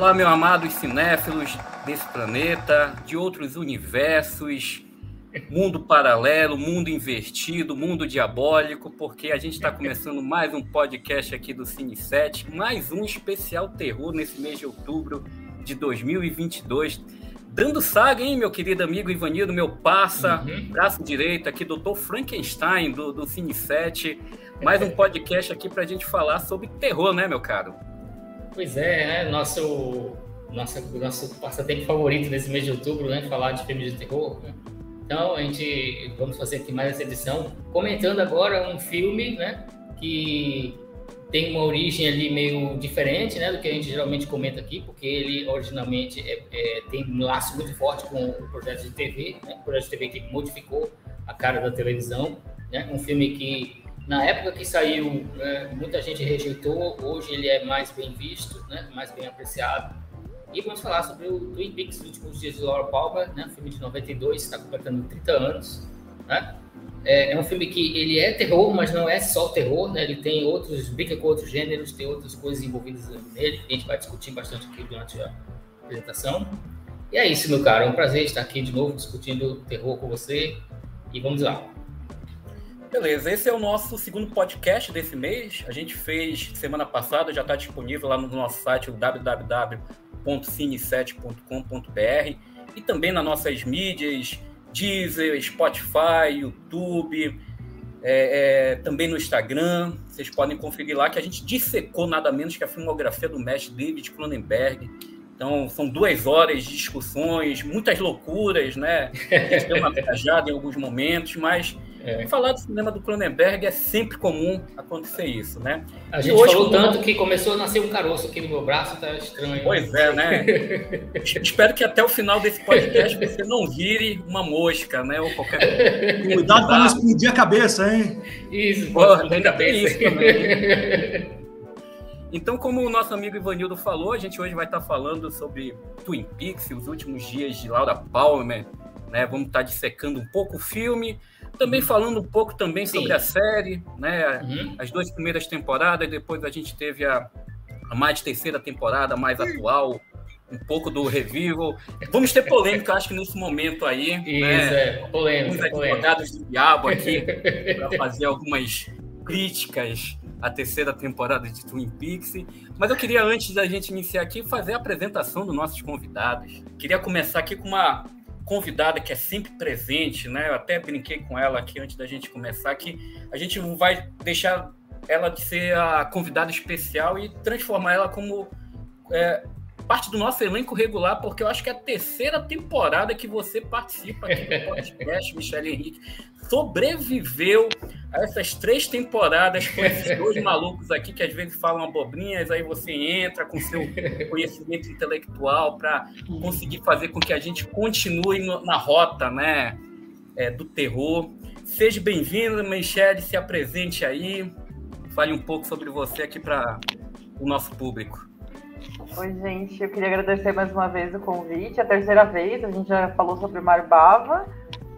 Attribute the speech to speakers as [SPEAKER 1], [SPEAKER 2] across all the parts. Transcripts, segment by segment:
[SPEAKER 1] Olá, meus amados cinéfilos desse planeta, de outros universos, mundo paralelo, mundo invertido, mundo diabólico, porque a gente está começando mais um podcast aqui do Cine 7, mais um especial terror nesse mês de outubro de 2022. Dando saga, hein, meu querido amigo Ivanildo, meu parça, uhum. braço direito aqui, doutor Frankenstein do, do Cine 7. Mais um podcast aqui para a gente falar sobre terror, né, meu caro?
[SPEAKER 2] Pois é, né? Nosso, nosso, nosso passatempo favorito nesse mês de outubro, né? Falar de filmes de terror. Então, a gente vamos fazer aqui mais essa edição, comentando agora um filme, né? Que tem uma origem ali meio diferente, né? Do que a gente geralmente comenta aqui, porque ele originalmente é, é, tem um laço muito forte com o projeto de TV, né? O projeto de TV que modificou a cara da televisão, né? Um filme que na época que saiu, né, muita gente rejeitou, hoje ele é mais bem visto, né, mais bem apreciado. E vamos falar sobre o Twin Peaks, Os Últimos Dias de Laura Palmer, né, um filme de 92, está completando 30 anos. Né? É, é, um filme que ele é terror, mas não é só terror, né? ele tem outros, brinca com outros gêneros, tem outras coisas envolvidas nele, a gente vai discutir bastante aqui durante a apresentação. E é isso, meu caro, é um prazer estar aqui de novo discutindo terror com você, e vamos lá.
[SPEAKER 1] Beleza, esse é o nosso segundo podcast desse mês. A gente fez semana passada, já está disponível lá no nosso site, www.cine7.com.br e também nas nossas mídias, Deezer, Spotify, YouTube, é, é, também no Instagram. Vocês podem conferir lá que a gente dissecou nada menos que a filmografia do mestre David Cronenberg. Então, são duas horas de discussões, muitas loucuras, né? A gente deu uma viajada em alguns momentos, mas é. Falar do cinema do Cronenberg é sempre comum acontecer isso, né?
[SPEAKER 2] A gente hoje, falou tanto que começou a nascer um caroço aqui no meu braço, tá estranho.
[SPEAKER 1] Pois é, né? Espero que até o final desse podcast você não vire uma mosca, né? Ou qualquer
[SPEAKER 3] Cuidado para não explodir a cabeça, hein?
[SPEAKER 2] Isso, Pô, explodir a cabeça. Isso também.
[SPEAKER 1] Então, como o nosso amigo Ivanildo falou, a gente hoje vai estar falando sobre Twin Peaks, os últimos dias de Laura Palmer, né? Vamos estar dissecando um pouco o filme, também falando um pouco também Sim. sobre a série, né? Uhum. As duas primeiras temporadas, depois a gente teve a, a mais terceira temporada, mais atual, um pouco do revival. Vamos ter polêmica, acho que nesse momento aí.
[SPEAKER 2] Isso, né? é, polêmica.
[SPEAKER 1] Uns advogados do diabo aqui para fazer algumas críticas à terceira temporada de Twin Peaks. Mas eu queria, antes da gente iniciar aqui, fazer a apresentação dos nossos convidados. Queria começar aqui com uma convidada que é sempre presente, né? Eu até brinquei com ela aqui antes da gente começar que a gente vai deixar ela de ser a convidada especial e transformar ela como é, parte do nosso elenco regular, porque eu acho que é a terceira temporada que você participa aqui do podcast, Michele Henrique sobreviveu a essas três temporadas com esses dois malucos aqui que às vezes falam abobrinhas, aí você entra com seu conhecimento intelectual para conseguir fazer com que a gente continue na rota né, é, do terror. Seja bem-vindo, Michelle, se apresente aí, fale um pouco sobre você aqui para o nosso público.
[SPEAKER 4] Oi, gente, eu queria agradecer mais uma vez o convite, a terceira vez, a gente já falou sobre Marbava,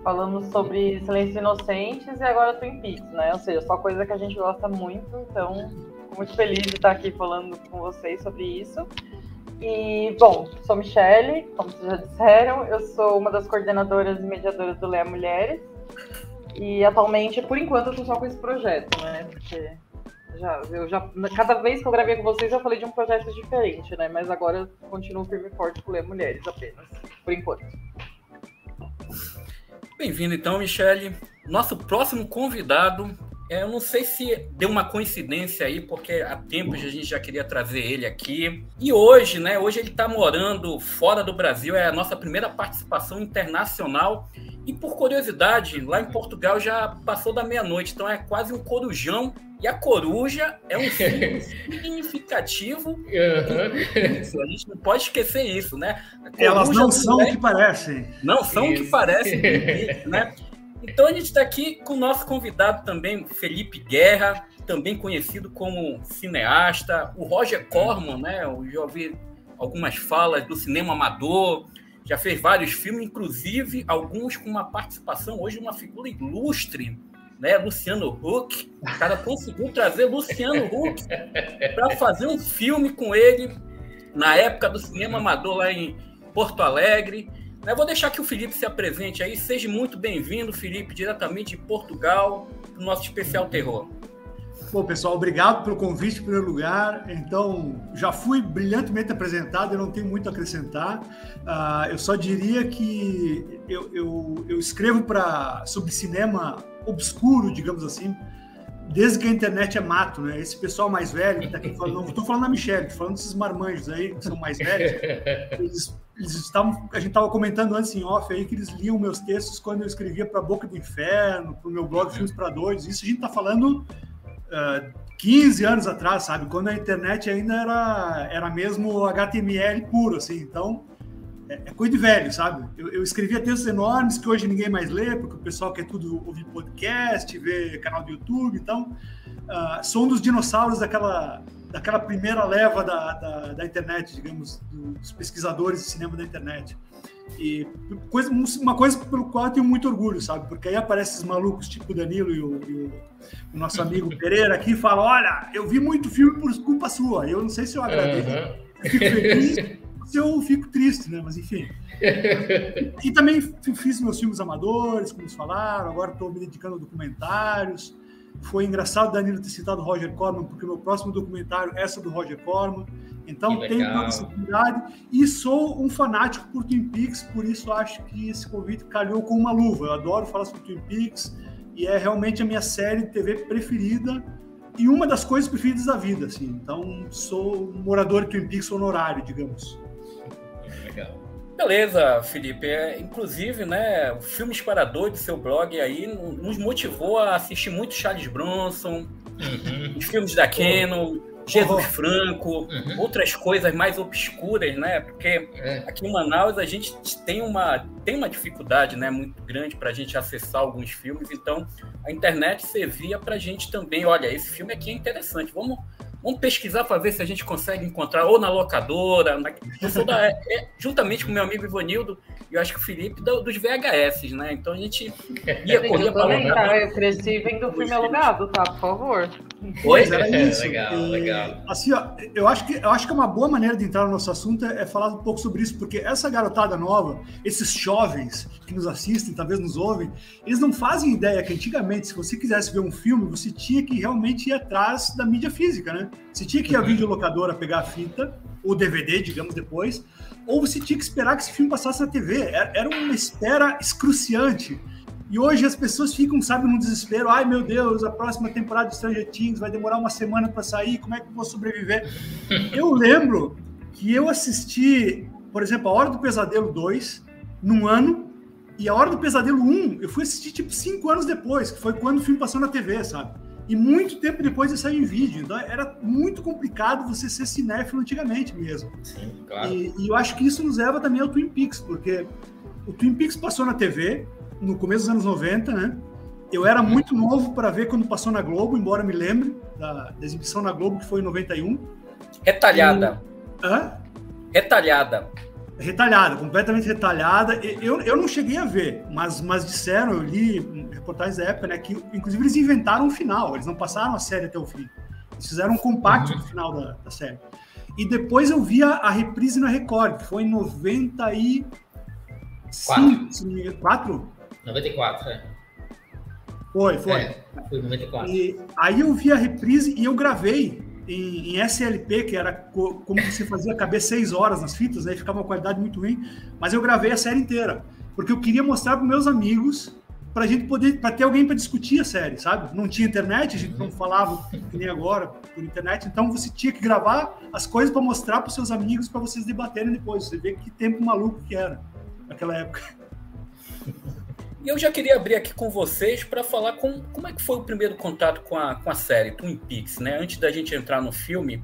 [SPEAKER 4] falamos sobre Silêncios Inocentes e agora Twin Peaks, né? Ou seja, só coisa que a gente gosta muito, então fico muito feliz de estar aqui falando com vocês sobre isso. E, bom, sou Michele, como vocês já disseram, eu sou uma das coordenadoras e mediadoras do Leia Mulheres. E atualmente, por enquanto, eu estou só com esse projeto, né? Porque já, eu já, cada vez que eu gravei com vocês, eu falei de um projeto diferente, né? Mas agora eu continuo firme e forte com Leia Mulheres apenas, por enquanto.
[SPEAKER 1] Bem-vindo então, Michele. Nosso próximo convidado, é, eu não sei se deu uma coincidência aí, porque há tempos a gente já queria trazer ele aqui. E hoje, né? Hoje ele está morando fora do Brasil, é a nossa primeira participação internacional. E por curiosidade, lá em Portugal já passou da meia-noite, então é quase um corujão e a coruja é um símbolo significativo. Uhum. A gente não pode esquecer isso, né?
[SPEAKER 3] Elas não são o que parecem.
[SPEAKER 1] Não são o que parecem, né? Então a gente está aqui com o nosso convidado também, Felipe Guerra, também conhecido como cineasta, o Roger Corman, né? Eu já ouvi algumas falas do cinema amador, já fez vários filmes, inclusive alguns com uma participação hoje uma figura ilustre né? Luciano Huck. O cara conseguiu trazer Luciano Huck para fazer um filme com ele. na época do cinema amador lá em Porto Alegre. Eu vou deixar que o Felipe se apresente aí. Seja muito bem-vindo, Felipe, diretamente de Portugal, para o nosso especial terror.
[SPEAKER 3] Bom, pessoal, obrigado pelo convite, em primeiro lugar. Então, já fui brilhantemente apresentado, eu não tenho muito a acrescentar. Uh, eu só diria que eu, eu, eu escrevo para sobre cinema obscuro, digamos assim, desde que a internet é mato, né? Esse pessoal mais velho que tá aqui falando, não estou falando da Michelle, estou falando desses marmanjos aí, que são mais velhos, eles, eles estavam, a gente estava comentando antes em off aí que eles liam meus textos quando eu escrevia para Boca do Inferno, para o meu blog Filmes para Dois, isso a gente está falando 15 anos atrás, sabe? Quando a internet ainda era, era mesmo HTML puro, assim. Então, é, é coisa de velho, sabe? Eu, eu, escrevia textos enormes que hoje ninguém mais lê, porque o pessoal quer tudo ouvir podcast, ver canal do YouTube. Então, uh, sou um dos dinossauros daquela, daquela primeira leva da, da, da internet, digamos, dos pesquisadores de cinema da internet. E coisa, uma coisa pelo qual eu tenho muito orgulho, sabe? Porque aí aparecem esses malucos tipo Danilo e o, e o, o nosso amigo Pereira aqui e falam: Olha, eu vi muito filme por culpa sua. Eu não sei se eu agradeço. Uhum. Eu fico feliz, se eu fico triste, né? Mas enfim. e também fiz meus filmes amadores, como eles falaram. Agora estou me dedicando a documentários. Foi engraçado Danilo ter citado o Roger Corman, porque o meu próximo documentário é sobre o Roger Corman. Então tenho toda essa oportunidade e sou um fanático por Twin Peaks, por isso acho que esse convite calhou com uma luva. Eu adoro falar sobre Twin Peaks e é realmente a minha série de TV preferida e uma das coisas preferidas da vida, assim. Então sou um morador de Twin Peaks honorário, digamos.
[SPEAKER 1] Beleza, Felipe. É, inclusive, né, o Filmes para Doido, seu blog aí, nos motivou a assistir muito Charles Bronson, uhum. os filmes da Canon, Jesus uhum. Franco, uhum. outras coisas mais obscuras, né? Porque é. aqui em Manaus a gente tem uma, tem uma dificuldade né, muito grande para a gente acessar alguns filmes, então a internet servia para a gente também. Olha, esse filme aqui é interessante, vamos Vamos pesquisar para ver se a gente consegue encontrar ou na locadora, na... Da, é, é, juntamente com meu amigo Ivanildo e eu acho que o Felipe do, dos VHS, né? Então a gente ia correr para
[SPEAKER 4] lá. Tá, eu cresci vendo filme alugado, tá? Por favor.
[SPEAKER 3] Pois é, é isso. legal, e, legal. Assim, ó, eu acho que eu acho que é uma boa maneira de entrar no nosso assunto é, é falar um pouco sobre isso, porque essa garotada nova, esses jovens que nos assistem, talvez nos ouvem, eles não fazem ideia que antigamente, se você quisesse ver um filme, você tinha que realmente ir atrás da mídia física, né? Você tinha que ir à videolocadora pegar a fita, ou DVD, digamos, depois, ou você tinha que esperar que esse filme passasse na TV. Era uma espera excruciante. E hoje as pessoas ficam, sabe, num desespero. Ai, meu Deus, a próxima temporada de Stranger Things vai demorar uma semana para sair, como é que eu vou sobreviver? eu lembro que eu assisti, por exemplo, A Hora do Pesadelo 2 num ano, e A Hora do Pesadelo 1 eu fui assistir tipo cinco anos depois, que foi quando o filme passou na TV, sabe? E muito tempo depois ele saiu em vídeo. Então era muito complicado você ser cinéfilo antigamente mesmo. Sim, claro. E, e, eu acho que isso nos leva também ao Twin Peaks, porque o Twin Peaks passou na TV no começo dos anos 90, né? Eu era muito novo para ver quando passou na Globo, embora me lembre da, da exibição na Globo, que foi em 91.
[SPEAKER 1] Retalhada.
[SPEAKER 3] E... Hã?
[SPEAKER 1] Retalhada
[SPEAKER 3] retalhada, completamente retalhada. Eu, eu não cheguei a ver, mas, mas disseram, eu li reportagens da época, né, que inclusive eles inventaram um final, eles não passaram a série até o fim. Eles fizeram um compacto uhum. do final da, da, série. E depois eu vi a, a reprise na Record, que foi em 95,
[SPEAKER 2] Quatro.
[SPEAKER 3] se não me engano. 4?
[SPEAKER 2] 94, é.
[SPEAKER 3] Foi, foi.
[SPEAKER 2] É, foi 94.
[SPEAKER 3] E aí eu vi a reprise e eu gravei em, em, SLP, que era co como você fazia caber seis horas nas fitas, aí ficava uma qualidade muito ruim, mas eu gravei a série inteira, porque eu queria mostrar para meus amigos, para a gente poder, para ter alguém para discutir a série, sabe? Não tinha internet, a gente não falava que nem agora por internet, então você tinha que gravar as coisas para mostrar para seus amigos, para vocês debaterem depois. Você vê que tempo maluco que era naquela época.
[SPEAKER 1] E eu já queria abrir aqui com vocês para falar com, como é que foi o primeiro contato com a, com a série Twin Peaks, né? Antes da gente entrar no filme,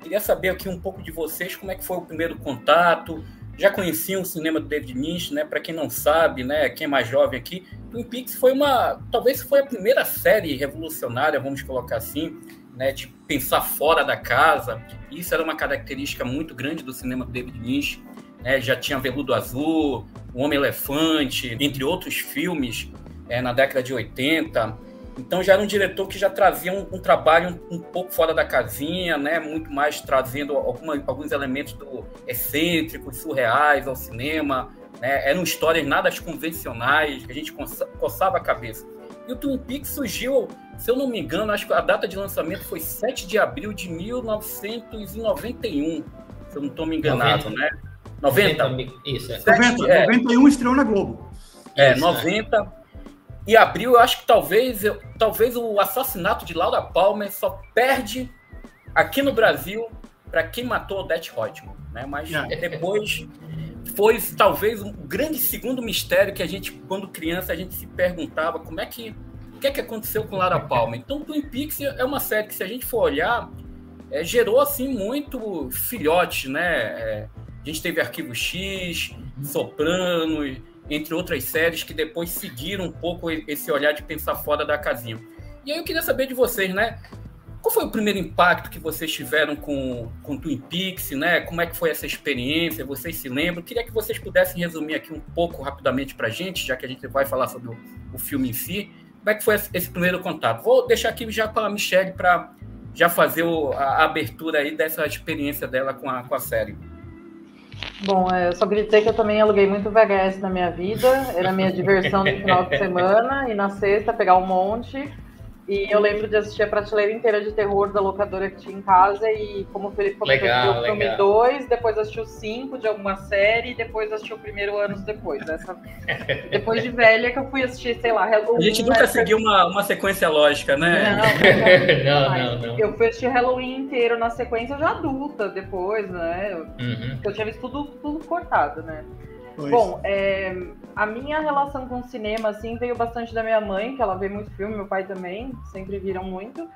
[SPEAKER 1] queria saber aqui um pouco de vocês, como é que foi o primeiro contato. Já conheciam o cinema do David Lynch, né? Para quem não sabe, né? Quem é mais jovem aqui, Twin Peaks foi uma, talvez foi a primeira série revolucionária, vamos colocar assim, né? De pensar fora da casa. Isso era uma característica muito grande do cinema do David Lynch né? já tinha Veludo Azul, O Homem-Elefante, entre outros filmes é, na década de 80. Então já era um diretor que já trazia um, um trabalho um, um, pouco fora da casinha, né? Muito mais trazendo alguma, alguns elementos do excêntricos, surreais ao cinema. Né? Eram histórias nada convencionais, que a gente coçava a cabeça. E o Twin Peaks surgiu, se eu não me engano, acho que a data de lançamento foi 7 de abril de 1991, se eu não estou me enganado, 90. né? 90? 90
[SPEAKER 3] isso, é. 90, é. 91 estreou na Globo.
[SPEAKER 1] É, isso, 90. É. E abril, eu acho que talvez, eu, talvez o assassinato de Laura Palmer só perde aqui no Brasil para quem matou Odette Rodman, né? Mas é. depois foi talvez um grande segundo mistério que a gente, quando criança, a gente se perguntava como é que o que é que aconteceu com Lara Palmer. Então, Twin Peaks é uma série que, se a gente for olhar, é, gerou assim muito filhote, né? É, a gente teve Arquivo X, Sopranos, entre outras séries que depois seguiram um pouco esse olhar de pensar fora da casinha. E aí eu queria saber de vocês, né? Qual foi o primeiro impacto que vocês tiveram com, com Twin Peaks, né? Como é que foi essa experiência? Vocês se lembram? Queria que vocês pudessem resumir aqui um pouco rapidamente para a gente, já que a gente vai falar sobre o, o, filme em si. Como é que foi esse primeiro contato? Vou deixar aqui já com a Michelle para já fazer o, a, a, abertura aí dessa experiência dela com a, com a série.
[SPEAKER 4] Bom, é, eu só queria dizer que eu também aluguei muito VHS na minha vida. Era a minha diversão no final de semana. E na sexta pegar um monte e eu lembro de assistir a prateleira inteira de terror da locadora que tinha em casa e como o Felipe
[SPEAKER 2] comentou, legal,
[SPEAKER 4] o filme 2, depois assistiu 5 de alguma série e depois assistiu o primeiro anos depois. Essa... depois de velha que eu fui assistir, sei lá,
[SPEAKER 1] Halloween. A gente nunca né? seguiu uma, uma sequência lógica,
[SPEAKER 4] né? Não, não, não, não, Eu fui assistir Halloween inteiro na sequência já adulta depois, né? Uhum. Eu tinha visto tudo, tudo cortado, né? Pois. Bom, é, a minha relação com o cinema, assim, veio bastante da minha mãe, que ela vê muito filme, meu pai também, sempre viram muito.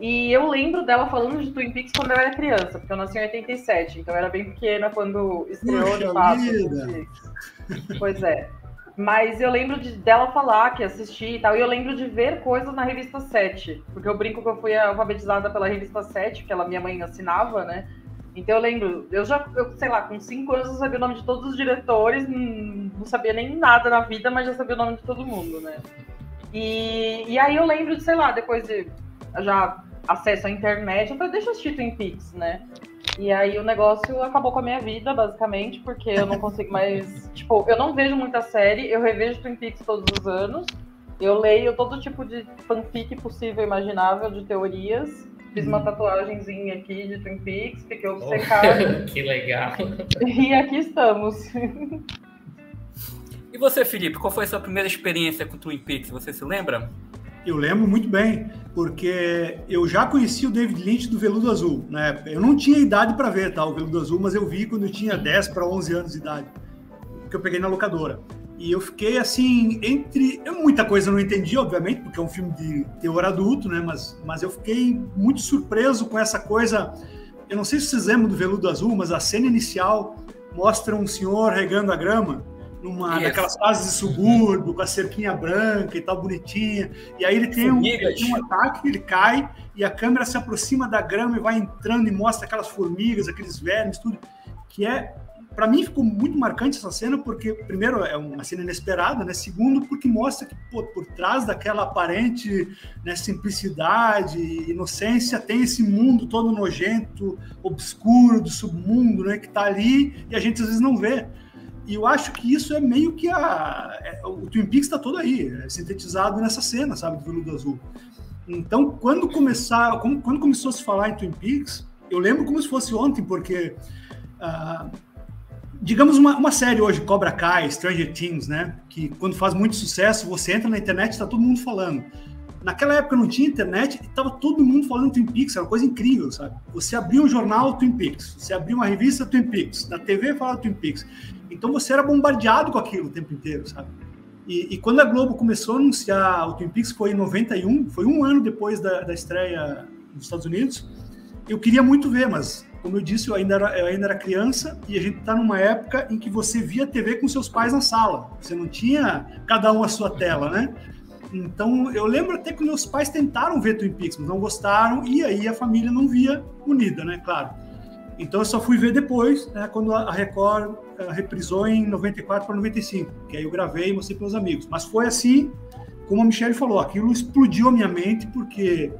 [SPEAKER 4] E eu lembro dela falando de Twin Peaks quando eu era criança, porque eu nasci em 87, então eu era bem pequena quando estreou Puxa de fato. Pois é. Mas eu lembro de, dela falar que assisti e tal, e eu lembro de ver coisas na revista 7, porque eu brinco que eu fui alfabetizada pela revista 7, que ela, minha mãe assinava, né? Então eu lembro, eu já, eu, sei lá, com cinco anos eu sabia o nome de todos os diretores, não sabia nem nada na vida, mas já sabia o nome de todo mundo, né? E, e aí eu lembro de, sei lá, depois de já acesso à internet, eu falei, deixa eu assistir Twin Peaks, né? E aí o negócio acabou com a minha vida, basicamente, porque eu não consigo mais. tipo, eu não vejo muita série, eu revejo Twin Peaks todos os anos. Eu leio todo tipo de fanfic possível e imaginável de teorias. Fiz uma tatuagemzinha aqui de Twin Peaks, fiquei obcecado.
[SPEAKER 2] que legal.
[SPEAKER 4] E aqui estamos.
[SPEAKER 1] E você, Felipe, qual foi a sua primeira experiência com Twin Peaks? Você se lembra?
[SPEAKER 3] Eu lembro muito bem, porque eu já conheci o David Lynch do Veludo Azul. Né? Eu não tinha idade para ver tá, o Veludo Azul, mas eu vi quando eu tinha 10 para 11 anos de idade, que eu peguei na locadora. E eu fiquei assim, entre. Eu, muita coisa não entendi, obviamente, porque é um filme de teor adulto, né? Mas, mas eu fiquei muito surpreso com essa coisa. Eu não sei se vocês lembram do Veludo Azul, mas a cena inicial mostra um senhor regando a grama numa yes. daquelas casas de subúrbio, com a cerquinha branca e tal, bonitinha. E aí ele tem, um, ele tem um ataque, ele cai, e a câmera se aproxima da grama e vai entrando e mostra aquelas formigas, aqueles vermes, tudo. Que é para mim ficou muito marcante essa cena porque primeiro é uma cena inesperada, né? Segundo porque mostra que pô, por trás daquela aparente né, simplicidade, inocência tem esse mundo todo nojento, obscuro do submundo, né? Que está ali e a gente às vezes não vê. E eu acho que isso é meio que a é, o Twin Peaks está todo aí, é sintetizado nessa cena, sabe, do Veludo Azul. Então, quando começar, quando começou a se falar em Twin Peaks, eu lembro como se fosse ontem, porque uh, digamos uma, uma série hoje, Cobra Kai, Stranger Things, né? Que quando faz muito sucesso, você entra na internet e está todo mundo falando. Naquela época não tinha internet e estava todo mundo falando Twin Peaks, era uma coisa incrível, sabe? Você abria um jornal Twin Peaks, você abria uma revista Twin Peaks, na TV falava Twin Peaks. Então você era bombardeado com aquilo o tempo inteiro, sabe? E, e, quando a Globo começou a anunciar o Twin Peaks, foi em 91, foi um ano depois da, da estreia nos Estados Unidos, eu queria muito ver, mas como eu disse, eu ainda era, eu ainda era criança e a gente está numa época em que você via TV com seus pais na sala. Você não tinha cada um a sua tela, né? Então, eu lembro até que meus pais tentaram ver Twin Peaks, mas não gostaram, e aí a família não via unida, né? Claro. Então, eu só fui ver depois, né, quando a Record uh, reprisou em 94 para 95, que aí eu gravei e mostrei para meus amigos. Mas foi assim, como a Michelle falou, aquilo explodiu a minha mente porque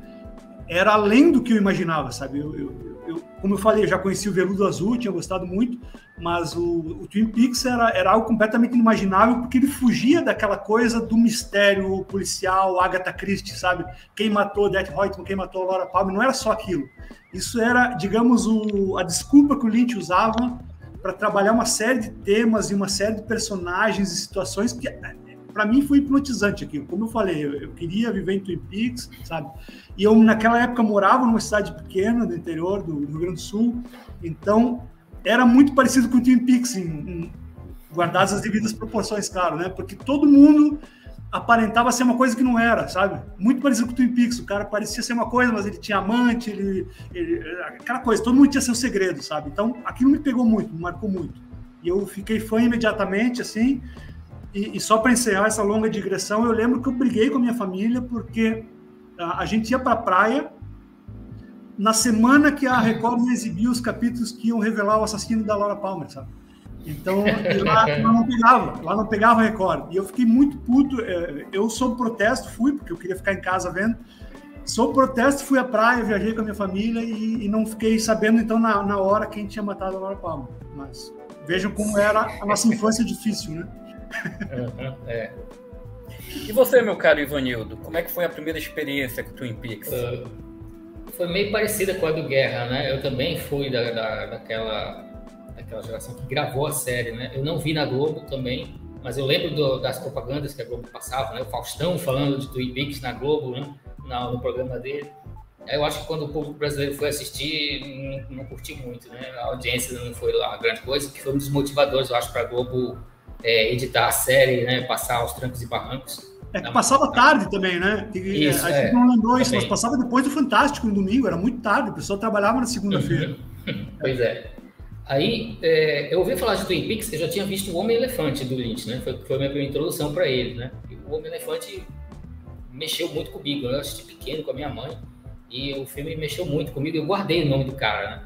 [SPEAKER 3] era além do que eu imaginava, sabe? Eu, eu, eu, como eu falei, eu já conheci o Veludo Azul, tinha gostado muito, mas o, o, Twin Peaks era, era algo completamente inimaginável porque ele fugia daquela coisa do mistério policial, Agatha Christie, sabe? Quem matou Death Reutemann, quem matou Laura Palmer, não era só aquilo. Isso era, digamos, o, a desculpa que o Lynch usava para trabalhar uma série de temas e uma série de personagens e situações que para mim foi hipnotizante aquilo. Como eu falei, eu, eu, queria viver em Twin Peaks, sabe? E eu naquela época morava numa cidade pequena do interior do, do Rio Grande do Sul, então era muito parecido com Twin Peaks, em, em, guardadas as devidas proporções, claro, né? Porque todo mundo aparentava ser uma coisa que não era, sabe? Muito parecido com o Twin Peaks. O cara parecia ser uma coisa, mas ele tinha amante, ele, ele aquela coisa. Todo mundo tinha seu segredo, sabe? Então, aquilo me pegou muito, me marcou muito. E eu fiquei fã imediatamente, assim. E, e só para encerrar essa longa digressão, eu lembro que eu briguei com a minha família porque a, a gente ia para a praia na semana que a Record ia exibir os capítulos que iam revelar o assassino da Laura Palmer, sabe? Então, lá, lá, não pegava, lá não pegava Record. E eu fiquei muito puto. É, eu, sob protesto, fui, porque eu queria ficar em casa vendo. Sob protesto, fui à praia, viajei com a minha família e, e não fiquei sabendo, então, na, na hora quem tinha matado a Laura Palmer. Mas vejam como era a nossa infância difícil, né?
[SPEAKER 1] É. E você, meu caro Ivanildo, como é que foi a primeira experiência com Twin Peaks? Uh,
[SPEAKER 2] foi meio parecida com a do Guerra, né? Eu também fui da, da, daquela, daquela geração que gravou a série, né? Eu não vi na Globo também, mas eu lembro do, das propagandas que a Globo passava, né? O Faustão falando de Twin Peaks na Globo, né? Na, no programa dele. Eu acho que quando o público brasileiro foi assistir, não, não muito, né? A audiência não foi lá grande coisa, que foi um dos motivadores, eu acho, para a Globo é, editar a série, né, passar aos trancos e barrancos.
[SPEAKER 3] É que passava tarde também, né? Isso, a gente é, não lembrou isso, mas passava depois do Fantástico no domingo, era muito tarde, o pessoal trabalhava na segunda-feira.
[SPEAKER 2] pois é. Aí, é, eu ouvi falar de Twin Peaks, eu já tinha visto o Homem-Elefante do Lynch, né? Foi, foi a minha primeira introdução para ele, né? E o Homem-Elefante mexeu muito comigo, eu assisti pequeno com a minha mãe, e o filme mexeu muito comigo, eu guardei o nome do cara, né?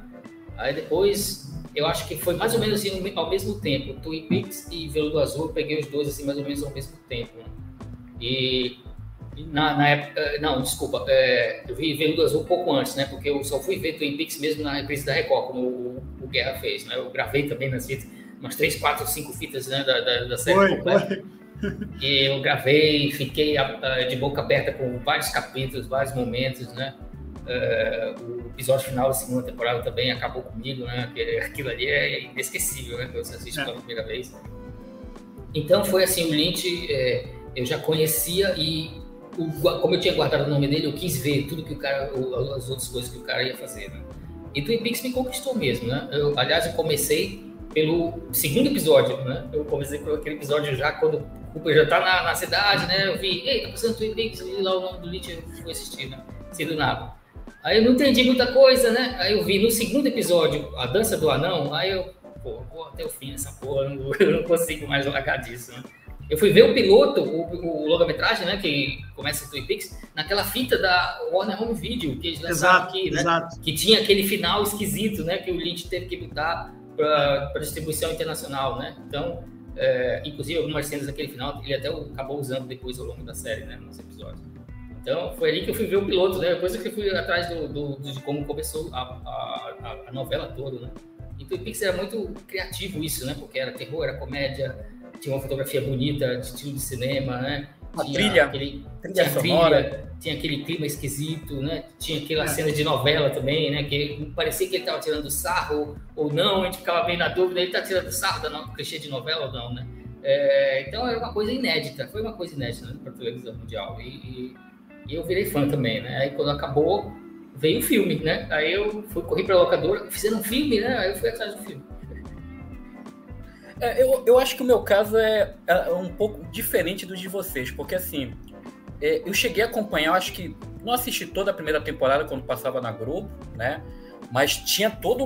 [SPEAKER 2] Aí depois eu acho que foi mais ou menos assim, ao mesmo tempo. Twin Peaks e Veludo Azul, eu peguei os dois assim, mais ou menos ao mesmo tempo. Né? E na, na, época, não, desculpa, é, eu vi Veludo Azul um pouco antes, né? Porque eu só fui ver Twin Peaks mesmo na reprise da Record, como o, o Guerra fez, né? Eu gravei também nas fitas, umas três, quatro, cinco fitas né, da, da, da série foi, completa. Foi. E eu gravei, fiquei de boca aberta com vários capítulos, vários momentos, né? Uh, o episódio final da segunda temporada também acabou comigo, né? Aquilo ali é inesquecível, né? Quando você assiste é. pela primeira vez. Então foi assim, o Lynch é, eu já conhecia e o, como eu tinha guardado o nome dele, eu quis ver tudo que o cara, as outras coisas que o cara ia fazer. Né? E Twin Peaks me conquistou mesmo, né? Eu, aliás, eu comecei pelo segundo episódio, né? Eu comecei por aquele episódio já quando o Cooper já tá na, na cidade, né? Eu vi, ei, tá passando Twin Peaks, li lá o nome do Lynch, eu fui assistir, né? Sem do nada. Aí eu não entendi muita coisa, né? Aí eu vi no segundo episódio, a dança do anão, aí eu, pô, vou até o fim dessa porra, eu não, eu não consigo mais largar disso, né? Eu fui ver o piloto, o, o longa-metragem, né, que começa em Twin Peaks, naquela fita da Warner Home Video, que eles lançaram exato, aqui, né? Exato. Que tinha aquele final esquisito, né, que o Lynch teve que botar para distribuição internacional, né? Então, é, inclusive algumas cenas daquele final ele até acabou usando depois ao longo da série, né, nos episódios. Então, foi ali que eu fui ver o piloto, né? Depois que eu fui atrás do, do, de como começou a, a, a novela toda, né? E o Pix era muito criativo isso, né? Porque era terror, era comédia, tinha uma fotografia bonita, de estilo de cinema, né?
[SPEAKER 1] Uma tinha trilha, aquele,
[SPEAKER 2] trilha tinha sonora. Trilha, tinha aquele clima esquisito, né? Tinha aquela é. cena de novela também, né? Que parecia que ele estava tirando sarro ou não, a gente ficava bem na dúvida, ele está tirando sarro da no... clichê de novela ou não, né? É, então era uma coisa inédita, foi uma coisa inédita né, para a televisão mundial. E, e e eu virei fã também, né? Aí quando acabou, veio o filme, né? Aí eu fui correr para a locadora, fizeram um filme, né? Aí eu fui atrás do filme.
[SPEAKER 1] É, eu, eu acho que o meu caso é, é, um pouco diferente do de vocês, porque assim, é, eu cheguei a acompanhar, acho que não assisti toda a primeira temporada quando passava na Globo, né? Mas tinha toda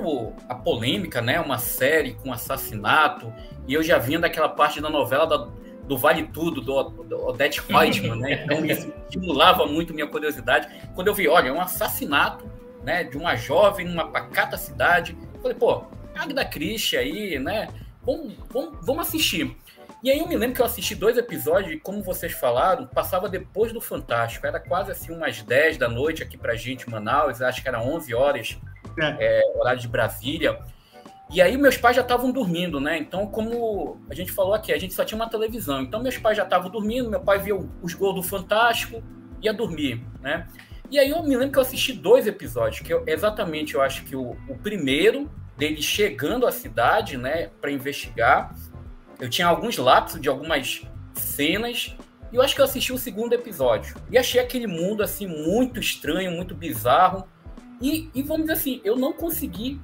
[SPEAKER 1] a polêmica, né? Uma série com assassinato, e eu já vinha daquela parte da novela da, do Vale Tudo, do, do Odette Reutemann, né? Então isso estimulava muito minha curiosidade. Quando eu vi, olha, é um assassinato né, de uma jovem numa pacata cidade, eu falei, pô, Agda Christie aí, né? Vamos, vamos, vamos assistir. E aí eu me lembro que eu assisti dois episódios e, como vocês falaram, passava depois do Fantástico. Era quase assim umas 10 da noite aqui pra gente Manaus, acho que era 11 horas, é. É, horário de Brasília. E aí meus pais já estavam dormindo, né? Então, como a gente falou aqui, a gente só tinha uma televisão. Então meus pais já estavam dormindo, meu pai via os gols do Fantástico, ia dormir, né? E aí eu me lembro que eu assisti dois episódios, que eu, exatamente eu acho que o, o primeiro dele chegando à cidade, né, para investigar. Eu tinha alguns lapsos de algumas cenas e eu acho que eu assisti o segundo episódio e achei aquele mundo assim muito estranho, muito bizarro. E, e vamos dizer assim, eu não consegui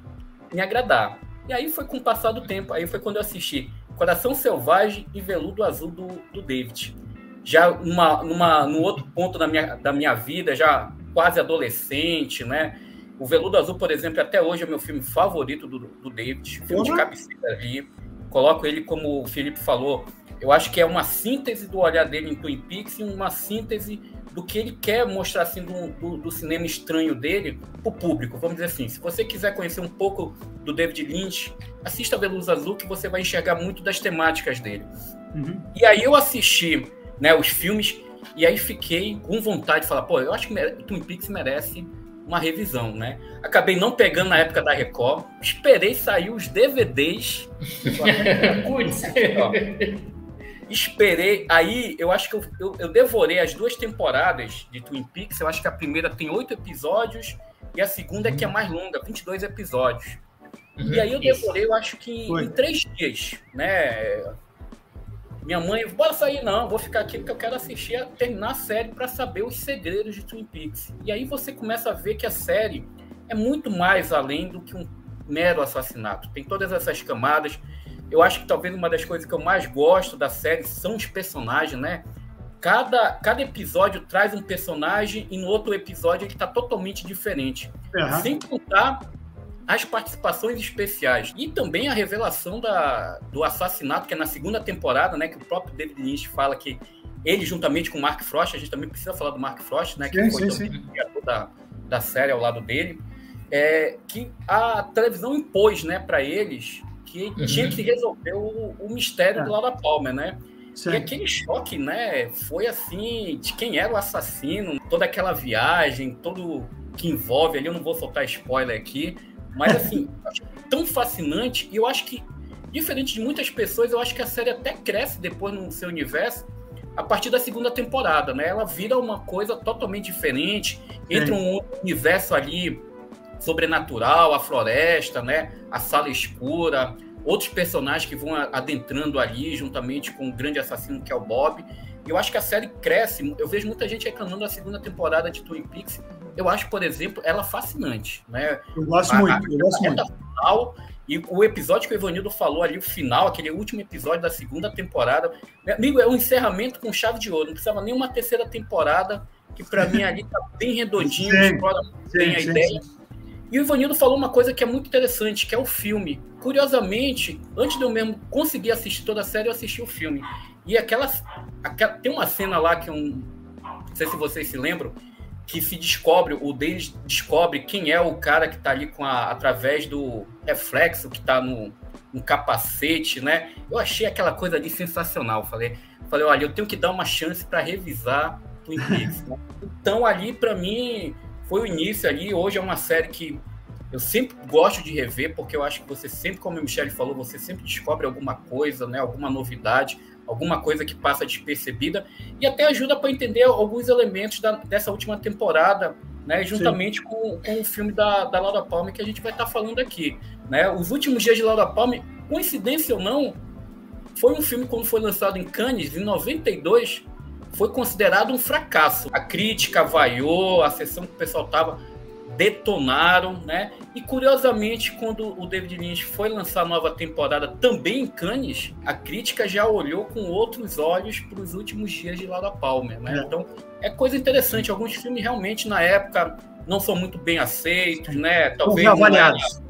[SPEAKER 1] me agradar. E aí foi com o passar do tempo, aí foi quando eu assisti Coração Selvagem e Veludo Azul do, do David. Já numa, numa, num outro ponto da minha, da minha vida, já quase adolescente, né? O Veludo Azul, por exemplo, até hoje é meu filme favorito do, do David, filme uhum. de cabeceira ali. Coloco ele, como o Felipe falou, eu acho que é uma síntese do olhar dele em Twin Peaks e uma síntese do que ele quer mostrar assim do, do, do cinema estranho dele para o público. Vamos dizer assim, se você quiser conhecer um pouco do David Lynch, assista a Veludo Azul que você vai enxergar muito das temáticas dele. Uhum. E aí eu assisti né, os filmes e aí fiquei com vontade de falar, pô, eu acho que Twin Peaks merece uma revisão, né? Acabei não pegando na época da Record, esperei sair os DVDs. esperei. Aí eu acho que eu, eu, eu, devorei as duas temporadas de Twin Peaks. Eu acho que a primeira tem oito episódios e a segunda é que é mais longa, 22 episódios. Uhum, e aí eu devorei, eu acho que Foi. em três dias, né? Minha mãe, bora sair não, vou ficar aqui porque eu quero assistir, terminar a série para saber os segredos de Twin Peaks. E aí você começa a ver que a série é muito mais além do que um mero assassinato. Tem todas essas camadas. Eu acho que talvez uma das coisas que eu mais gosto da série são os personagens, né? Cada, cada episódio traz um personagem e no outro episódio ele está totalmente diferente. Uhum. Sem contar as participações especiais e também a revelação da, do assassinato, que é na segunda temporada, né? Que o próprio David Lynch fala que ele, juntamente com o Mark Frost, a gente também precisa falar do Mark Frost, né? Que sim, foi sim, o da, da série ao lado dele. É, que a televisão impôs né, para eles que uhum. tinha que resolver o, o mistério é. do Laura Palmer, né? Sim. E aquele choque, né? Foi assim, de quem era o assassino, toda aquela viagem, todo que envolve ali, eu não vou soltar spoiler aqui, mas assim, tão fascinante, e eu acho que, diferente de muitas pessoas, eu acho que a série até cresce depois no seu universo a partir da segunda temporada, né? Ela vira uma coisa totalmente diferente, entra um universo ali sobrenatural, a floresta, né? A sala escura, outros personagens que vão adentrando ali juntamente com o grande assassino que é o Bob. Eu acho que a série cresce. Eu vejo muita gente reclamando da segunda temporada de Twin Peaks. Eu acho, por exemplo, ela fascinante. Né?
[SPEAKER 3] Eu gosto a, muito, eu gosto muito.
[SPEAKER 1] Final, e o episódio que o Ivanildo falou ali, o final, aquele último episódio da segunda temporada, meu amigo, é um encerramento com chave de ouro. Não precisava nem uma terceira temporada, que para mim ali tá bem redondinho, sim, explora bem a sim, ideia. Sim. E o Ivanildo falou uma coisa que é muito interessante, que é o filme. Curiosamente, antes de eu mesmo conseguir assistir toda a série, eu assisti o filme. E aquela, aquela tem uma cena lá que um, não sei se vocês se lembram, que se descobre, o deles descobre quem é o cara que está ali com a, através do reflexo que está no, no, capacete, né? Eu achei aquela coisa ali sensacional. Falei, falei, olha, eu tenho que dar uma chance para revisar Twin Peaks. Né? Então ali para mim foi o início ali. Hoje é uma série que eu sempre gosto de rever porque eu acho que você sempre, como o Michele falou, você sempre descobre alguma coisa, né? Alguma novidade alguma coisa que passa despercebida e até ajuda para entender alguns elementos da, dessa última temporada, né, juntamente com, com o filme da, da Laura Palmer que a gente vai estar tá falando aqui. Né? Os últimos dias de Laura Palmer, coincidência ou não, foi um filme quando foi lançado em Cannes em 92, foi considerado um fracasso. A crítica vaiou, a sessão que o pessoal estava detonaram, né? E curiosamente, quando o David Lynch foi lançar a nova temporada também em Cannes, a crítica já olhou com outros olhos para os últimos dias de Laura Palmer, né? É. Então, é coisa interessante. Alguns filmes realmente na época não são muito bem aceitos, né?
[SPEAKER 3] Talvez são avaliados.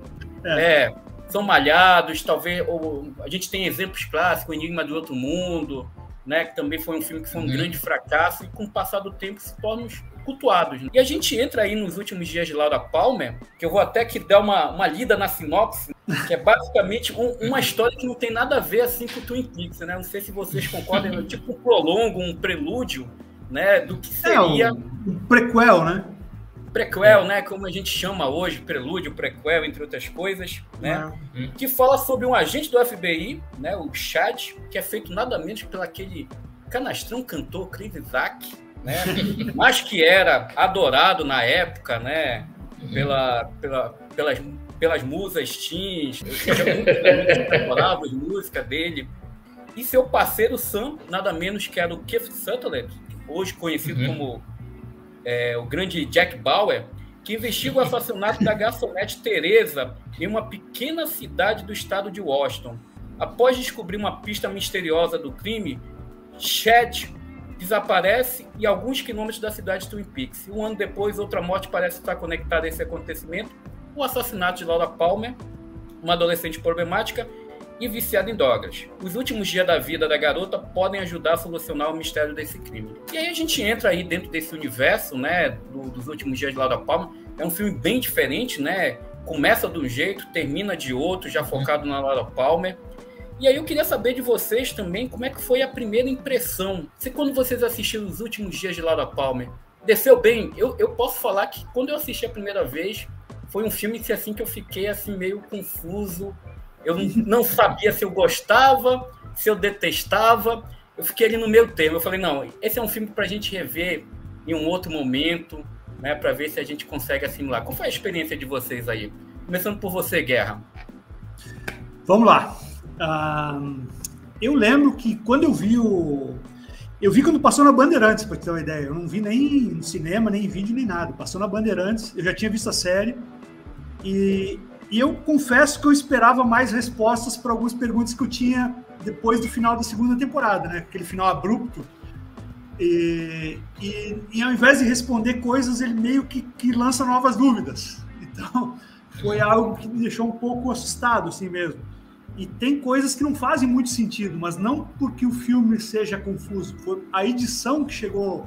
[SPEAKER 1] É, é, são malhados, talvez ou, a gente tem exemplos clássicos, o Enigma do Outro Mundo, né, que também foi um filme que foi um uhum. grande fracasso e com o passar do tempo se torna cultuados. Né? E a gente entra aí nos últimos dias de Laura Palmer, que eu vou até que dar uma, uma lida na sinopse. que é basicamente um, uma história que não tem nada a ver assim com o Twin Peaks, né? Não sei se vocês concordam, é tipo um prolongo, um prelúdio, né, do que seria... É,
[SPEAKER 3] um prequel, né?
[SPEAKER 1] Prequel, né, como a gente chama hoje, prelúdio, prequel, entre outras coisas, né, uhum. que fala sobre um agente do FBI, né, o Chad, que é feito nada menos pelo aquele canastrão cantor Chris Isaac, né, mas que era adorado na época, né, pela, pela, pelas, pelas musas teens, decoravam as músicas dele, e seu parceiro Sam, nada menos que era o Keith Sutherland, hoje conhecido uhum. como é, o grande Jack Bauer, que investiga o assassinato da garçonete Teresa em uma pequena cidade do estado de Washington. Após descobrir uma pista misteriosa do crime, Chad desaparece e alguns quilômetros da cidade de Twin Peaks. Um ano depois, outra morte parece estar conectada a esse acontecimento: o assassinato de Laura Palmer, uma adolescente problemática e viciada em drogas. Os últimos dias da vida da garota podem ajudar a solucionar o mistério desse crime. E aí a gente entra aí dentro desse universo, né, do, dos últimos dias de Laura Palmer. É um filme bem diferente, né? Começa de um jeito, termina de outro, já focado na Laura Palmer. E aí eu queria saber de vocês também como é que foi a primeira impressão. Se quando vocês assistiram os últimos dias de Laura Palmer, desceu bem. Eu, eu posso falar que quando eu assisti a primeira vez, foi um filme que assim que eu fiquei assim meio confuso. Eu não sabia se eu gostava, se eu detestava. Eu fiquei ali no meio termo. Eu falei, não, esse é um filme para a gente rever em um outro momento, né, para ver se a gente consegue assimilar. Qual foi a experiência de vocês aí? Começando por você, Guerra.
[SPEAKER 3] Vamos lá eu lembro que quando eu vi o. Eu vi quando passou na Bandeirantes, para ter uma ideia. Eu não vi nem no cinema, nem em vídeo, nem nada. Passou na Bandeirantes, eu já tinha visto a série. E, e eu confesso que eu esperava mais respostas para algumas perguntas que eu tinha depois do final da segunda temporada, né? Aquele final abrupto. E, e, e ao invés de responder coisas, ele meio que, que lança novas dúvidas. Então, foi algo que me deixou um pouco assustado, assim mesmo. E tem coisas que não fazem muito sentido, mas não porque o filme seja confuso. Foi a edição que chegou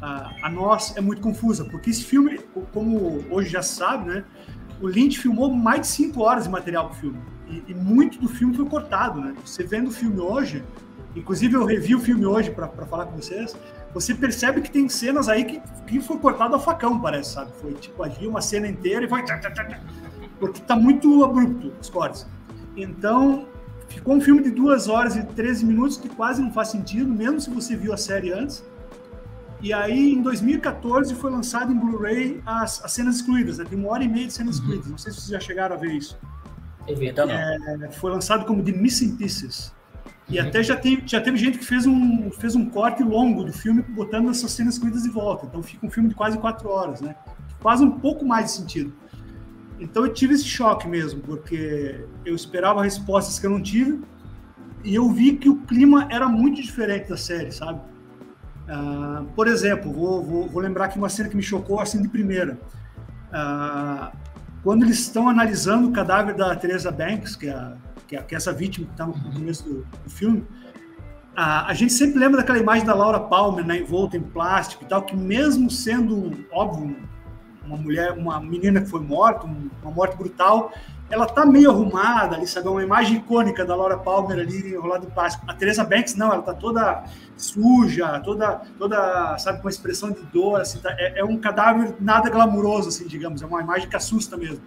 [SPEAKER 3] a, a nós é muito confusa, porque esse filme, como hoje já sabe, né? O Lynch filmou mais de cinco horas de material para o filme. E, e, muito do filme foi cortado, né? Você vendo o filme hoje, inclusive eu revi o filme hoje para falar com vocês, você percebe que tem cenas aí que, que foi cortado a facão, parece, sabe? Foi tipo ali uma cena inteira e foi. Porque tá muito abrupto os cortes. Então, ficou um filme de 2 horas e 13 minutos que quase não faz sentido, mesmo se você viu a série antes. E aí, em 2014, foi lançado em Blu-ray as, as, cenas excluídas. Né? Tem uma hora e meia de cenas uhum. excluídas. Não sei se vocês já chegaram a ver isso. É, foi lançado como The Missing Pieces. E uhum. até já, tem, já teve gente que fez um, fez um corte longo do filme botando essas cenas excluídas de volta. Então fica um filme de quase quatro horas, né? Quase um pouco mais de sentido. Então eu tive esse choque mesmo, porque eu esperava respostas que eu não tive e eu vi que o clima era muito diferente da série, sabe? Uh, por exemplo, vou, vou, vou, lembrar aqui uma cena que me chocou assim de primeira. Uh, quando eles estão analisando o cadáver da Teresa Banks, que é, que é, que é essa vítima que está no começo do, do filme, uh, a gente sempre lembra daquela imagem da Laura Palmer, né, envolta em plástico e tal, que mesmo sendo, óbvio, uma mulher, uma menina que foi morta, uma morte brutal, ela tá meio arrumada ali, sabe? É uma imagem icônica da Laura Palmer ali enrolada em plástico. A Teresa Banks, não, ela tá toda suja, toda, toda sabe, com expressão de dor, assim, tá, é, é, um cadáver nada glamuroso, assim, digamos, é uma imagem que assusta mesmo.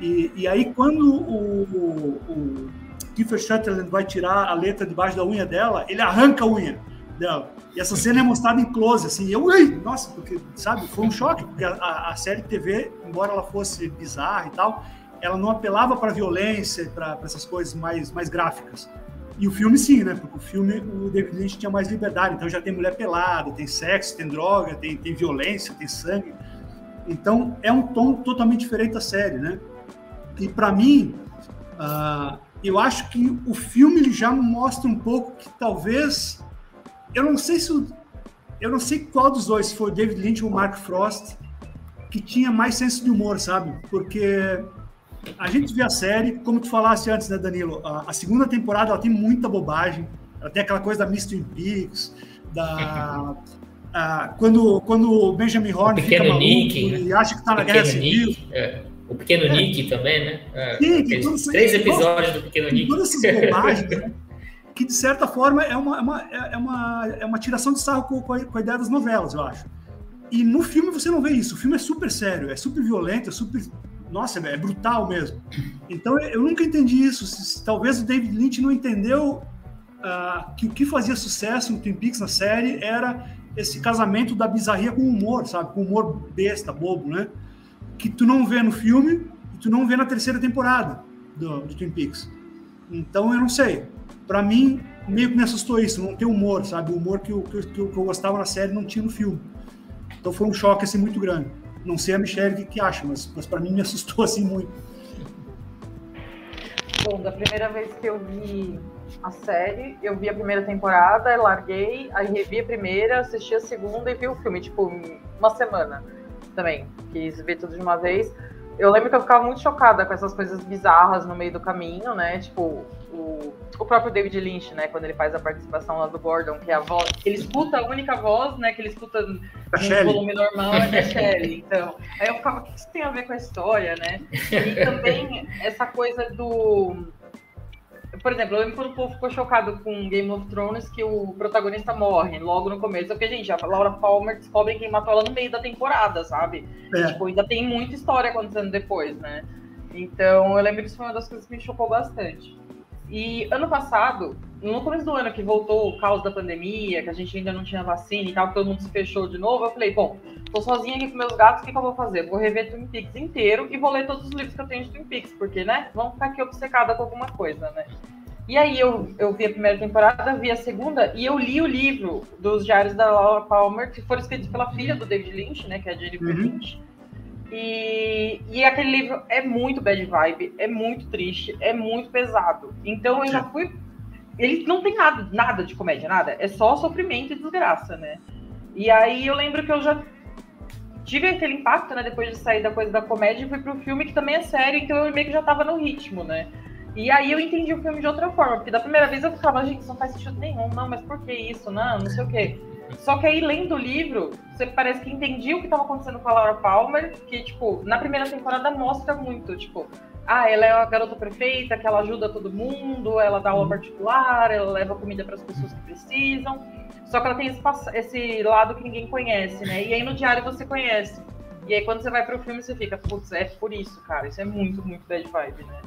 [SPEAKER 3] E, e aí, quando o, o, o Kiefer Sutherland vai tirar a letra debaixo da unha dela, ele arranca a unha dela. E essa cena é mostrada em close, assim, eu, ui, nossa, porque, sabe, foi um choque, porque a, a série TV, embora ela fosse bizarra e tal, ela não apelava para violência, para essas coisas mais, mais gráficas. E o filme sim, né? Porque o filme, o David Lynch tinha mais liberdade, então já tem mulher pelada, tem sexo, tem droga, tem, tem violência, tem sangue. Então é um tom totalmente diferente da série, né? E para mim, uh, eu acho que o filme já mostra um pouco que talvez eu não sei se eu não sei qual dos dois, se foi o David Lynch ou o Mark Frost, que tinha mais senso de humor, sabe? Porque a gente vê a série, como tu falaste antes, né, Danilo? A, a segunda temporada ela tem muita bobagem. Ela tem aquela coisa da Mr. Peaks, da quando, quando o Benjamin Horn
[SPEAKER 2] o fica maluco
[SPEAKER 3] Nick, né? e acha que está na Guerra Civil.
[SPEAKER 2] É. O Pequeno Nick também, né?
[SPEAKER 3] É, Sim,
[SPEAKER 2] três episódios do Pequeno Nick.
[SPEAKER 3] Todas essas bobagens, né? que de certa forma é uma, é uma, é uma, é uma tiração de sarro com, com, a, com a ideia das novelas, eu acho. E no filme você não vê isso. O filme é super sério, é super violento, é super. Nossa, é brutal mesmo. Então eu nunca entendi isso. Talvez o David Lynch não entendeu uh, que o que fazia sucesso no Twin Peaks na série era esse casamento da bizarria com o humor, sabe? Com humor besta, bobo, né? Que tu não vê no filme e tu não vê na terceira temporada do, do Twin Peaks. Então eu não sei. Para mim, meio que me assustou isso, não ter humor, sabe? O humor que eu, que, eu, que eu gostava na série não tinha no filme. Então foi um choque assim muito grande. Não sei a Michelle o que, que acha, mas, mas para mim me assustou assim muito.
[SPEAKER 4] Bom, da primeira vez que eu vi a série, eu vi a primeira temporada, larguei, aí revi a primeira, assisti a segunda e vi o filme, tipo, uma semana também. Quis ver tudo de uma vez. Eu lembro que eu ficava muito chocada com essas coisas bizarras no meio do caminho, né? Tipo, o, o próprio David Lynch, né? Quando ele faz a participação lá do Gordon, que é a voz. Ele escuta a única voz, né? Que ele escuta no volume normal é da Shelley. Então, aí eu ficava, o que isso tem a ver com a história, né? E também essa coisa do por exemplo, eu lembro quando o povo ficou chocado com Game of Thrones que o protagonista morre logo no começo. Porque, gente, a Laura Palmer descobre quem matou ela no meio da temporada, sabe? É. E, tipo, ainda tem muita história acontecendo depois, né? Então, eu lembro que isso foi uma das coisas que me chocou bastante. E ano passado, no começo do ano que voltou o caos da pandemia, que a gente ainda não tinha vacina e tal, que todo mundo se fechou de novo, eu falei, bom, tô sozinha aqui com meus gatos, o que, que eu vou fazer? Vou rever Twin Peaks inteiro e vou ler todos os livros que eu tenho de Twin Peaks, porque, né, vamos ficar aqui obcecada com alguma coisa, né? E aí eu, eu vi a primeira temporada, vi a segunda, e eu li o livro dos Diários da Laura Palmer, que foram escritos pela filha do David Lynch, né, que é a Jennifer uhum. Lynch. E, e aquele livro é muito bad vibe, é muito triste, é muito pesado. Então eu já fui. Ele não tem nada, nada de comédia, nada. É só sofrimento e desgraça, né? E aí eu lembro que eu já tive aquele impacto, né? Depois de sair da coisa da comédia, e fui pro filme que também é sério, então eu meio que já tava no ritmo, né? E aí eu entendi o filme de outra forma, porque da primeira vez eu ficava, gente, isso não faz sentido nenhum, não, mas por que isso? Não, não sei o quê. Só que aí, lendo o livro, você parece que entendia o que estava acontecendo com a Laura Palmer, que, tipo, na primeira temporada mostra muito, tipo, ah, ela é a garota perfeita, que ela ajuda todo mundo, ela dá aula uhum. particular, ela leva comida para as pessoas que precisam. Só que ela tem esse, esse, lado que ninguém conhece, né? E aí no diário você conhece. E aí quando você vai pro filme, você fica, putz, é por isso, cara. Isso é muito, muito bad vibe, né?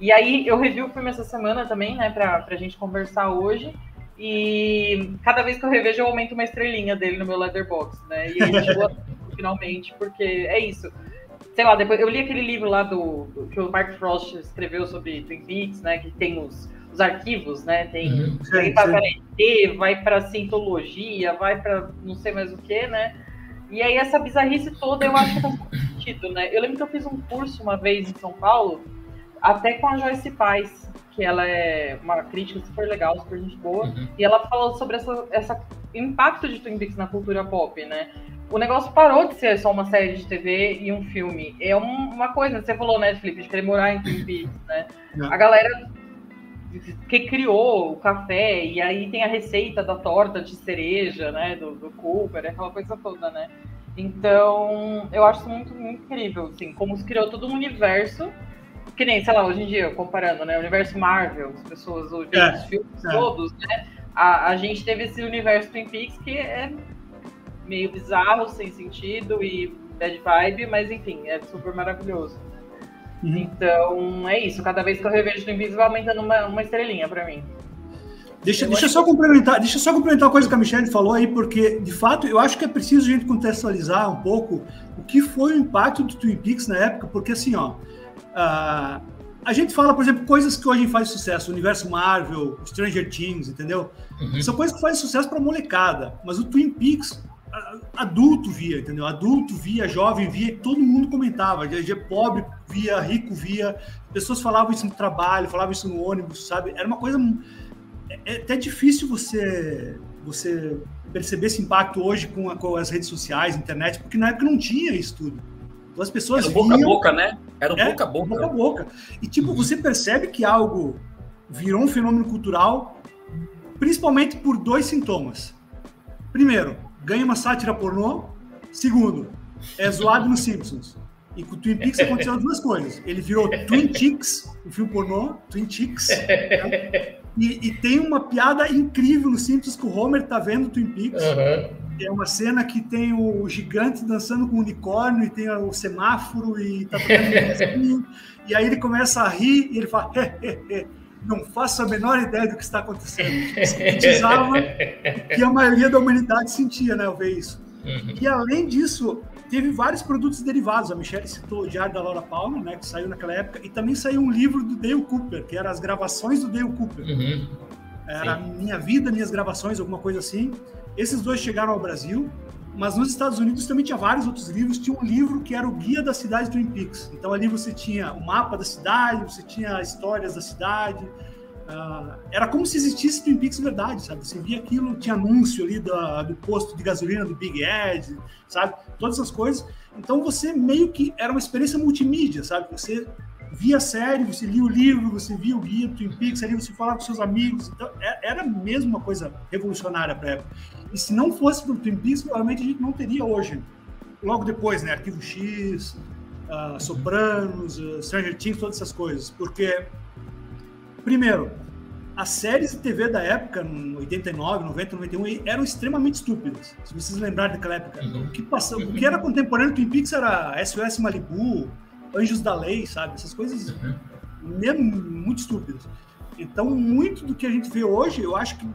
[SPEAKER 4] E aí eu revi o filme essa semana também, né, pra, pra gente conversar hoje. E cada vez que eu revejo, eu aumento uma estrelinha dele no meu Letterboxd, né? E ele chegou finalmente, porque é isso. Sei lá, depois eu li aquele livro lá do, do, que o Mark Frost escreveu sobre Twin Peaks, né? Que tem os, os arquivos, né? Tem uhum, vai para ET, vai para cientologia, vai para não sei mais o que, né? E aí essa bizarrice toda eu acho que faz sentido, né? Eu lembro que eu fiz um curso uma vez em São Paulo, até com a Joyce Paz, que ela é uma crítica super legal, super gente boa, uhum. e ela falou sobre essa, essa impacto de Twin Peaks na cultura pop, né? O negócio parou de ser só uma série de TV e um filme. É um, uma coisa, você falou, né, Felipe, de querer morar em Twin Peaks, né? A galera que criou o café, e aí tem a receita da torta de cereja, né, do, do Cooper, aquela coisa toda, né? Então, eu acho muito, muito incrível, assim, como se criou todo um universo que nem, sei lá, hoje em dia, comparando, né? O universo Marvel, as pessoas, os, é, filmes é. todos, né? A, a gente teve esse universo Twin Peaks que é meio bizarro, sem sentido e bad vibe, mas enfim, é super maravilhoso. Uhum. Então, é isso. Cada vez que eu revejo Twin Peaks, vai aumentando uma, uma estrelinha para mim.
[SPEAKER 3] Deixa, deixa, só complementar, deixa só complementar uma coisa que a Michelle falou aí, porque, de fato, eu acho que é preciso a gente contextualizar um pouco o que foi o impacto do Twin Peaks na época, porque, assim, ó, Uh, a gente fala, por exemplo, coisas que hoje fazem sucesso, o universo Marvel, Stranger Things, entendeu? Uhum. São coisas que fazem sucesso para molecada, mas o Twin Peaks adulto via, entendeu? Adulto via, jovem via, todo mundo comentava. Pobre via, rico via, pessoas falavam isso no trabalho, falavam isso no ônibus, sabe? Era uma coisa é, é até difícil você você perceber esse impacto hoje com, a, com as redes sociais, internet, porque na época não tinha isso tudo. Então as pessoas
[SPEAKER 1] Era boca a boca, né? Era
[SPEAKER 3] é, boca a boca. Boca a boca. E tipo, uhum. você percebe que algo virou um fenômeno cultural principalmente por dois sintomas. Primeiro, ganha uma sátira pornô. Segundo, é zoado nos Simpsons. E com o Twin Peaks aconteceram duas coisas. Ele virou Twin Chicks, o filme pornô, Twin Chicks. Né? E, e, tem uma piada incrível no Simpsons que o Homer tá vendo o Twin Peaks. Uhum. É uma cena que tem o gigante dançando com o unicórnio e tem o semáforo e tá tocando E aí ele começa a rir e ele fala: não faço a menor ideia do que está acontecendo. Sintetizava que a maioria da humanidade sentia, né, ao ver isso. Uhum. E além disso, teve vários produtos derivados. A Michelle citou o Diário da Laura Palmer, né, que saiu naquela época, e também saiu um livro do Dale Cooper, que era as gravações do Dale Cooper. Uhum. Era Sim. Minha Vida, Minhas Gravações, alguma coisa assim. Esses dois chegaram ao Brasil, mas nos Estados Unidos também tinha vários outros livros. Tinha um livro que era o Guia da Cidade Twin Peaks. Então ali você tinha o mapa da cidade, você tinha histórias da cidade. Uh, era como se existisse Twin Peaks verdade, sabe? Você via aquilo, tinha anúncio ali do, do posto de gasolina do Big Ed, sabe? Todas essas coisas. Então você meio que era uma experiência multimídia, sabe? Você via a série, você lia o livro, você via o guia do Twin Peaks, ali você falava com seus amigos. Então, é, era mesmo uma coisa revolucionária para época. E se não fosse pelo Twin Peaks, provavelmente a gente não teria hoje. Logo depois, né? Arquivo X, uh, Sopranos, uh, Stranger Things, todas essas coisas. Porque, primeiro, as séries de TV da época, em 89, 90, 91, eram extremamente estúpidas. Se vocês lembrarem daquela época. Uhum. O, que passou, o que era contemporâneo do Twin Peaks era SOS Malibu, Anjos da Lei, sabe? Essas coisas uhum. mesmo muito estúpidas. Então, muito do que a gente vê hoje, eu acho que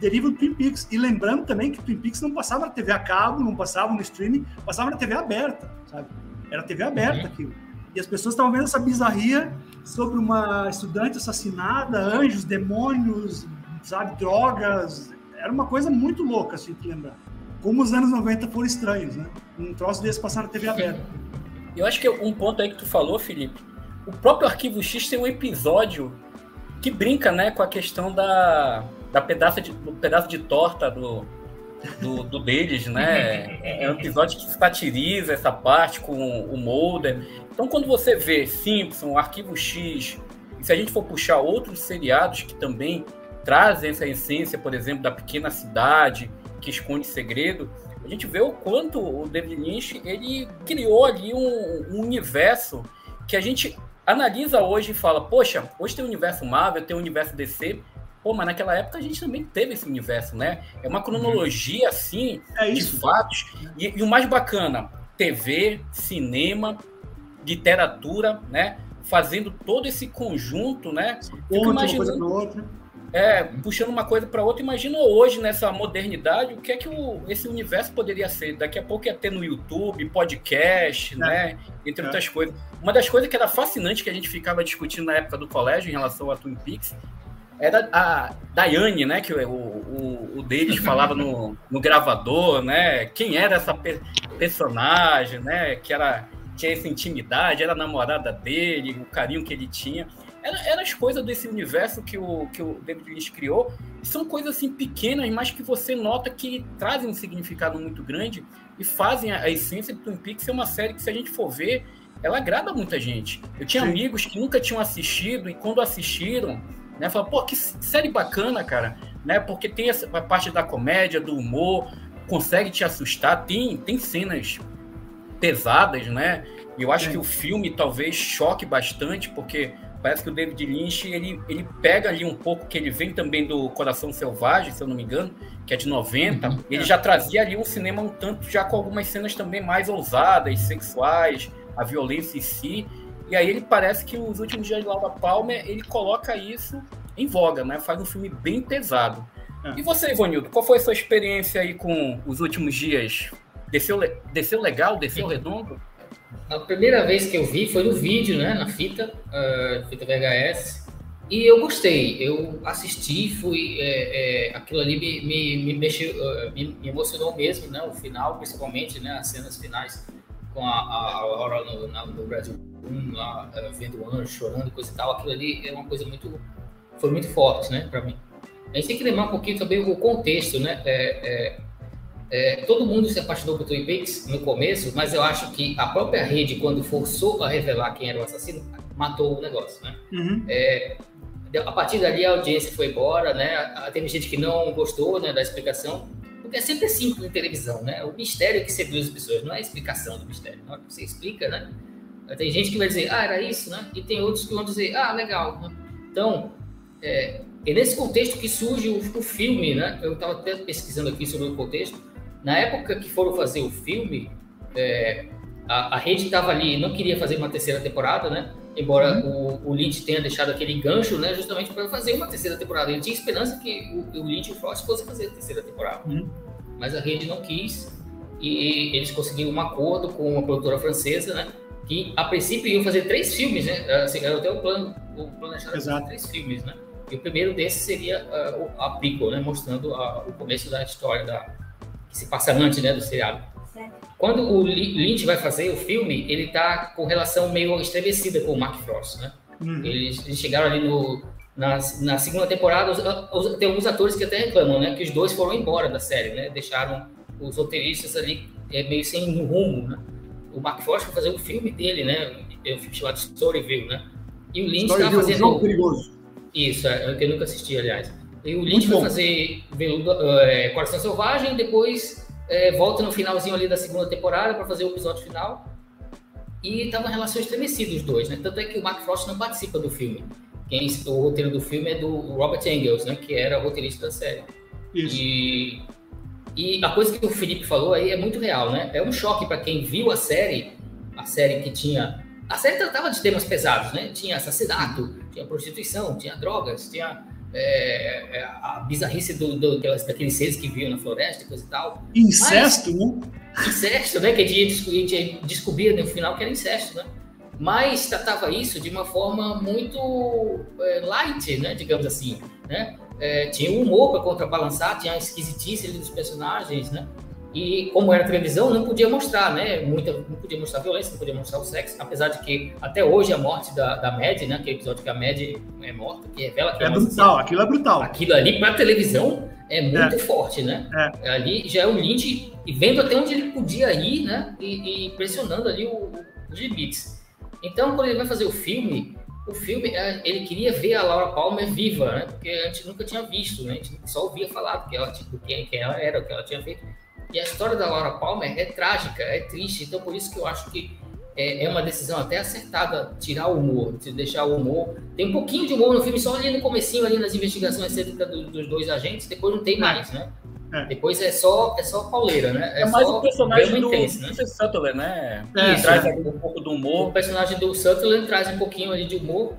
[SPEAKER 3] deriva do Twin Peaks. E lembrando também que o Twin Peaks não passava na TV a cabo, não passava no streaming, passava na TV aberta, sabe? Era TV aberta uhum. aquilo. E as pessoas estavam vendo essa bizarria sobre uma estudante assassinada, anjos, demônios, sabe, drogas. Era uma coisa muito louca, assim, que lembrar. Como os anos 90 foram estranhos, né? Um troço desse passar na TV aberta.
[SPEAKER 1] Eu acho que um ponto aí que tu falou, Felipe, o próprio Arquivo X tem um episódio que brinca, né, com a questão da, da pedaço de, do pedaço de torta do, do, do deles, né? É um episódio que satiriza essa parte com o Mulder. Então, quando você vê Simpson, Arquivo X, e se a gente for puxar outros seriados que também trazem essa essência, por exemplo, da pequena cidade que esconde segredo, a gente vê o quanto o David Lynch ele criou ali um, um universo que a gente analisa hoje e fala, poxa, hoje tem o universo Marvel, tem o universo DC, pô, mas naquela época a gente também teve esse universo, né? É uma cronologia, assim, é de fatos. E, e, o mais bacana, TV, cinema, literatura, né? Fazendo todo esse conjunto, né?
[SPEAKER 3] Fico imaginando
[SPEAKER 1] é, puxando uma coisa para outra. Imagina hoje, nessa modernidade, o que é que o, esse universo poderia ser. Daqui a pouco ia ter no YouTube, podcast, é. né? Entre é. outras coisas. Uma das coisas que era fascinante que a gente ficava discutindo na época do colégio em relação a Twin Peaks era a Daiane, né? Que o, o, o deles falava no, no gravador, né? Quem era essa pe personagem, né? Que era tinha essa intimidade, era a namorada dele, o carinho que ele tinha. Era, era as coisas desse universo que o, que o David Lynch criou. São coisas assim pequenas, mas que você nota que trazem um significado muito grande e fazem a, a essência de Twin Peaks ser uma série que, se a gente for ver, ela agrada muita gente. Eu tinha Sim. amigos que nunca tinham assistido e quando assistiram, né, falaram, pô, que série bacana, cara, né? Porque tem essa a parte da comédia, do humor, consegue te assustar, tem, tem cenas pesadas, né? E eu acho que o filme talvez choque bastante, porque Parece que o David Lynch ele, ele pega ali um pouco que ele vem também do Coração Selvagem, se eu não me engano, que é de 90. Uhum, ele é. já trazia ali um cinema um tanto já com algumas cenas também mais ousadas, sexuais, a violência em si. E aí ele parece que os últimos dias de Laura Palmer ele coloca isso em voga, né? Faz um filme bem pesado. É. E você, Ivanildo, qual foi a sua experiência aí com os últimos dias? Desceu, desceu legal? Desceu redondo?
[SPEAKER 2] A primeira vez que eu vi foi no vídeo, né, na fita, uh, fita VHS, e eu gostei. Eu assisti, fui, é, é, aquilo ali me, me, me mexeu, uh, me, me, emocionou mesmo, né, o final, principalmente, né, as cenas finais com a, a Aurora no, no Brasil, um, lá, vendo o anjo, chorando, coisa e tal. Aquilo ali é uma coisa muito, foi muito forte, né, para mim. A gente tem que lembrar um pouquinho também o contexto, né, é, é todo mundo se apaixonou por Twin Peaks no começo, mas eu acho que a própria rede, quando forçou a revelar quem era o assassino, matou o negócio, né? Uhum. É, a partir dali a audiência foi embora, né? Teve gente que não gostou né, da explicação, porque é sempre assim na televisão, né? O mistério que seduz as pessoas, não é a explicação do mistério. Na hora que você explica, né? Tem gente que vai dizer, ah, era isso, né? E tem outros que vão dizer, ah, legal. Né? Então, é, é nesse contexto que surge o, o filme, né? Eu estava até pesquisando aqui sobre o contexto. Na época que foram fazer o filme, é, a, a rede estava ali, não queria fazer uma terceira temporada, né? Embora uhum. o, o Lynch tenha deixado aquele gancho, né? Justamente para fazer uma terceira temporada. Ele tinha esperança que o, o Lynch e o Frost fossem fazer a terceira temporada. Uhum. Mas a rede não quis e eles conseguiram um acordo com uma produtora francesa, né? Que a princípio iam fazer três filmes, né? Assim, era até o plano, o planejado fazer três filmes, né? E o primeiro desses seria uh, a prequel, né? Mostrando a, o começo da história da que se passa antes, né? Do seriado. Quando o Lynch vai fazer o filme, ele tá com relação meio estremecida com o Mark Frost, né? Uhum. Eles, eles, chegaram ali no, na, na segunda temporada, os, os, tem alguns atores que até reclamam, né? Que os dois foram embora da série, né? Deixaram os roteiristas ali é, meio sem rumo, né? O Mark Frost vai fazer o filme dele, né? É um filme chamado Storyville, né? E o Lynch está fazendo... Jogo perigoso. Isso, é, eu nunca assisti, aliás. E o Lynch vai fazer Veludo, é, Coração Selvagem, depois é, volta no finalzinho ali da segunda temporada para fazer o episódio final. E tá uma relação estremecida os dois, né? Tanto é que o Mark Frost não participa do filme. Quem, o roteiro do filme é do Robert Engels, né? Que era o roteirista da série. Isso. E, e a coisa que o Felipe falou aí é muito real, né? É um choque para quem viu a série, a série que tinha... A série tratava de temas pesados, né? Tinha assassinato, tinha prostituição, tinha drogas, tinha é, é, a bizarrice do, do, daqueles seres que viviam na floresta e coisa e tal.
[SPEAKER 3] Incesto, Mas, né?
[SPEAKER 2] Incesto, né? Que a gente descobria no final que era incesto, né? Mas tratava isso de uma forma muito é, light, né? Digamos assim, né? É, tinha um humor para contrabalançar, tinha a esquisitice dos personagens, né? E como era televisão, não podia mostrar, né? Muita, não podia mostrar violência, não podia mostrar o sexo, apesar de que até hoje a morte da, da Mad, né? Aquele episódio que a Mad é morta, que revela que
[SPEAKER 3] é, é brutal, aquilo é brutal.
[SPEAKER 2] Aquilo ali para televisão é muito é. forte, né? É. Ali já é o Lynch e vendo até onde ele podia ir, né? E, e pressionando ali o, os limites. Então, quando ele vai fazer o filme, o filme, é, ele queria ver a Laura Palmer viva, né? Porque a gente nunca tinha visto, né? A gente só ouvia falar do que ela, do que, que ela era, o que ela tinha feito. E a história da Laura Palmer é trágica, é triste. Então, por isso que eu acho que é, é uma decisão até acertada tirar o humor, deixar o humor. Tem um pouquinho de humor no filme, só ali no comecinho, ali nas investigações acerca do, dos dois agentes, depois não tem mais, né? É. Depois é só, é só pauleira, né?
[SPEAKER 1] É, é mais o personagem do intenso, né? Sutherland, né? É, traz um pouco do humor.
[SPEAKER 2] O personagem do Sutherland traz um pouquinho ali de humor,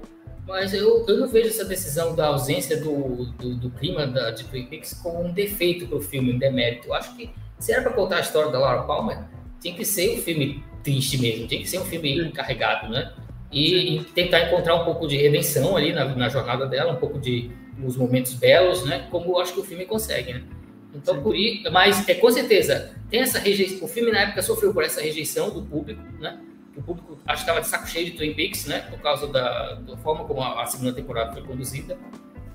[SPEAKER 2] mas eu, eu não vejo essa decisão da ausência do, do, do clima da, de Twin Peaks como um defeito para o filme, um demérito. Eu acho que se era para contar a história da Laura Palmer, tinha que ser um filme triste mesmo, tinha que ser um filme carregado, né? E, e, tentar encontrar um pouco de redenção ali na, na, jornada dela, um pouco de os momentos belos, né? Como eu acho que o filme consegue, né? Então, por isso, mas é com certeza tem essa rejeição. O filme na época sofreu por essa rejeição do público, né? O público acho que estava de saco cheio de Twin Peaks, né? Por causa da, da forma como a, a, segunda temporada foi conduzida.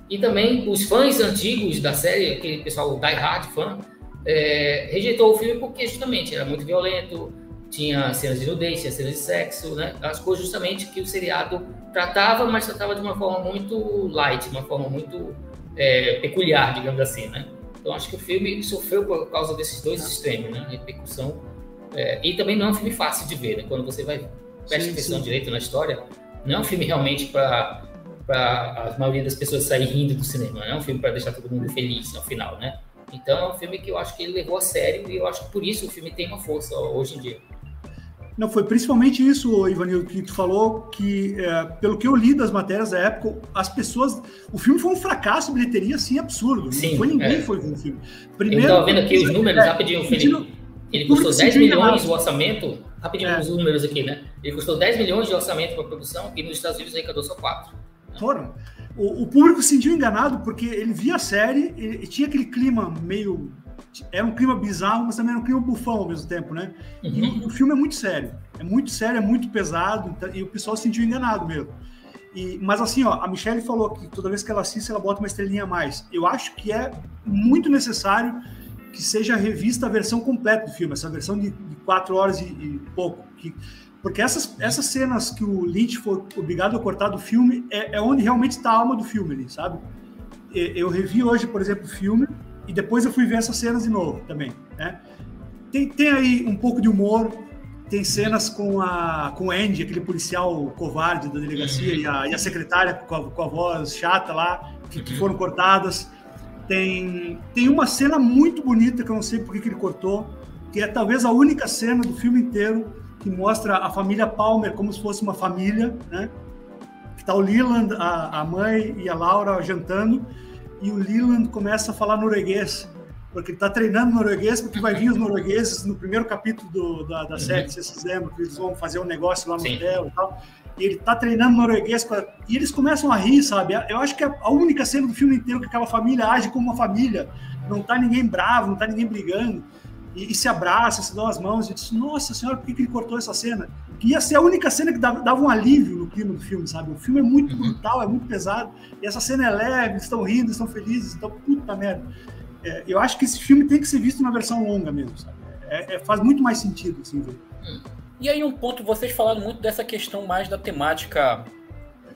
[SPEAKER 2] E também os fãs antigos da série, aquele pessoal die hard fã, é, rejeitou o filme porque justamente era muito violento, tinha cenas de nudez, tinha cenas de sexo, né? As coisas justamente que o seriado tratava, mas tratava de uma forma muito light, uma forma muito é, peculiar, digamos assim, né? Então acho que o filme sofreu por causa desses dois extremos, né? Repercussão. É, e também não é um filme fácil de ver, né? Quando você vai presta atenção direito na história, não é um filme realmente para para a maioria das pessoas sair rindo do cinema, não é um filme para deixar todo mundo feliz no final, né? Então é um filme que eu acho que ele levou a sério e eu acho que por isso o filme tem uma força hoje em dia.
[SPEAKER 3] Não, foi principalmente isso, Ivanildo, que tu falou, que é, pelo que eu li das matérias da época, as pessoas. O filme foi um fracasso, bilheteria assim, absurdo. Sim, não foi ninguém é. foi ver o filme.
[SPEAKER 2] Primeiro, eu estava vendo aqui os números, é, rapidinho, Felipe. Ele custou 10 milhões o orçamento. Rapidinho é. os números aqui, né? Ele custou 10 milhões de orçamento para produção e nos Estados Unidos arrecadou só 4.
[SPEAKER 3] Foram o, o público se sentiu enganado porque ele via a série e, tinha aquele clima meio. Era um clima bizarro, mas também era um clima bufão ao mesmo tempo, né? Uhum. E, o filme é muito sério. É muito sério, é muito pesado, então, e o pessoal se sentiu enganado mesmo. E, mas assim, ó, a Michelle falou que toda vez que ela assiste, ela bota uma estrelinha a mais. Eu acho que é muito necessário que seja revista a versão completa do filme, essa versão de, de quatro horas e, e pouco. Que, porque essas, essas cenas que o Lynch foi obrigado a cortar do filme é, é onde realmente está a alma do filme ali, sabe? Eu revi hoje, por exemplo, o filme e depois eu fui ver essas cenas de novo também, né? Tem, tem aí um pouco de humor, tem cenas com, a, com o Andy, aquele policial covarde da delegacia, e a, e a secretária com a, com a, voz chata lá, que, que, foram cortadas. Tem, tem uma cena muito bonita, que eu não sei por que ele cortou, que é talvez a única cena do filme inteiro que mostra a família Palmer como se fosse uma família, né? Que tá o Leland, a, a mãe e a Laura jantando, e o Leland começa a falar norueguês porque ele está treinando norueguês, porque vai vir os noruegueses no primeiro capítulo do, da, da uhum. série, se vocês lembram, que eles vão fazer um negócio lá no Sim. hotel e tal. E ele está treinando norueguês, e eles começam a rir, sabe? Eu acho que é a única cena do filme inteiro que aquela família age como uma família. Não está ninguém bravo, não está ninguém brigando. E, e, se abraça, se dão as mãos. E diz: Nossa senhora, por que, que ele cortou essa cena? Que ia ser a única cena que dava, dava, um alívio no clima do filme, sabe? O filme é muito uhum. brutal, é muito pesado. E essa cena é leve, estão rindo, estão felizes. Então, puta merda é, eu acho que esse filme tem que ser visto na versão longa mesmo, sabe? É, é, faz muito mais sentido, assim, ver.
[SPEAKER 1] E aí um ponto, vocês falaram muito dessa questão mais da temática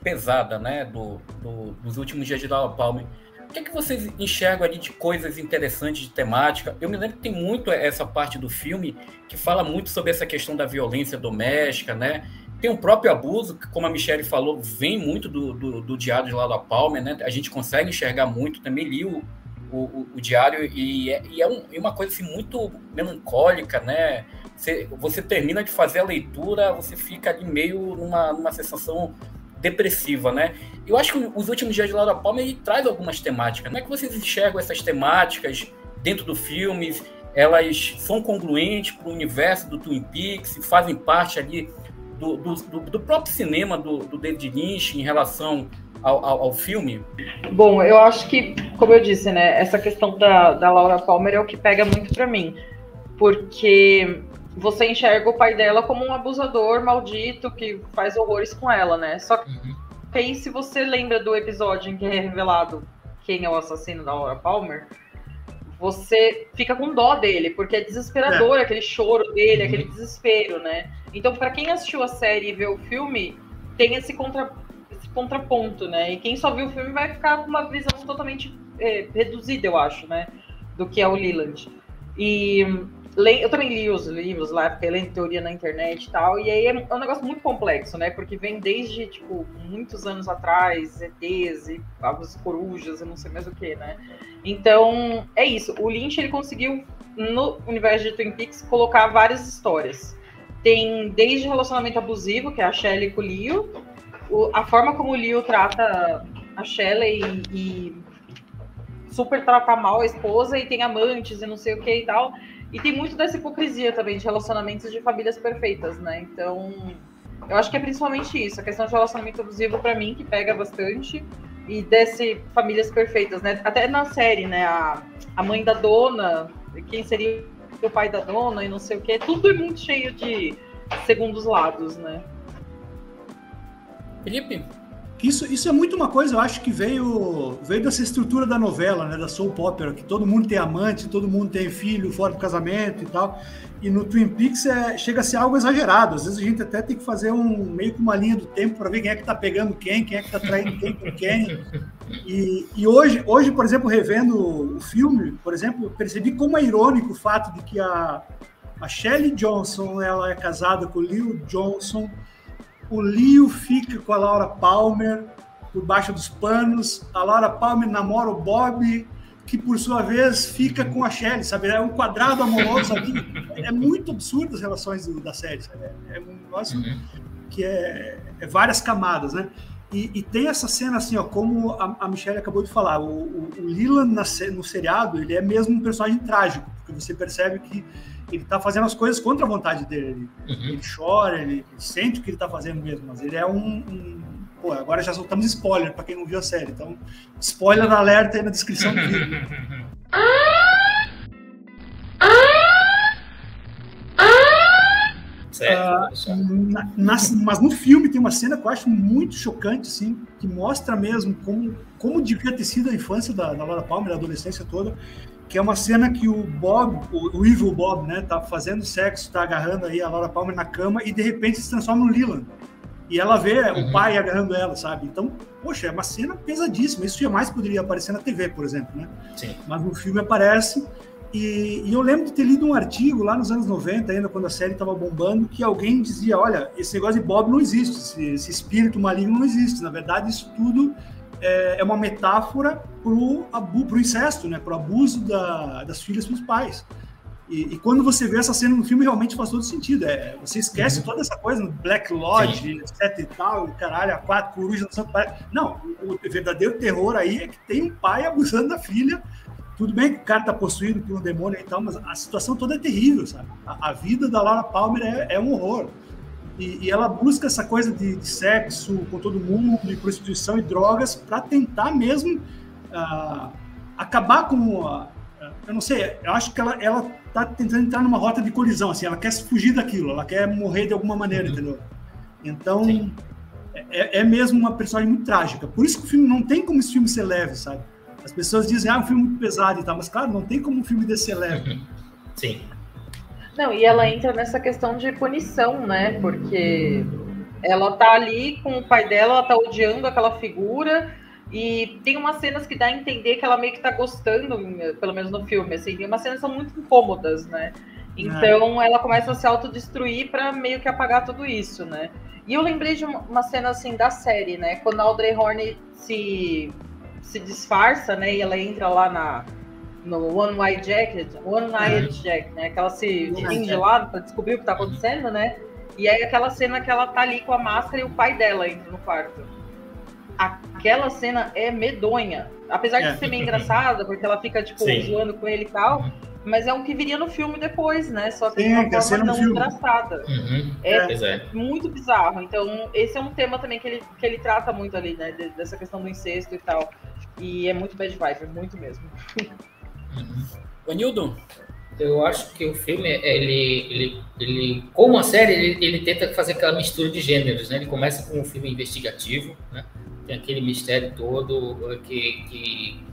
[SPEAKER 1] pesada, né, do, do dos últimos dias de Laura Palmer. Que que vocês enxergam ali de coisas interessantes de temática? Eu me lembro que tem muito essa parte do filme que fala muito sobre essa questão da violência doméstica, né? Tem o próprio abuso, que, como a Michelle falou, vem muito do, do, do diário de Laura Palmer, né? A gente consegue enxergar muito. Também li o, o, o, o diário e é, e é um, uma coisa assim, muito melancólica, né? Você, você termina de fazer a leitura, você fica ali meio numa, numa sensação depressiva, né? Eu acho que os últimos dias de Laura Palmer traz algumas temáticas. Como é que vocês enxergam essas temáticas dentro do filme? Elas são congruentes para o universo do Twin Peaks, fazem parte ali do, do, do, do próprio cinema do, do David Lynch em relação ao, ao, ao, filme?
[SPEAKER 4] Bom, eu acho que, como eu disse, né, essa questão da, da Laura Palmer é o que pega muito para mim, porque você enxerga o pai dela como um abusador maldito que faz horrores com ela, né? Só que uhum. aí, se você lembra do episódio em que é revelado quem é o assassino da Laura Palmer, você fica com dó dele, porque é desesperador é. aquele choro dele, uhum. aquele desespero, né? Então, para quem assistiu a série e vê o filme, tem esse contra contraponto, né? E quem só viu o filme vai ficar com uma visão totalmente é, reduzida, eu acho, né? Do que é o Leland. E eu também li os livros lá, porque lendo teoria na internet e tal, e aí é um negócio muito complexo, né? Porque vem desde, tipo, muitos anos atrás, ETs e as corujas, eu não sei mais o que, né? Então, é isso. O Lynch, ele conseguiu, no universo de Twin Peaks, colocar várias histórias. Tem desde relacionamento abusivo, que é a Shelley com o Leo, o, a forma como o Leo trata a Shelley e, e, super trata mal a esposa e tem amantes e não sei o que e tal. E tem muito dessa hipocrisia também de relacionamentos de famílias perfeitas, né? Então, eu acho que é principalmente isso, a questão de relacionamento abusivo para mim que pega bastante e desse famílias perfeitas, né? Até na série, né? A, a mãe da dona, quem seria o pai da dona e não sei o que, tudo é muito cheio de segundos lados, né?
[SPEAKER 1] Felipe?
[SPEAKER 3] Isso, isso é muito uma coisa, eu acho que veio, veio dessa estrutura da novela, né, da soap opera, que todo mundo tem amante, todo mundo tem filho fora do casamento e tal. E no Twin Peaks é, chega a ser algo exagerado. Às vezes a gente até tem que fazer um meio que uma linha do tempo para ver quem é que está pegando quem, quem é que está traindo quem com quem. E, e, hoje, hoje, por exemplo, revendo o filme, por exemplo, percebi como é irônico o fato de que a, a Shelley Johnson ela é casada com o Leo Johnson o Leo fica com a Laura Palmer por baixo dos panos, a Laura Palmer namora o Bob, que por sua vez fica com a Shelley, sabe? É um quadrado amoroso ali. É muito absurdo as relações da série, sabe? É um negócio uhum. que é, é, várias camadas, né? E, e, tem essa cena assim, ó, como a, a Michelle acabou de falar, o, o, o Leland na, no seriado, ele é mesmo um personagem trágico, porque você percebe que ele tá fazendo as coisas contra a vontade dele. Uhum. Ele chora, ele, ele, sente o que ele tá fazendo mesmo, mas ele é um. um... Pô, agora já soltamos spoiler para quem não viu a série, então spoiler alerta aí na descrição do vídeo. Certo, uh, na, na, mas no filme tem uma cena que eu acho muito chocante, assim, que mostra mesmo como, como devia ter sido a infância da, da Laura Palmer, a adolescência toda, que é uma cena que o Bob, o, o Evil Bob, né, tá fazendo sexo, tá agarrando aí a Laura Palmer na cama e de repente se transforma no Leland. E ela vê uhum. o pai agarrando ela, sabe? Então, poxa, é uma cena pesadíssima. Isso jamais poderia aparecer na TV, por exemplo, né? Sim. Mas no filme aparece E, e, eu lembro de ter lido um artigo lá nos anos 90, ainda quando a série estava bombando, que alguém dizia: olha, esse negócio de Bob não existe, esse, esse espírito maligno não existe. Na verdade, isso tudo é, é uma metáfora para o incesto, né? para o abuso da, das filhas pelos pais. E, e, quando você vê essa cena no filme, realmente faz todo sentido. É, você esquece uhum. toda essa coisa, Black Lodge, Sim. etc e tal, caralho, a quatro corujas no Santo Pai. Não, o, o, verdadeiro terror aí é que tem um pai abusando da filha. Tudo bem que o cara tá possuído por um demônio e tal, mas a situação toda é terrível, sabe? A, a vida da Laura Palmer é, é um horror. E, e, ela busca essa coisa de, de, sexo com todo mundo, de prostituição e drogas, para tentar mesmo uh, acabar com. A, eu não sei, eu acho que ela, ela tá tentando entrar numa rota de colisão, assim, ela quer fugir daquilo, ela quer morrer de alguma maneira, uhum. entendeu? Então, é, é, mesmo uma personagem muito trágica. Por isso que o filme não tem como esse filme ser leve, sabe? As pessoas dizem, ah, é um filme muito pesado e tal, mas claro, não tem como um filme desse ser leve. Uhum.
[SPEAKER 2] Sim.
[SPEAKER 4] Não, e ela entra nessa questão de punição, né? Porque ela tá ali com o pai dela, ela tá odiando aquela figura, e tem umas cenas que dá a entender que ela meio que tá gostando, pelo menos no filme, assim, tem umas cenas que são muito incômodas, né? Então é. ela começa a se autodestruir para meio que apagar tudo isso, né? E eu lembrei de uma cena assim da série, né? Quando a Audrey Horne se, se disfarça, né? E ela entra lá na, no One Night Jacket, One Night uhum. Jack, né? Que ela se finge lá para descobrir o que tá acontecendo, né? E aí aquela cena que ela tá ali com a máscara e o pai dela entra no quarto aquela cena é medonha. Apesar de é. ser meio engraçada, porque ela fica, tipo, Sim. zoando com ele e tal, mas é um que viria no filme depois, né? Só que Sim, de uma forma não engraçada. Uhum. É, é, muito bizarro. Então, esse é um tema também que ele, que ele trata muito ali, né? Dessa questão do incesto e tal. E é muito bad vibe, muito mesmo.
[SPEAKER 1] Uhum. Anildo?
[SPEAKER 2] Eu acho que o filme, ele, ele, ele como a série, ele, ele tenta fazer aquela mistura de gêneros, né? Ele começa com um filme investigativo, né? tem aquele mistério todo eh, que, que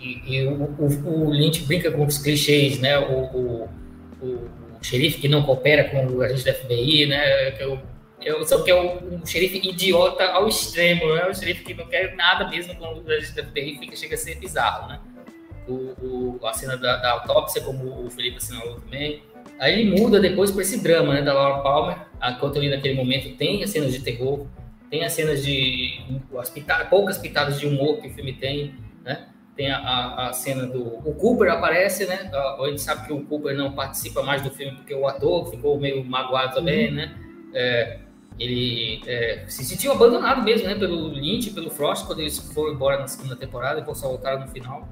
[SPEAKER 2] e, e o, o, o, Lynch brinca com os clichês, né? O, o, o, xerife que não coopera com o agente da FBI, né? Que eu, eu, só que é um, um xerife idiota ao extremo, né? O xerife que não quer nada mesmo com o agente da FBI fica, chega a ser bizarro, né? O, o, a cena da, da autópsia, como o Felipe assinalou também. Aí ele muda depois para esse drama, né? Da Laura Palmer. Enquanto ali naquele momento tem as cenas de terror, tem as cenas de as pitadas, poucas pitadas de humor que o filme tem, né? Tem a, a, a, cena do o Cooper aparece, né? A, gente sabe que o Cooper não participa mais do filme porque o ator ficou meio magoado também, uhum. né? É, ele é, se sentiu abandonado mesmo, né? Pelo Lynch, pelo Frost quando eles foram embora na segunda temporada e só voltaram no final.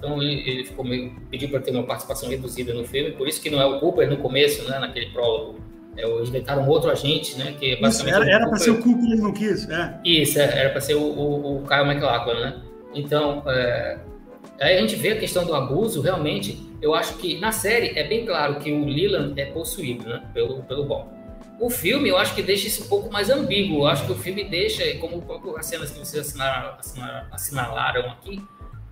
[SPEAKER 2] Então ele, ele ficou meio pediu para ter uma participação reduzida no filme, por isso que não é o Cooper no começo, né? Naquele prólogo é, eles inventaram outro agente, né? Que
[SPEAKER 3] é basicamente Isso, era para ser o Cooper, ele não quis, é.
[SPEAKER 2] Isso, era para ser o, o, o Kyle MacLachlan, né? Então, é, aí a gente vê a questão do abuso, realmente, eu acho que na série é bem claro que o Leland é possuído, né? Pelo, pelo Bob. O filme, eu acho que deixa isso um pouco mais ambíguo. Eu acho que o filme deixa, como as cenas que vocês assinalaram aqui,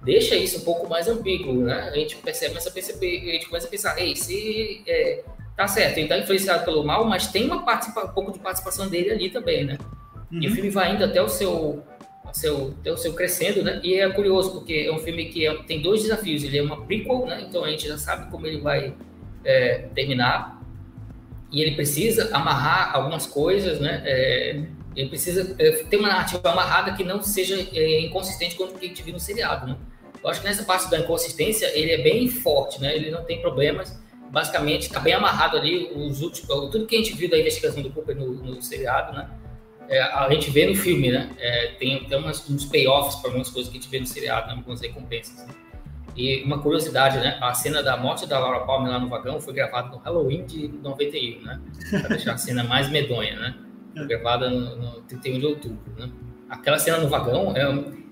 [SPEAKER 2] deixa isso um pouco mais ambíguo, né? A gente percebe, começa a perceber, a gente começa a pensar, ei, se é, tá certo, ele tá influenciado pelo mal, mas tem uma participa, um pouco de participação dele ali também, né? Uhum. E o uhum. filme vai indo até o seu, seu, até o seu crescendo, né? E é curioso, porque é um filme que é, tem dois desafios. Ele é uma prequel, né? Então a gente já sabe como ele vai é, terminar. E ele precisa amarrar algumas coisas, né? É, ele precisa é, ter uma narrativa amarrada que não seja é, inconsistente com o que a gente viu no seriado, né? Eu acho que nessa parte da inconsistência ele é bem forte, né? Ele não tem problemas basicamente está bem amarrado ali os últimos, tudo que a gente viu da investigação do Cooper no, no seriado, né? É, a gente vê no filme, né? É, tem, tem umas, uns payoffs para algumas coisas que a gente vê no seriado, né? algumas recompensas. Né? E uma curiosidade, né? A cena da morte da Laura Palmer lá no vagão foi gravada no Halloween de 91, né? Para deixar a cena mais medonha, né? Foi gravada no, no 31 de outubro, né? Aquela cena no vagão é,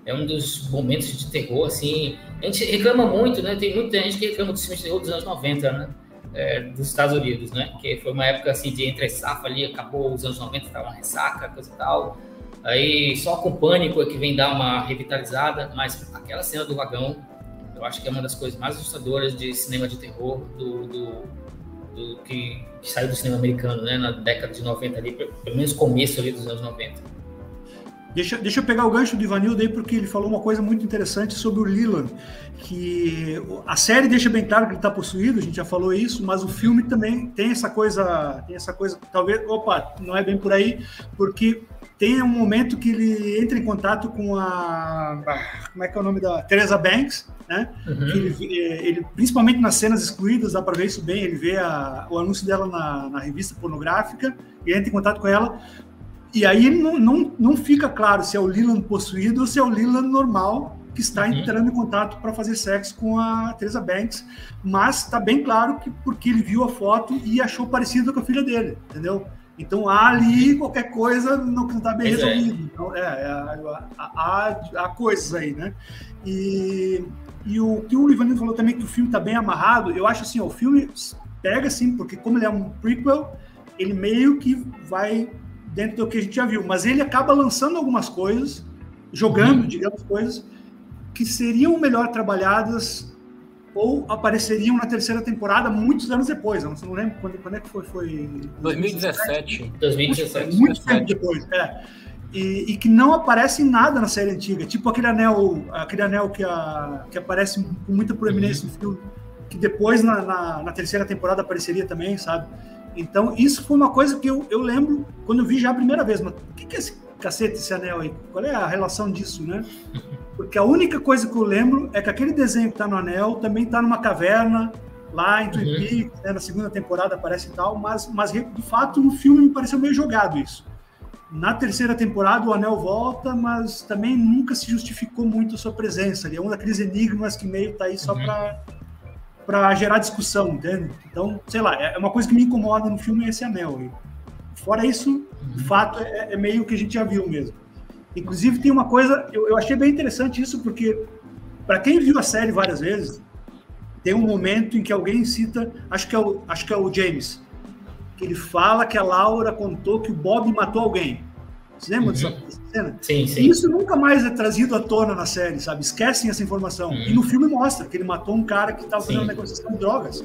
[SPEAKER 2] é um dos momentos de terror, assim. A gente reclama muito, né? Tem muita gente que reclama dos filmes de terror dos anos 90, né? é, dos Estados Unidos, né? Que foi uma época assim de entre safra ali, acabou os anos 90, estava uma ressaca, coisa e tal. Aí só com pânico é que vem dar uma revitalizada, mas aquela cena do vagão, eu acho que é uma das coisas mais assustadoras de cinema de terror do, do, do que, que, saiu do cinema americano, né? Na década de 90 ali, pelo menos começo ali dos anos 90.
[SPEAKER 3] Deixa, deixa eu pegar o gancho do Ivanildo aí, porque ele falou uma coisa muito interessante sobre o Leland, que a série deixa bem claro que ele está possuído, a gente já falou isso, mas o filme também tem essa coisa, tem essa coisa, talvez, opa, não é bem por aí, porque tem um momento que ele entra em contato com a. Como é que é o nome da. Teresa Banks, né? Uhum. Ele, ele, principalmente nas cenas excluídas, dá para ver isso bem. Ele vê a, o anúncio dela na, na, revista pornográfica e entra em contato com ela. E aí não, não, não fica claro se é o Leland possuído ou se é o Leland normal que está uhum. entrando em contato para fazer sexo com a Teresa Banks. Mas está bem claro que porque ele viu a foto e achou parecido com a filha dele, entendeu? Então há ali qualquer coisa não está bem pois é. resolvido. É. Então, é, é há, há, coisas aí, né? E, e o que o Ivanildo falou também que o filme está bem amarrado, eu acho assim, ó, o filme pega assim, porque como ele é um prequel, ele meio que vai dentro do que a gente já viu, mas ele acaba lançando algumas coisas, jogando, uhum. digamos, coisas que seriam melhor trabalhadas ou apareceriam na terceira temporada muitos anos depois. Eu não lembro quando, quando é que foi. Foi
[SPEAKER 1] 2017.
[SPEAKER 2] 2017.
[SPEAKER 3] Muito, tempo depois, é. E, e, que não aparece em nada na série antiga. Tipo aquele anel, aquele anel que, a, que aparece com muita proeminência uhum. no filme, que depois na, na, na, terceira temporada apareceria também, sabe? Então, isso foi uma coisa que eu, eu lembro quando eu vi já a primeira vez. Mas o que, que é esse cacete, esse anel aí? Qual é a relação disso, né? Porque a única coisa que eu lembro é que aquele desenho que está no anel também está numa caverna, lá em Twin uhum. Peaks, né, na segunda temporada aparece e tal, mas, mas de fato no filme me pareceu meio jogado isso. Na terceira temporada o anel volta, mas também nunca se justificou muito a sua presença. Ele é um daqueles enigmas que meio está aí só uhum. para para gerar discussão, entende? Então, sei lá, é uma coisa que me incomoda no filme é esse anel. E fora isso, uhum. de fato, é, é meio que a gente já viu mesmo. Inclusive, tem uma coisa, eu, eu achei bem interessante isso, porque para quem viu a série várias vezes, tem um momento em que alguém cita, acho que é o, acho que é o James, que ele fala que a Laura contou que o Bob matou alguém. Você lembra uhum. dessa cena?
[SPEAKER 2] Sim, sim.
[SPEAKER 3] E isso nunca mais é trazido à tona na série, sabe? Esquecem essa informação. Uhum. E no filme mostra que ele matou um cara que estava fazendo negociação de drogas.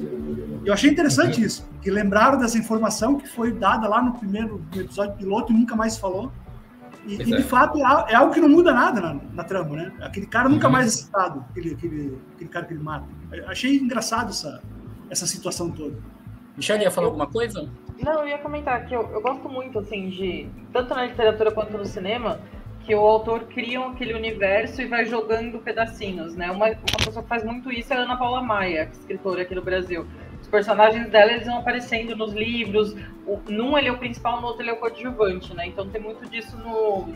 [SPEAKER 3] Eu achei interessante uhum. isso, que lembraram dessa informação que foi dada lá no primeiro no episódio piloto e nunca mais falou. E, e, de é. fato é algo que não muda nada na, na trama, né? Aquele cara nunca uhum. mais é citado, aquele, aquele, aquele cara que ele mata. Eu achei engraçado essa, essa situação toda.
[SPEAKER 1] Michelle, ia falar alguma coisa?
[SPEAKER 4] Não, eu ia comentar que eu, eu gosto muito, assim, de. Tanto na literatura quanto no cinema, que o autor cria aquele universo e vai jogando pedacinhos, né? Uma, uma pessoa que faz muito isso é a Ana Paula Maia, escritora aqui no Brasil personagens dela eles vão aparecendo nos livros. O, num ele é o principal, no outro ele é o coadjuvante, né? Então tem muito disso no,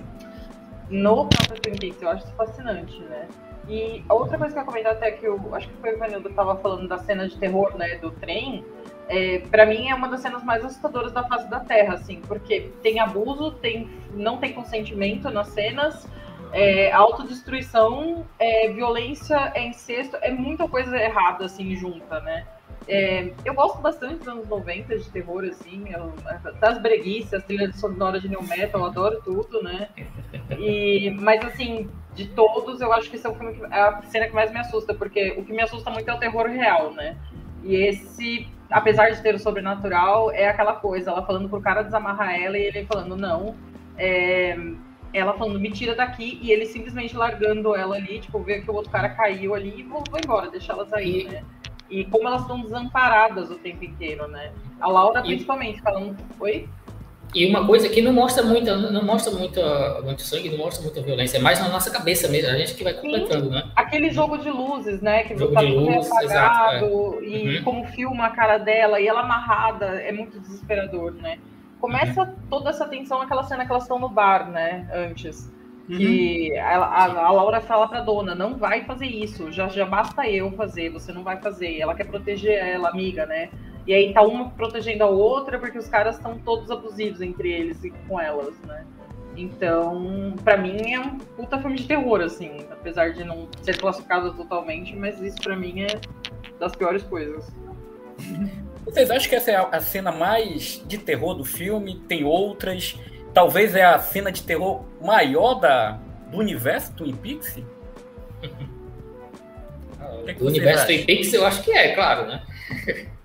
[SPEAKER 4] no próprio Twin Peaks. Eu acho isso fascinante, né? E a outra coisa que eu ia comentar até que eu acho que foi o Ivanildo que estava falando da cena de terror, né, do trem. É, para mim é uma das cenas mais assustadoras da face da Terra, assim, porque tem abuso, tem, não tem consentimento nas cenas, é, autodestruição, é, violência, é incesto, é muita coisa errada, assim, junta, né? É, eu gosto bastante dos anos 90 de terror, assim, eu, das breguices, as trilhas sonoras de new metal, eu adoro tudo, né? E, mas, assim, de todos, eu acho que esse é, que, a cena que mais me assusta, porque o que me assusta muito é o terror real, né? E esse, apesar de ter o sobrenatural, é aquela coisa, ela falando pro cara desamarrar ela e ele falando, não, é, ela falando, me tira daqui, e ele simplesmente largando ela ali, tipo, ver que o outro cara caiu ali e vou, vou embora, deixar elas aí, né? e como elas estão desamparadas o tempo inteiro, né? A Laura, e... principalmente, falando. Oi?
[SPEAKER 2] E uma coisa que não mostra muita, não mostra muita, muito sangue, não mostra muita violência, é mais na nossa cabeça mesmo, a gente que vai completando, Sim, né?
[SPEAKER 4] Aquele jogo de luzes, né? Que
[SPEAKER 2] jogo tá de luz, apagado, exato,
[SPEAKER 4] é. e uhum. como filma a cara dela, e ela amarrada, é muito desesperador, né? Começa uhum. toda essa tensão naquela cena que elas estão no bar, né? Antes. Uhum. Que a, a, a, Laura fala pra dona, não vai fazer isso, já, já basta eu fazer, você não vai fazer. Ela quer proteger ela, amiga, né? E aí tá uma protegendo a outra porque os caras estão todos abusivos entre eles e com elas, né? Então, para mim é um puta filme de terror, assim, apesar de não ser classificado totalmente, mas isso para mim é das piores coisas.
[SPEAKER 1] Vocês acham que essa é a cena mais de terror do filme? Tem outras? talvez é a cena de terror maior da, do universo Twin Peaks?
[SPEAKER 2] do universo Twin Peaks eu acho que é, claro, né?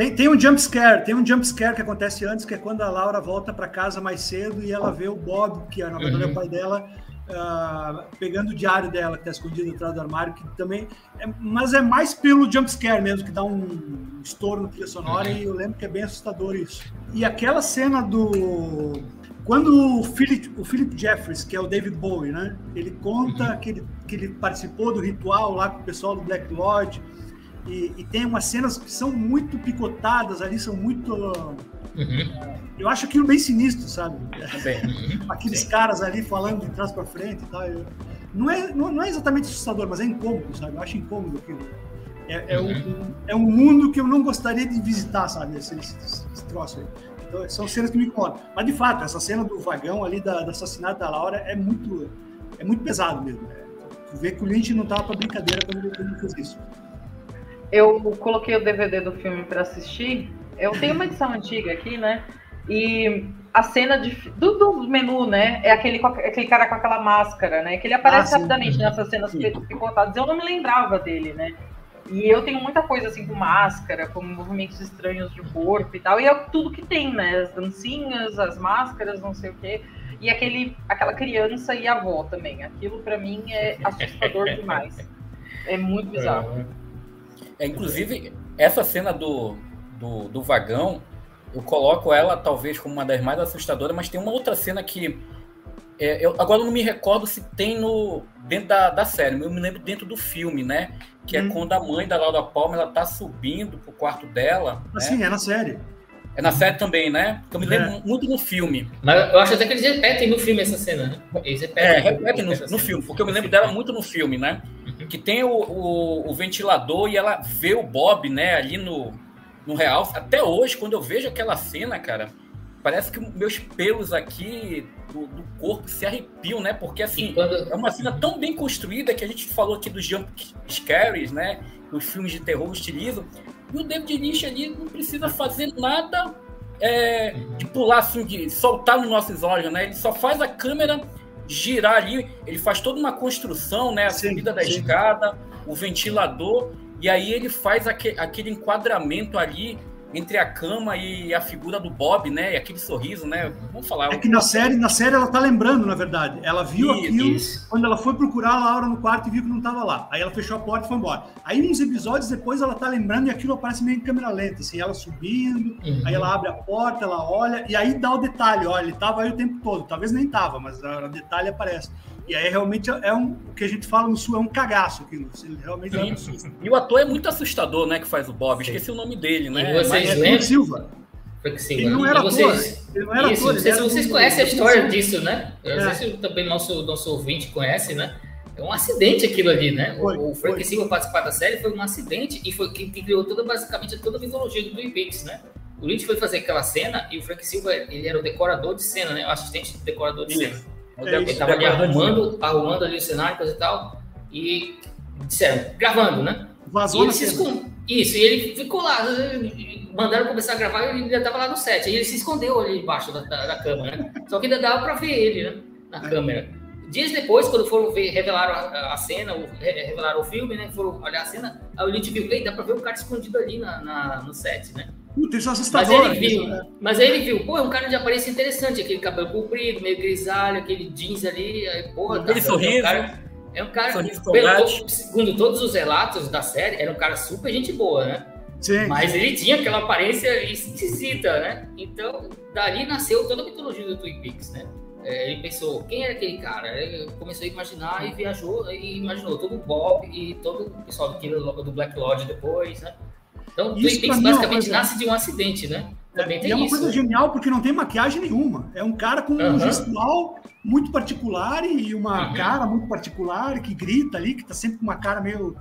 [SPEAKER 3] Tem, tem um jump scare, tem um jump scare que acontece antes, que é quando a Laura volta para casa mais cedo e ela vê o Bob, que na verdade é o uhum. pai dela, uh, pegando o diário dela, que está escondido atrás do armário, que também. É, mas é mais pelo jump scare mesmo, que dá um estouro na trilha sonora, uhum. e eu lembro que é bem assustador isso. E aquela cena do. Quando o Philip, o Philip Jeffries, que é o David Bowie, né? Ele conta uhum. que, ele, que ele participou do ritual lá com o pessoal do Black Lodge. E, e, tem umas cenas que são muito picotadas ali, são muito. Uhum. Eu acho aquilo bem sinistro, sabe? Aqueles Sim. caras ali falando de trás para frente e tal. Não é, não, é exatamente assustador, mas é incômodo, sabe? Eu acho incômodo aquilo. É, é, uhum. um, é um mundo que eu não gostaria de visitar, sabe? Esse, esse, esse troço aí. Então, são cenas que me incomodam. Mas, de fato, essa cena do vagão ali, da, do assassinato da Laura, é muito, é muito pesado mesmo. Né? Tu vê que o Lynch não tava para brincadeira quando ele fez isso
[SPEAKER 4] eu coloquei o DVD do filme para assistir. Eu tenho uma edição antiga aqui, né? E a cena de, do, do, menu, né? É aquele, aquele cara com aquela máscara, né? Que ele aparece ah, rapidamente nessas cenas picotadas. Eu não me lembrava dele, né? E eu tenho muita coisa assim com máscara, com movimentos estranhos de corpo e tal. E é tudo que tem, né? As dancinhas, as máscaras, não sei o quê. E aquele, aquela criança e a avó também. Aquilo para mim é assustador demais. É muito bizarro.
[SPEAKER 1] É, inclusive, essa cena do, do, do, vagão, eu coloco ela talvez como uma das mais assustadoras, mas tem uma outra cena que. É, eu agora não me recordo se tem no dentro da, da série, eu me lembro dentro do filme, né? Que é hum. quando a mãe da Laura Palmer ela tá subindo pro quarto dela.
[SPEAKER 3] Assim,
[SPEAKER 1] né?
[SPEAKER 3] é na série.
[SPEAKER 1] É na série também, né? Porque eu me lembro é. muito no filme.
[SPEAKER 2] Mas eu acho até que eles repetem no filme essa cena, né?
[SPEAKER 1] Eles repetem. É, repetem no, no filme, porque eu me lembro dela muito no filme, né? Que tem o, o, o, ventilador e ela vê o Bob, né, ali no, no real. Até hoje, quando eu vejo aquela cena, cara, parece que meus pelos aqui do, do corpo se arrepiam, né? Porque assim, quando... é uma cena tão bem construída que a gente falou aqui dos jump scares, né? Os filmes de terror utilizam. E o David Lynch ali não precisa fazer nada é, de pular assim, de soltar nos nossos olhos, né? Ele só faz a câmera girar ali, ele faz toda uma construção, né? A sim, subida da sim. escada, o ventilador, e aí ele faz aquele, aquele enquadramento ali entre a cama e a figura do Bob, né? E aquele sorriso, né? Vamos falar.
[SPEAKER 3] É que na série, na série ela tá lembrando, na verdade. Ela viu isso, aquilo isso. quando ela foi procurar a Laura no quarto e viu que não tava lá. Aí ela fechou a porta e foi embora. Aí uns episódios depois ela tá lembrando e aquilo aparece meio em câmera lenta, assim, ela subindo, uhum. aí ela abre a porta, ela olha e aí dá o detalhe, olha, ele tava aí o tempo todo. Talvez nem tava, mas o detalhe aparece. E aí realmente é um o que a gente fala no sul é um cagaço aquilo. Realmente é
[SPEAKER 1] um... E o ator é muito assustador, né, que faz o Bob. Sim. Esqueci o nome dele, né?
[SPEAKER 2] E vocês
[SPEAKER 3] Mas é Silva.
[SPEAKER 2] Ele não era vocês... ator. Ele não era Isso, ator. Vocês, vocês conhecem a história disso, né? Eu é. não sei se também nosso, nosso ouvinte conhece, né? É um acidente aquilo ali, né? Foi, o, Frank foi. Silva participar da série foi um acidente e foi quem criou toda, basicamente toda a mitologia do Twin Peaks, né? O Lynch foi fazer aquela cena e o Frank Silva ele era o decorador de cena, né? O assistente de decorador de cena. É ele estava ali arrumando, arrumando ali o cenário, coisa e tal, e disseram, gravando, né?
[SPEAKER 3] Vazou
[SPEAKER 2] e Isso, e ele ficou lá, mandaram começar a gravar e ele ainda estava lá no set. Aí ele se escondeu ali embaixo da, da, da câmera, né? Só que ainda dava para ver ele, né? Na é. câmera. Dias depois, quando foram ver, revelaram a, a cena, o, revelaram o filme, né? Foram olhar a cena, aí o Lynch viu, ei, dá para ver o cara escondido ali na, na no set, né?
[SPEAKER 3] Puta, isso é assustador.
[SPEAKER 2] Mas ele viu, né? mas aí ele viu, pô, é um cara de aparência interessante, aquele cabelo comprido, meio grisalho, aquele jeans ali, aí, porra,
[SPEAKER 1] aquele tá, sorriso. É um
[SPEAKER 2] cara, é um cara pelo, segundo todos os relatos da série, era um cara super gente boa, né? Sim. Mas ele tinha aquela aparência esquisita, né? Então, dali nasceu toda a mitologia do Twin Peaks, né? É, ele pensou, quem era aquele cara? Ele começou a imaginar e viajou e imaginou todo o Bob e todo o pessoal do, do Black Lodge depois, né? Então, isso Twin é basicamente coisa... nasce de um acidente, né?
[SPEAKER 3] Também é, tem é uma isso. coisa genial porque não tem maquiagem nenhuma. É um cara com um gestual muito particular e uma uhum. cara muito particular que grita ali, que tá sempre com uma cara meio.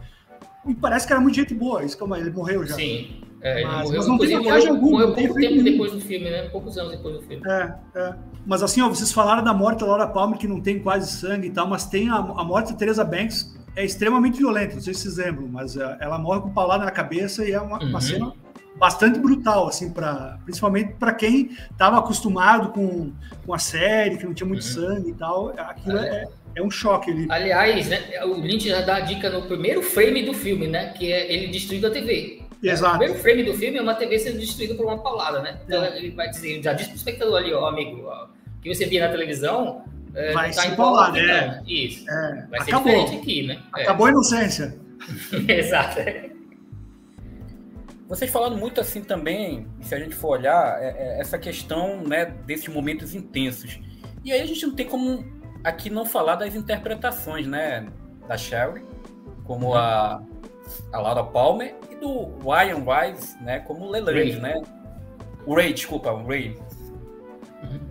[SPEAKER 3] E parece que era muito gente boa. Isso como ele morreu já.
[SPEAKER 2] Sim. É, mas, morreu, mas não tem maquiagem morreu, alguma. Morreu pouco tempo nenhum. depois do filme, né? Poucos anos depois do filme. É,
[SPEAKER 3] é. Mas assim, ó, vocês falaram da morte da Laura Palmer, que não tem quase sangue e tal, mas tem a, a morte da Teresa Banks, é extremamente violenta, não sei se vocês lembram, mas é, ela morre com paulada na cabeça e é uma, uhum. uma cena bastante brutal, assim, para principalmente para quem estava acostumado com, com a série, que não tinha muito uhum. sangue e tal. Aquilo é, é, é um choque ali.
[SPEAKER 2] Aliás, né, o Lynch já dá a dica no primeiro frame do filme, né? Que é ele destruindo a TV.
[SPEAKER 3] Exato.
[SPEAKER 2] O primeiro frame do filme é uma TV sendo destruída por uma paulada, né? Então é. ele vai dizer, já disse pro espectador ali, ó, amigo, ó, que você via na televisão.
[SPEAKER 3] É, vai tá se paulada, né?
[SPEAKER 2] Isso. É. Vai ser Acabou. diferente aqui, né?
[SPEAKER 3] É. Acabou a inocência.
[SPEAKER 2] Exato.
[SPEAKER 1] Vocês falaram muito assim também, se a gente for olhar, é, é, essa questão né, desses momentos intensos. E aí a gente não tem como aqui não falar das interpretações, né? Da Sherry, como a, a Laura Palmer, e do Ryan Wise, né? Como o Leland, né? O Ray, desculpa, o Ray.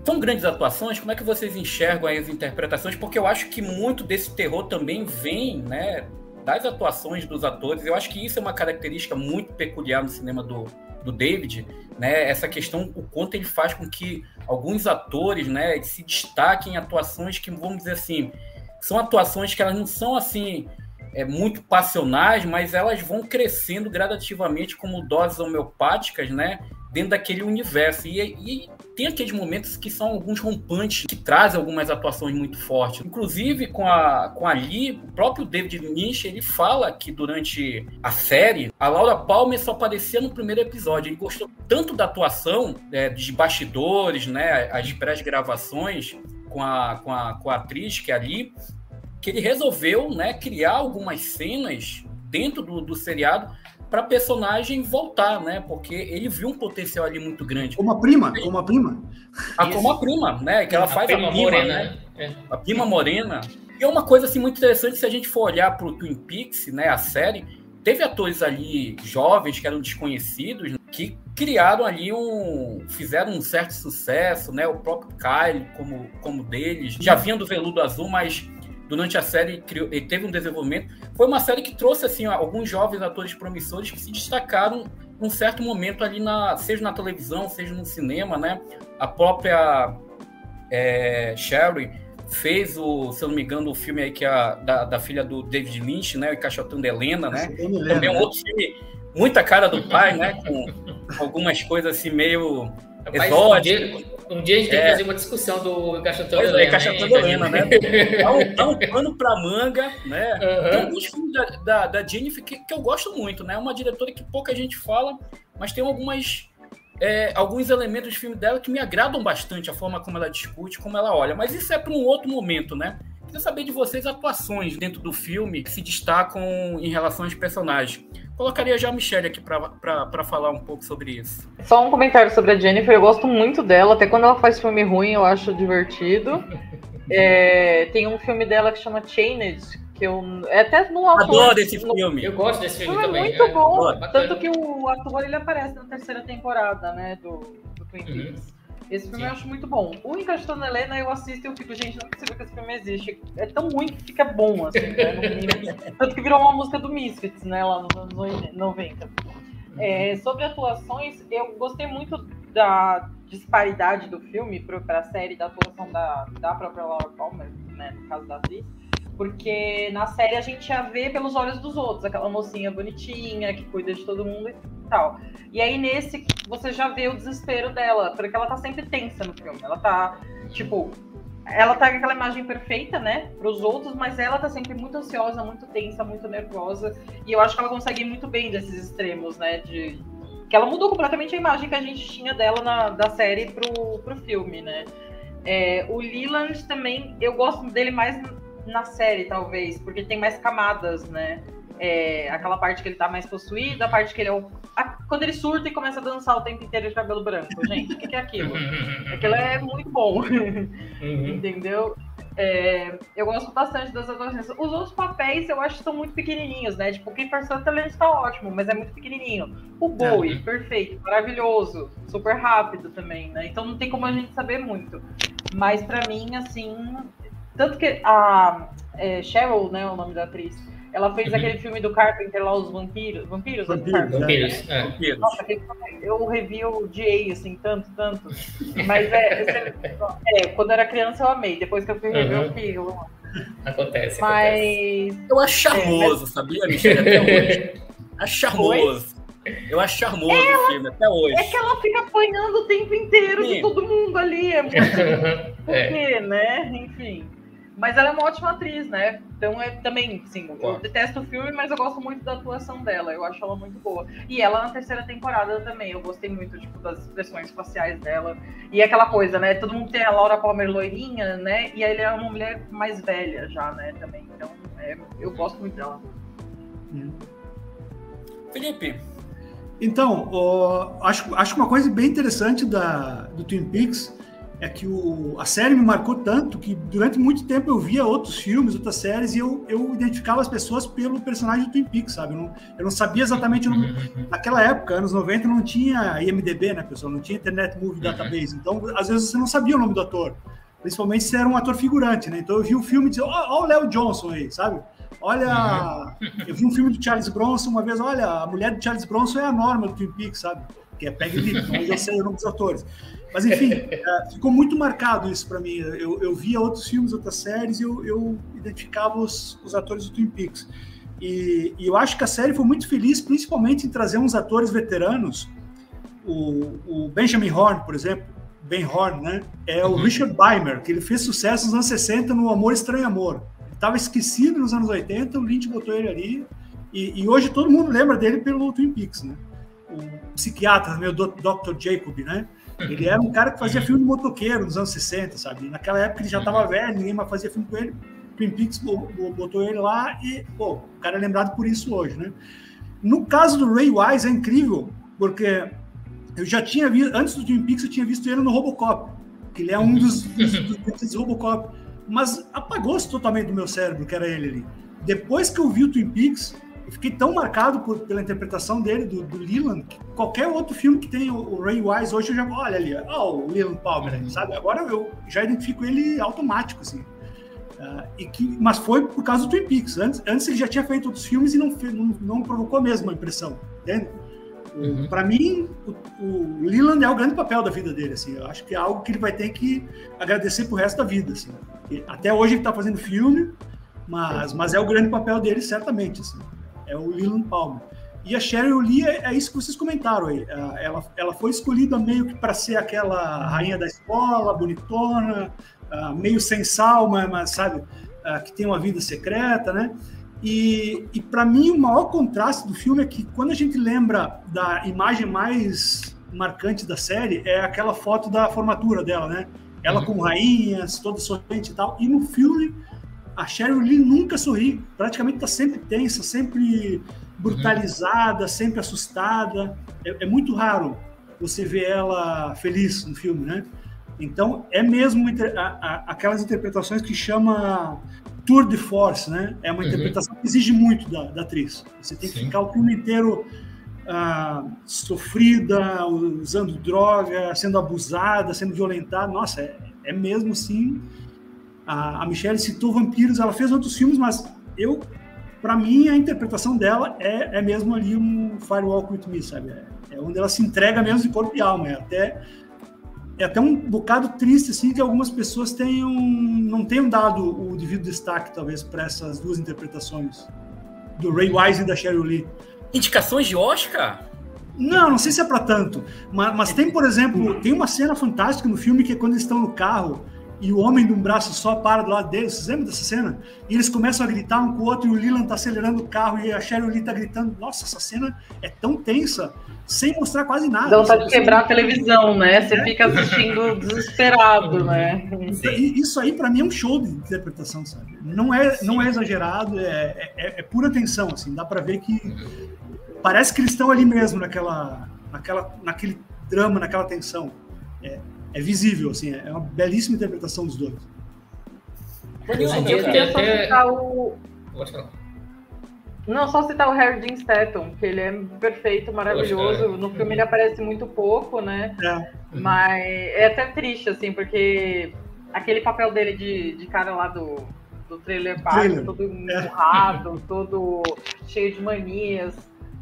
[SPEAKER 1] São grandes atuações, como é que vocês enxergam as interpretações? Porque eu acho que muito desse terror também vem, né? Das atuações dos atores. Eu acho que isso é uma característica muito peculiar no cinema do, do David, né? Essa questão, o quanto ele faz com que alguns atores, né, se destaquem em atuações que, vamos dizer assim, são atuações que elas não são assim é, muito passionais, mas elas vão crescendo gradativamente como doses homeopáticas, né? Dentro daquele universo. E, e tem aqueles momentos que são alguns rompantes, que trazem algumas atuações muito fortes. Inclusive, com a, com a Lee, o próprio David Lynch, ele fala que durante a série, a Laura Palmer só aparecia no primeiro episódio. Ele gostou tanto da atuação, é, dos bastidores, né? As pré-gravações com a, com, a, com a atriz, que é a Lee, que ele resolveu né, criar algumas cenas dentro do, do seriado para personagem voltar, né? Porque ele viu um potencial ali muito grande.
[SPEAKER 3] Como a prima, como a prima.
[SPEAKER 1] Ah, como a prima, né? Que ela a faz prima a prima, morena, né? É. A prima morena. E é uma coisa assim muito interessante se a gente for olhar para o Twin Peaks, né? A série teve atores ali jovens que eram desconhecidos que criaram ali um fizeram um certo sucesso, né? O próprio Kyle como como deles já vinha do Veludo Azul, mas durante a série criou, ele teve um desenvolvimento. Foi uma série que trouxe assim alguns jovens atores promissores que se destacaram num certo momento ali na, seja na televisão, seja no cinema, né? A própria é, Sherry fez o, se eu não me engano, o filme aí que é a, da, da filha do David Lynch, né? O Encaixotando Helena, né? Também um outro filme, muita cara do pai, né? Com algumas coisas assim meio exóticas.
[SPEAKER 2] Um dia a gente tem que é. fazer uma discussão do Encaixotando Helena.
[SPEAKER 1] É, Encaixotando Helena, né? Dá um, dá um pano pra manga, né? Uhum. Tem alguns filmes da, da, da Jennifer que, que eu gosto muito, né? É uma diretora que pouca gente fala, mas tem algumas é, alguns elementos do filme dela que me agradam bastante, a forma como ela discute, como ela olha. Mas isso é para um outro momento, né? Queria saber de vocês atuações dentro do filme que se destacam em relação aos personagens. Colocaria já a Michelle aqui para falar um pouco sobre isso.
[SPEAKER 4] Só um comentário sobre a Jennifer. Eu gosto muito dela, até quando ela faz filme ruim eu acho divertido. É, tem um filme dela que chama Chained, que eu é até no
[SPEAKER 1] ator, Adoro esse filme.
[SPEAKER 2] Eu gosto desse filme,
[SPEAKER 4] também. É muito é, bom. Tanto que o ator ele aparece na terceira temporada, né, do, do Twin uhum. Peaks. Uhum. Esse filme Sim. eu acho muito bom. O Encastando Helena eu assisto e eu fico, gente, não é possível que esse filme existe. É tão ruim que fica bom, assim, né? Tanto que virou uma música do Misfits, né, lá nos anos 90. É, sobre atuações, eu gostei muito da disparidade do filme para a série, da atuação da, da própria Laura Palmer, né, no caso da atriz porque na série a gente já vê pelos olhos dos outros, aquela mocinha bonitinha que cuida de todo mundo e tal. E aí nesse você já vê o desespero dela, porque ela tá sempre tensa no filme. Ela tá, tipo, ela tá com aquela imagem perfeita, né, pros outros, mas ela tá sempre muito ansiosa, muito tensa, muito nervosa. E eu acho que ela consegue ir muito bem desses extremos, né, de que ela mudou completamente a imagem que a gente tinha dela na, da série pro, pro filme, né. É, o Leland também, eu gosto dele mais na série, talvez, porque tem mais camadas, né? É, aquela parte que ele tá mais possuído, a parte que ele é o... a, quando ele surta e começa a dançar o tempo inteiro de cabelo branco. Gente, o que, que, é aquilo? Aquilo é muito bom. Uhum. Entendeu? É, eu gosto bastante das atuações. Os outros papéis eu acho que são muito pequenininhos, né? Tipo, o Kiefer Sutherland está ótimo, mas é muito pequenininho. O Bowie, uhum. perfeito, maravilhoso, super rápido também, né? Então não tem como a gente saber muito. Mas para mim, assim, tanto que a é, Cheryl, né, o nome da atriz, ela fez uhum. aquele filme do Carpenter lá, os vampiros. Vampiros?
[SPEAKER 3] Vampiros,
[SPEAKER 2] vampiros. É. vampiros.
[SPEAKER 4] Nossa, eu revi o odiei, assim, tanto, tanto. Mas é, é, quando eu era criança eu amei, depois que eu fui rever uhum. o filme.
[SPEAKER 2] Acontece,
[SPEAKER 4] Mas.
[SPEAKER 2] Acontece.
[SPEAKER 1] Eu acho charmoso, é, mas... sabia, Michelle, até hoje. Acho charmoso. Eu acho charmoso ela, o filme, até hoje.
[SPEAKER 4] É que ela fica apanhando o tempo inteiro Sim. de todo mundo ali. É muito. Por quê, né? Enfim. Mas ela é uma ótima atriz, né? Então é também, sim, eu detesto o filme, mas eu gosto muito da atuação dela. Eu acho ela muito boa. E ela na terceira temporada também. Eu gostei muito, tipo, das expressões faciais dela. E aquela coisa, né? Todo mundo tem a Laura Palmer loirinha, né? E aí ele é uma mulher mais velha já, né? Também. Então, é, eu gosto muito dela.
[SPEAKER 1] Felipe.
[SPEAKER 3] Então, ó, acho, acho uma coisa bem interessante da, do Twin Peaks é que o, a série me marcou tanto que durante muito tempo eu via outros filmes, outras séries, e eu, eu identificava as pessoas pelo personagem do Twin Peaks, sabe? Eu não, eu não sabia exatamente o nome. Uhum. Naquela época, anos 90, não tinha IMDB, né, pessoal? Não tinha Internet Movie uhum. Database. Então, às vezes, você não sabia o nome do ator. Principalmente se era um ator figurante, né? Então eu vi o filme e disse, ó, o Léo Johnson aí, sabe? Olha, uhum. eu vi um filme do Charles Bronson uma vez, olha, a mulher do Charles Bronson é a Norma do Twin Peaks, sabe? Que é Lee, então eu sei o nome dos atores. Mas, enfim, é, ficou muito marcado isso para mim. Eu, eu via outros filmes, outras séries, e eu, eu identificava os, os, atores do Twin Peaks. E, e, eu acho que a série foi muito feliz, principalmente em trazer uns atores veteranos. O, o Benjamin Horn, por exemplo, Ben Horn, né? É o uhum. Richard Beimer, que ele fez sucesso nos anos 60 no Amor Estranho Amor. Estava esquecido nos anos 80, o Lynch botou ele ali. E, e, hoje todo mundo lembra dele pelo Twin Peaks, né? O psiquiatra, né? o Dr. Jacob, né? Ele era um cara que fazia filme de motoqueiro nos anos 60, sabe? Naquela época ele já estava velho, ninguém mais fazia filme com ele. Twin Peaks botou ele lá e, pô, o cara é lembrado por isso hoje, né? No caso do Ray Wise é incrível, porque eu já tinha visto, antes do Twin Peaks eu tinha visto ele no Robocop, que ele é um dos, dos, dos, dos Robocop, mas apagou-se totalmente do meu cérebro que era ele ali. Depois que eu vi o Twin Peaks, eu fiquei tão marcado por, pela interpretação dele, do, do Leland, que qualquer outro filme que tem o, o, Ray Wise hoje, eu já olha ali, ó, o Leland Palmer, sabe? Agora eu já identifico ele automático, assim. Uh, e que, mas foi por causa do Twin Peaks. Antes, antes ele já tinha feito outros filmes e não, não, não provocou a mesma impressão, entende? Uhum. Para mim, o, o, Leland é o grande papel da vida dele. Assim, eu acho que é algo que ele vai ter que agradecer pro resto da vida. Assim. até hoje ele está fazendo filme, mas, mas é o grande papel dele, certamente. Assim é o Leland Palmer. E a Cheryl Lee é, é, isso que vocês comentaram aí. É, ela, ela foi escolhida meio que para ser aquela rainha da escola, bonitona, uh, meio sem sal, mas, sabe, uh, que tem uma vida secreta, né? E, e para mim, o maior contraste do filme é que quando a gente lembra da imagem mais marcante da série, é aquela foto da formatura dela, né? Ela uhum. com rainhas, toda sorrente e tal. E no filme a Cheryl Lee nunca sorri, praticamente está sempre tensa, sempre brutalizada, uhum. sempre assustada. É, é, muito raro você ver ela feliz no filme, né? Então é mesmo a, a, aquelas interpretações que chama tour de force, né? É uma uhum. interpretação que exige muito da, da atriz. Você tem que Sim. ficar o filme inteiro ah, sofrida, usando droga, sendo abusada, sendo violentada. Nossa, é, é mesmo sim a, a Michelle citou Vampiros, ela fez outros filmes, mas eu, para mim, a interpretação dela é, é mesmo ali um Firewalk With Me, sabe? É, é onde ela se entrega mesmo de corpo e alma. É até, é até um bocado triste, assim, que algumas pessoas tenham, não tenham dado o devido destaque, talvez, para essas duas interpretações, do Ray Wise e da Cheryl Lee.
[SPEAKER 1] Indicações de Oscar?
[SPEAKER 3] Não, não sei se é para tanto, mas, mas tem, por exemplo, tem uma cena fantástica no filme que é quando eles estão no carro e o homem de um braço só para do lado deles. Vocês lembram dessa cena? E eles começam a gritar um com o outro e o Leland tá acelerando o carro e a Cheryl Lee tá gritando. Nossa, essa cena é tão tensa, sem mostrar quase nada.
[SPEAKER 4] Dá vontade de quebrar a televisão, né? Você é. fica assistindo desesperado, né?
[SPEAKER 3] Isso aí, para mim, é um show de interpretação, sabe? Não é, não é exagerado, é, é, é pura tensão, assim. Dá para ver que parece que eles estão ali mesmo, naquela, naquela, naquele drama, naquela tensão. É, é visível, assim, é uma belíssima interpretação dos dois.
[SPEAKER 4] Eu queria só citar o. Não, só citar o Harry Dean Stanton, que ele é perfeito, maravilhoso. É. No filme ele aparece muito pouco, né? É. Mas é até triste, assim, porque aquele papel dele de, de cara lá do, do trailer park, todo empurrado, é. todo cheio de manias.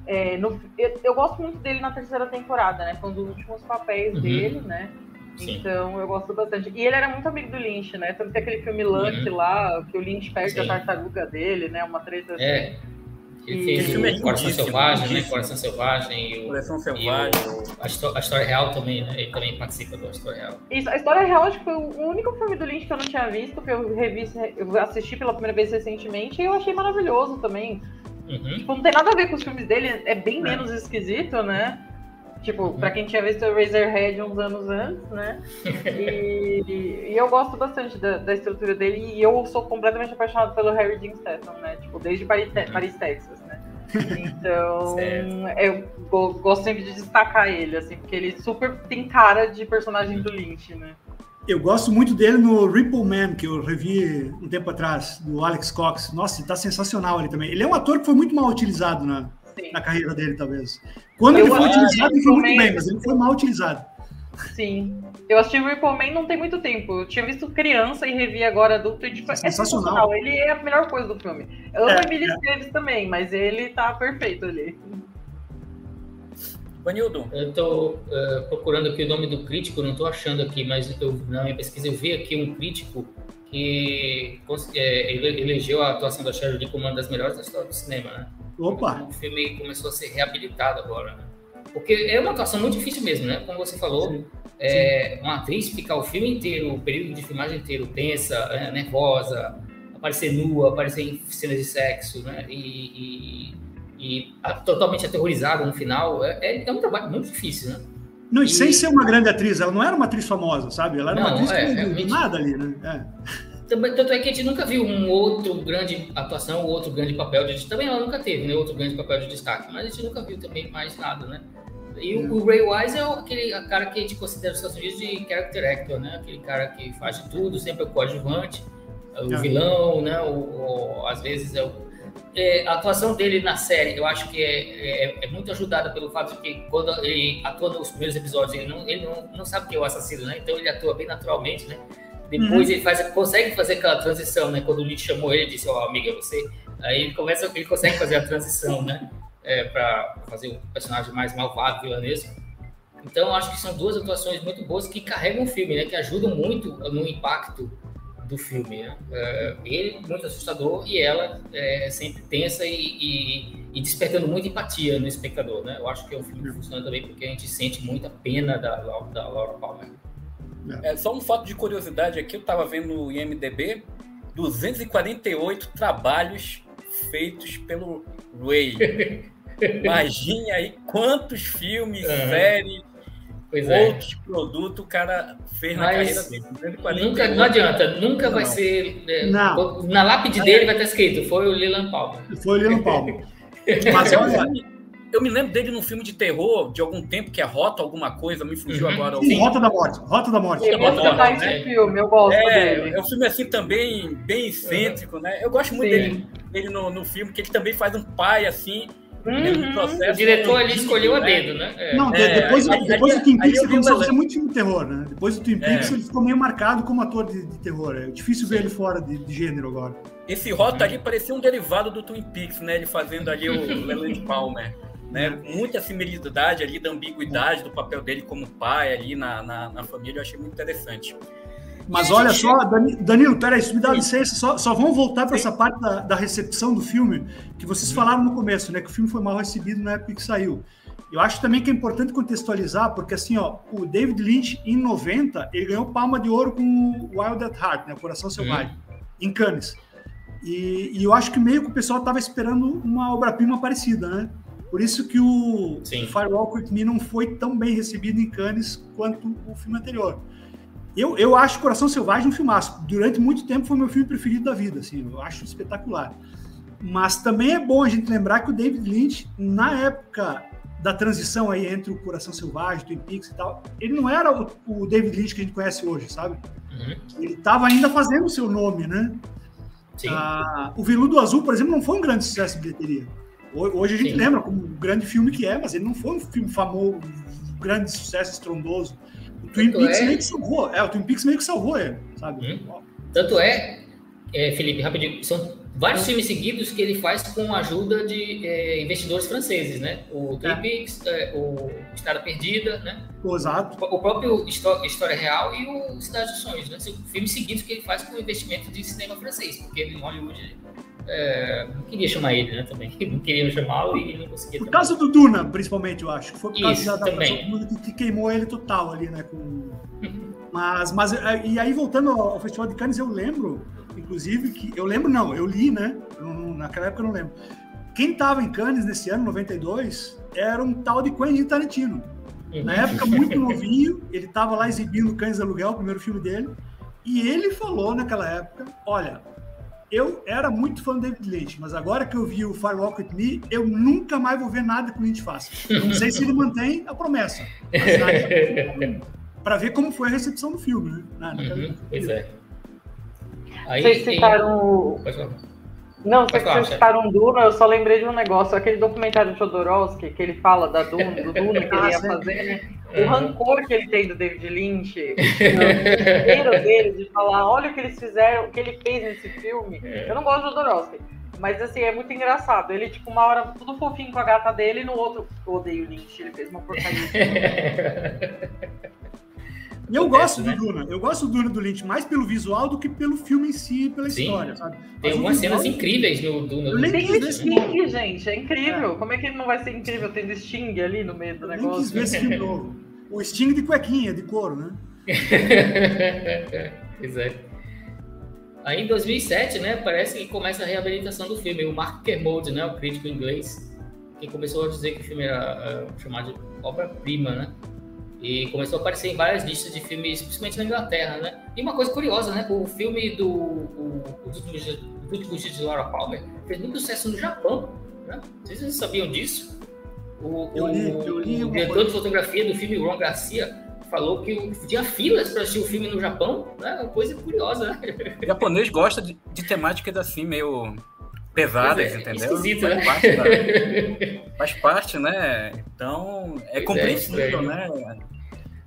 [SPEAKER 4] É, no, eu, eu, gosto muito dele na terceira temporada, né? Foi um dos últimos papéis uhum. dele, né? Sim. Então eu gosto bastante. E ele era muito amigo do Lynch, né? Tanto que aquele filme Luck uhum. lá, que o Lynch perde Sim. a tartaruga dele, né? Uma treta
[SPEAKER 2] é. assim. Ele fez
[SPEAKER 1] filme é
[SPEAKER 2] o Coração Selvagem, né? Coração Selvagem e o,
[SPEAKER 1] Coração Selvagem.
[SPEAKER 2] o- a, histó- a História Real também, né? Ele também participa da História Real.
[SPEAKER 4] Isso, a história real, acho que foi o único filme do Lynch que eu não tinha visto, que eu revi, eu assisti pela primeira vez recentemente, e eu achei maravilhoso também.
[SPEAKER 2] Uhum.
[SPEAKER 4] Tipo, não tem nada a ver com os filmes dele, é bem menos esquisito, né? Tipo, pra quem tinha visto o Razorhead uns anos antes, né? E, e eu gosto bastante da, da estrutura dele e eu sou completamente apaixonado pelo Harry Dean Stanton, né? Tipo, desde Paris, Te- Paris Texas, né? Então, eu go- gosto sempre de destacar ele, assim, porque ele super tem cara de personagem do Lynch, né?
[SPEAKER 3] Eu gosto muito dele no Ripple Man, que eu revi um tempo atrás, do Alex Cox. Nossa, ele tá sensacional ali também. Ele é um ator que foi muito mal utilizado na,
[SPEAKER 4] Sim.
[SPEAKER 3] na carreira dele, talvez. Quando
[SPEAKER 4] Eu
[SPEAKER 3] ele foi utilizado, ele foi muito
[SPEAKER 4] também-
[SPEAKER 3] bem, mas ele foi mal utilizado.
[SPEAKER 4] Sim. Eu assisti o Ripple Man não tem muito tempo. Eu tinha visto criança e revi agora adulto e tipo, é
[SPEAKER 3] Sensacional.
[SPEAKER 4] Ele é a melhor coisa do filme. Eu amo
[SPEAKER 3] É,
[SPEAKER 4] Emily
[SPEAKER 3] é.
[SPEAKER 4] Esteves também, mas ele tá perfeito ali.
[SPEAKER 1] Vanildo,
[SPEAKER 2] Eu estou procurando aqui o nome do crítico, não estou achando aqui, mas eu, na minha pesquisa eu vi aqui um crítico que é, ele elegeu a atuação da Cheryl Lee como uma das melhores da história do cinema, né?
[SPEAKER 3] Opa!
[SPEAKER 2] O filme começou a ser reabilitado agora, né? Porque é uma atuação muito difícil mesmo, né? Como você falou,
[SPEAKER 3] Sim.
[SPEAKER 2] é, uma atriz ficar o filme inteiro, o período de filmagem inteiro tensa, é, nervosa, aparecer nua, aparecer em cenas de sexo, né? E, e- e a- totalmente aterrorizada no final, é, é- é um trabalho muito difícil, né?
[SPEAKER 3] Não, e sem ser uma grande atriz, ela não era uma atriz famosa, sabe? Ela era uma
[SPEAKER 2] Não,
[SPEAKER 3] atriz
[SPEAKER 2] é,
[SPEAKER 3] que não nada ali, né? É.
[SPEAKER 2] Também- Tanto é que a gente nunca viu um outro grande atuação, outro grande papel de também ela nunca teve, né? Outro grande papel de destaque, mas a gente nunca viu também mais nada, né? E o, o Ray Wise é aquele cara que a gente considera nos Estados Unidos de character actor, né? Aquele cara que faz de tudo, sempre é o coadjuvante, é o
[SPEAKER 3] É.
[SPEAKER 2] vilão, né? O, o- às vezes é o é, a atuação dele na série, eu acho que é, é- é muito ajudada pelo fato de que quando ele atua nos primeiros episódios, ele não, ele não, não sabe que é o assassino, né? Então ele atua bem naturalmente, né? Depois ele faz, consegue fazer aquela transição, né? Quando o Lynch chamou ele e disse, ó, amiga, você... Aí ele, começa, ele consegue fazer a transição, né? É, para fazer um personagem mais malvado, vilanesco. Então, acho que são duas atuações muito boas que carregam o filme, né? Que ajudam muito no impacto do filme, né? É, ele muito assustador e ela é, sempre tensa e, e- e despertando muita empatia no espectador, né? Eu acho que é um filme que funciona também porque a gente sente muita pena da, da Laura Palmer.
[SPEAKER 1] É, só um fato de curiosidade aqui, eu estava vendo no IMDB 248 trabalhos feitos pelo Ray. Imagine aí quantos filmes,
[SPEAKER 2] Aham.
[SPEAKER 1] séries,
[SPEAKER 2] Pois é.
[SPEAKER 1] outros produtos o cara fez na
[SPEAKER 2] Mas
[SPEAKER 1] carreira dele. 248.
[SPEAKER 2] Nunca, não adianta, nunca vai
[SPEAKER 1] Não.
[SPEAKER 2] ser. é,
[SPEAKER 3] Não.
[SPEAKER 2] Na lápide dele vai estar escrito: foi o Leland Palmer.
[SPEAKER 3] Foi ali no palmo. Mas
[SPEAKER 1] é um
[SPEAKER 3] olha,
[SPEAKER 1] eu me lembro dele num filme de terror de algum tempo que é Rota alguma coisa, me fugiu
[SPEAKER 2] Uhum.
[SPEAKER 1] agora.
[SPEAKER 3] sim. Rota da Morte. Rota da Morte.
[SPEAKER 4] Eu esse
[SPEAKER 1] né?
[SPEAKER 4] filme, eu gosto
[SPEAKER 1] É,
[SPEAKER 4] dele.
[SPEAKER 1] é um filme assim também bem excêntrico, né? Eu gosto muito
[SPEAKER 4] Sim.
[SPEAKER 1] dele, dele no, no filme, que ele também faz um pai assim,
[SPEAKER 4] Uhum.
[SPEAKER 1] processo.
[SPEAKER 2] O diretor ali escolheu a
[SPEAKER 1] né?
[SPEAKER 2] dedo, né? É.
[SPEAKER 3] Não, de-
[SPEAKER 1] É,
[SPEAKER 3] depois,
[SPEAKER 1] aí-
[SPEAKER 3] depois
[SPEAKER 1] aí-
[SPEAKER 3] do Twin
[SPEAKER 1] aí
[SPEAKER 3] Peaks ele começou a fazer muito filme de terror, né? Depois do Twin Peaks
[SPEAKER 1] É.
[SPEAKER 3] ele ficou meio marcado como ator de, de terror. É difícil ver ele fora de, de gênero agora.
[SPEAKER 1] Esse Rota ali parecia um derivado do Twin Peaks, né? Ele fazendo ali o Leland Palmer. Né? Muita similaridade ali da ambiguidade do papel dele como pai ali na, na, na família, eu achei muito interessante.
[SPEAKER 3] Mas
[SPEAKER 1] a
[SPEAKER 3] olha
[SPEAKER 1] gente
[SPEAKER 3] só, Dani- Danilo, peraí, se me dá
[SPEAKER 1] Sim.
[SPEAKER 3] licença, só, só vamos voltar para essa parte da, da recepção do filme, que vocês falaram no começo, né? Que o filme foi mal recebido na época que saiu. Eu acho também que é importante contextualizar, porque assim, ó, o David Lynch, em 90, ele ganhou palma de ouro com o Wild at Heart, né? Coração Selvagem, em Cannes. E, e eu acho que meio que o pessoal estava esperando uma obra-prima parecida, né? Por isso que o
[SPEAKER 2] Sim.
[SPEAKER 3] Firewalk With Me não foi tão bem recebido em Cannes quanto o filme anterior. Eu, eu acho Coração Selvagem um filmaço. Durante muito tempo foi meu filme preferido da vida, assim, eu acho espetacular. Mas também é bom a gente lembrar que o David Lynch, na época da transição aí entre o Coração Selvagem, Twin Peaks e tal, ele não era o, o David Lynch que a gente conhece hoje, sabe?
[SPEAKER 2] Uhum.
[SPEAKER 3] Ele estava ainda fazendo o seu nome, né?
[SPEAKER 2] Sim.
[SPEAKER 3] Ah, o Veludo Azul, por exemplo, não foi um grande sucesso de bilheteria. Ho- Hoje a gente
[SPEAKER 2] Sim.
[SPEAKER 3] lembra como um grande filme que é, mas ele não foi um filme famoso, um grande sucesso estrondoso. O Twin
[SPEAKER 2] Tanto
[SPEAKER 3] Peaks
[SPEAKER 2] é-
[SPEAKER 3] meio que salvou. É, o Twin Peaks meio que salvou ele, sabe?
[SPEAKER 2] Tanto é, é, Felipe, rapidinho, são vários filmes seguidos que ele faz com a ajuda de é, investidores franceses, né? O Twin
[SPEAKER 3] É.
[SPEAKER 2] Peaks, é, o Estrada Perdida, né?
[SPEAKER 3] Exato.
[SPEAKER 2] O próprio Histó- História Real e o Cidade dos Sonhos, né? São filmes seguidos que ele faz com investimento de cinema francês, porque em Hollywood é, não queria chamar ele, né, também. Não queriam chamá-lo e não conseguia.
[SPEAKER 3] Por causa do Duna, principalmente, eu acho. Foi por causa
[SPEAKER 2] Isso,
[SPEAKER 3] da
[SPEAKER 2] também.
[SPEAKER 3] Duna que, que queimou ele total ali, né? Com... Mas, mas, é, e aí, voltando ao, Festival de Cannes, eu lembro, inclusive, que. Eu lembro, não, eu li, né? Eu naquela época eu não lembro. Quem estava em Cannes nesse ano, 92, era um tal de Quentin Tarantino. Na época, muito novinho, ele estava lá exibindo Cães de Aluguel, o primeiro filme dele, e ele falou naquela época: Olha, eu era muito fã do David Lynch, mas agora que eu vi o Fire Walk With Me, eu nunca mais vou ver nada que o Lynch faça. Não sei se ele mantém a promessa, para ver como foi a recepção do filme, né? Na- naquela-
[SPEAKER 2] Uhum, pois é. Aí,
[SPEAKER 4] Vocês citaram o. Não, vocês
[SPEAKER 2] falar,
[SPEAKER 4] vocês citaram Duna, eu só lembrei de um negócio, aquele documentário de Jodorowsky, que ele fala da Duna, do Duna que ele ia
[SPEAKER 3] Ah,
[SPEAKER 4] fazer, né? O
[SPEAKER 2] Uhum.
[SPEAKER 4] rancor que ele tem do David Lynch, o dele de falar, olha o que eles fizeram, o que ele fez nesse filme.
[SPEAKER 2] É.
[SPEAKER 4] Eu não gosto de Jodorowsky, mas assim, é muito engraçado. Ele, tipo, uma hora tudo fofinho com a gata dele, e no outro, eu odeio o Lynch, ele fez uma porcaria.
[SPEAKER 3] E eu gosto
[SPEAKER 2] né?
[SPEAKER 3] do Duna, eu gosto do Duna do Lynch mais pelo visual do que pelo filme em si, pela
[SPEAKER 2] Sim.
[SPEAKER 3] história, sabe?
[SPEAKER 2] Tem
[SPEAKER 3] Mas
[SPEAKER 2] algumas cenas incríveis no Duna.
[SPEAKER 3] Eu nem
[SPEAKER 4] Tem o Sting, gente, é incrível. Como é que ele não vai ser incrível tendo Sting ali no meio do
[SPEAKER 3] Eu nem quis
[SPEAKER 4] negócio?
[SPEAKER 3] ver esse filme novo. O Sting de cuequinha, de couro, né?
[SPEAKER 2] pois é. Aí em 2007, né, parece que começa a reabilitação do filme. O Mark Kermode, né, o crítico inglês, que começou a dizer que o filme era uh, chamado de obra-prima, né? E começou a aparecer em várias listas de filmes, principalmente na Inglaterra, né? E uma coisa curiosa, né? O filme do o, Os Últimos Dias- de Laura Palmer fez muito sucesso no Japão, né? Vocês sabiam disso? O,
[SPEAKER 3] Eu li-
[SPEAKER 2] o-
[SPEAKER 3] eu li
[SPEAKER 2] o diretor
[SPEAKER 3] coisa.
[SPEAKER 2] de fotografia do filme, Ron Garcia, falou que o- tinha filas para assistir o filme no Japão, né? Uma coisa curiosa, né?
[SPEAKER 1] O japonês gosta de, de temáticas assim, meio pesadas,
[SPEAKER 2] é,
[SPEAKER 1] entendeu?
[SPEAKER 2] esquisito,
[SPEAKER 1] faz,
[SPEAKER 2] né?
[SPEAKER 1] parte da- faz parte, né? Então, é
[SPEAKER 2] é,
[SPEAKER 1] compreensível, né?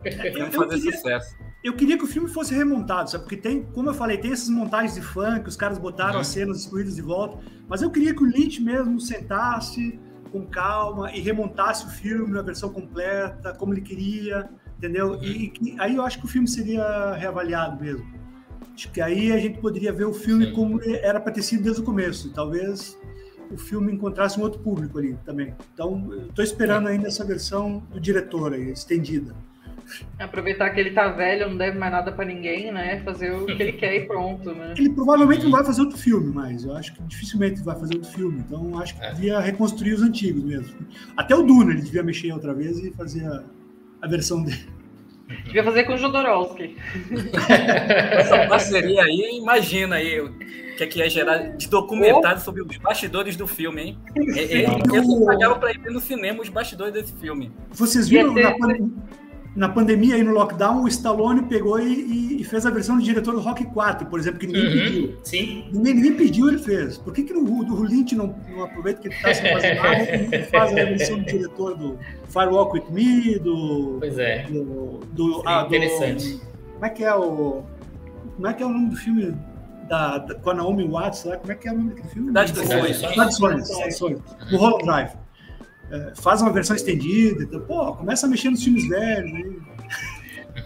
[SPEAKER 1] Tem que fazer
[SPEAKER 3] queria-
[SPEAKER 1] sucesso.
[SPEAKER 3] Eu queria que o filme fosse remontado, sabe? Porque tem, como eu falei, tem essas montagens de que os caras botaram
[SPEAKER 2] Uhum.
[SPEAKER 3] as cenas excluídas de volta, mas eu queria que o Lynch mesmo sentasse com calma e remontasse o filme na versão completa, como ele queria, entendeu?
[SPEAKER 2] Uhum.
[SPEAKER 3] E, que- aí eu acho que o filme seria reavaliado mesmo. Acho que aí a gente poderia ver o filme
[SPEAKER 2] Sim.
[SPEAKER 3] como era para ter sido desde o começo. E talvez o filme encontrasse um outro público ali também. Então, estou esperando ainda essa versão do diretor aí, estendida.
[SPEAKER 4] Aproveitar que ele tá velho, não deve mais nada pra ninguém, né? Fazer o que ele quer e pronto, né?
[SPEAKER 3] Ele provavelmente não vai fazer outro filme, mas eu acho que dificilmente vai fazer outro filme. Então acho que
[SPEAKER 2] É.
[SPEAKER 3] devia reconstruir os antigos mesmo. Até o Duna ele devia mexer outra vez e fazer a, a versão dele.
[SPEAKER 4] Devia fazer com o Jodorowsky.
[SPEAKER 1] Essa parceria aí, imagina aí o que é que ia gerar de documentário sobre os bastidores do filme, hein? É, é, Eu pagava pra ir ver no cinema os bastidores desse filme.
[SPEAKER 3] Vocês viram
[SPEAKER 4] ter-
[SPEAKER 3] na, pan- na pandemia aí no lockdown, o Stallone pegou e, e- e fez a versão do diretor do Rock 4, por exemplo, que ninguém
[SPEAKER 2] Uhum,
[SPEAKER 3] pediu.
[SPEAKER 2] Sim.
[SPEAKER 3] Ninguém, ninguém pediu, ele fez. Por que, que no, do Lynch não, não aproveita que ele está sem fazer nada e faz a versão do diretor do Firewalk With Me, do.
[SPEAKER 2] Pois é.
[SPEAKER 3] do, do,
[SPEAKER 2] Seria
[SPEAKER 3] ah, do-
[SPEAKER 2] interessante.
[SPEAKER 3] como é que é o. Como é que é o nome do filme da, da, com a Naomi Watts lá? Como é que é o nome daquele filme?
[SPEAKER 1] Cidade
[SPEAKER 2] Cidade
[SPEAKER 1] Sonhos.
[SPEAKER 3] Cidade dos Sonhos. Do Hollow Drive. É, faz uma versão estendida. Então, pô, começa a mexer nos filmes velhos. Né?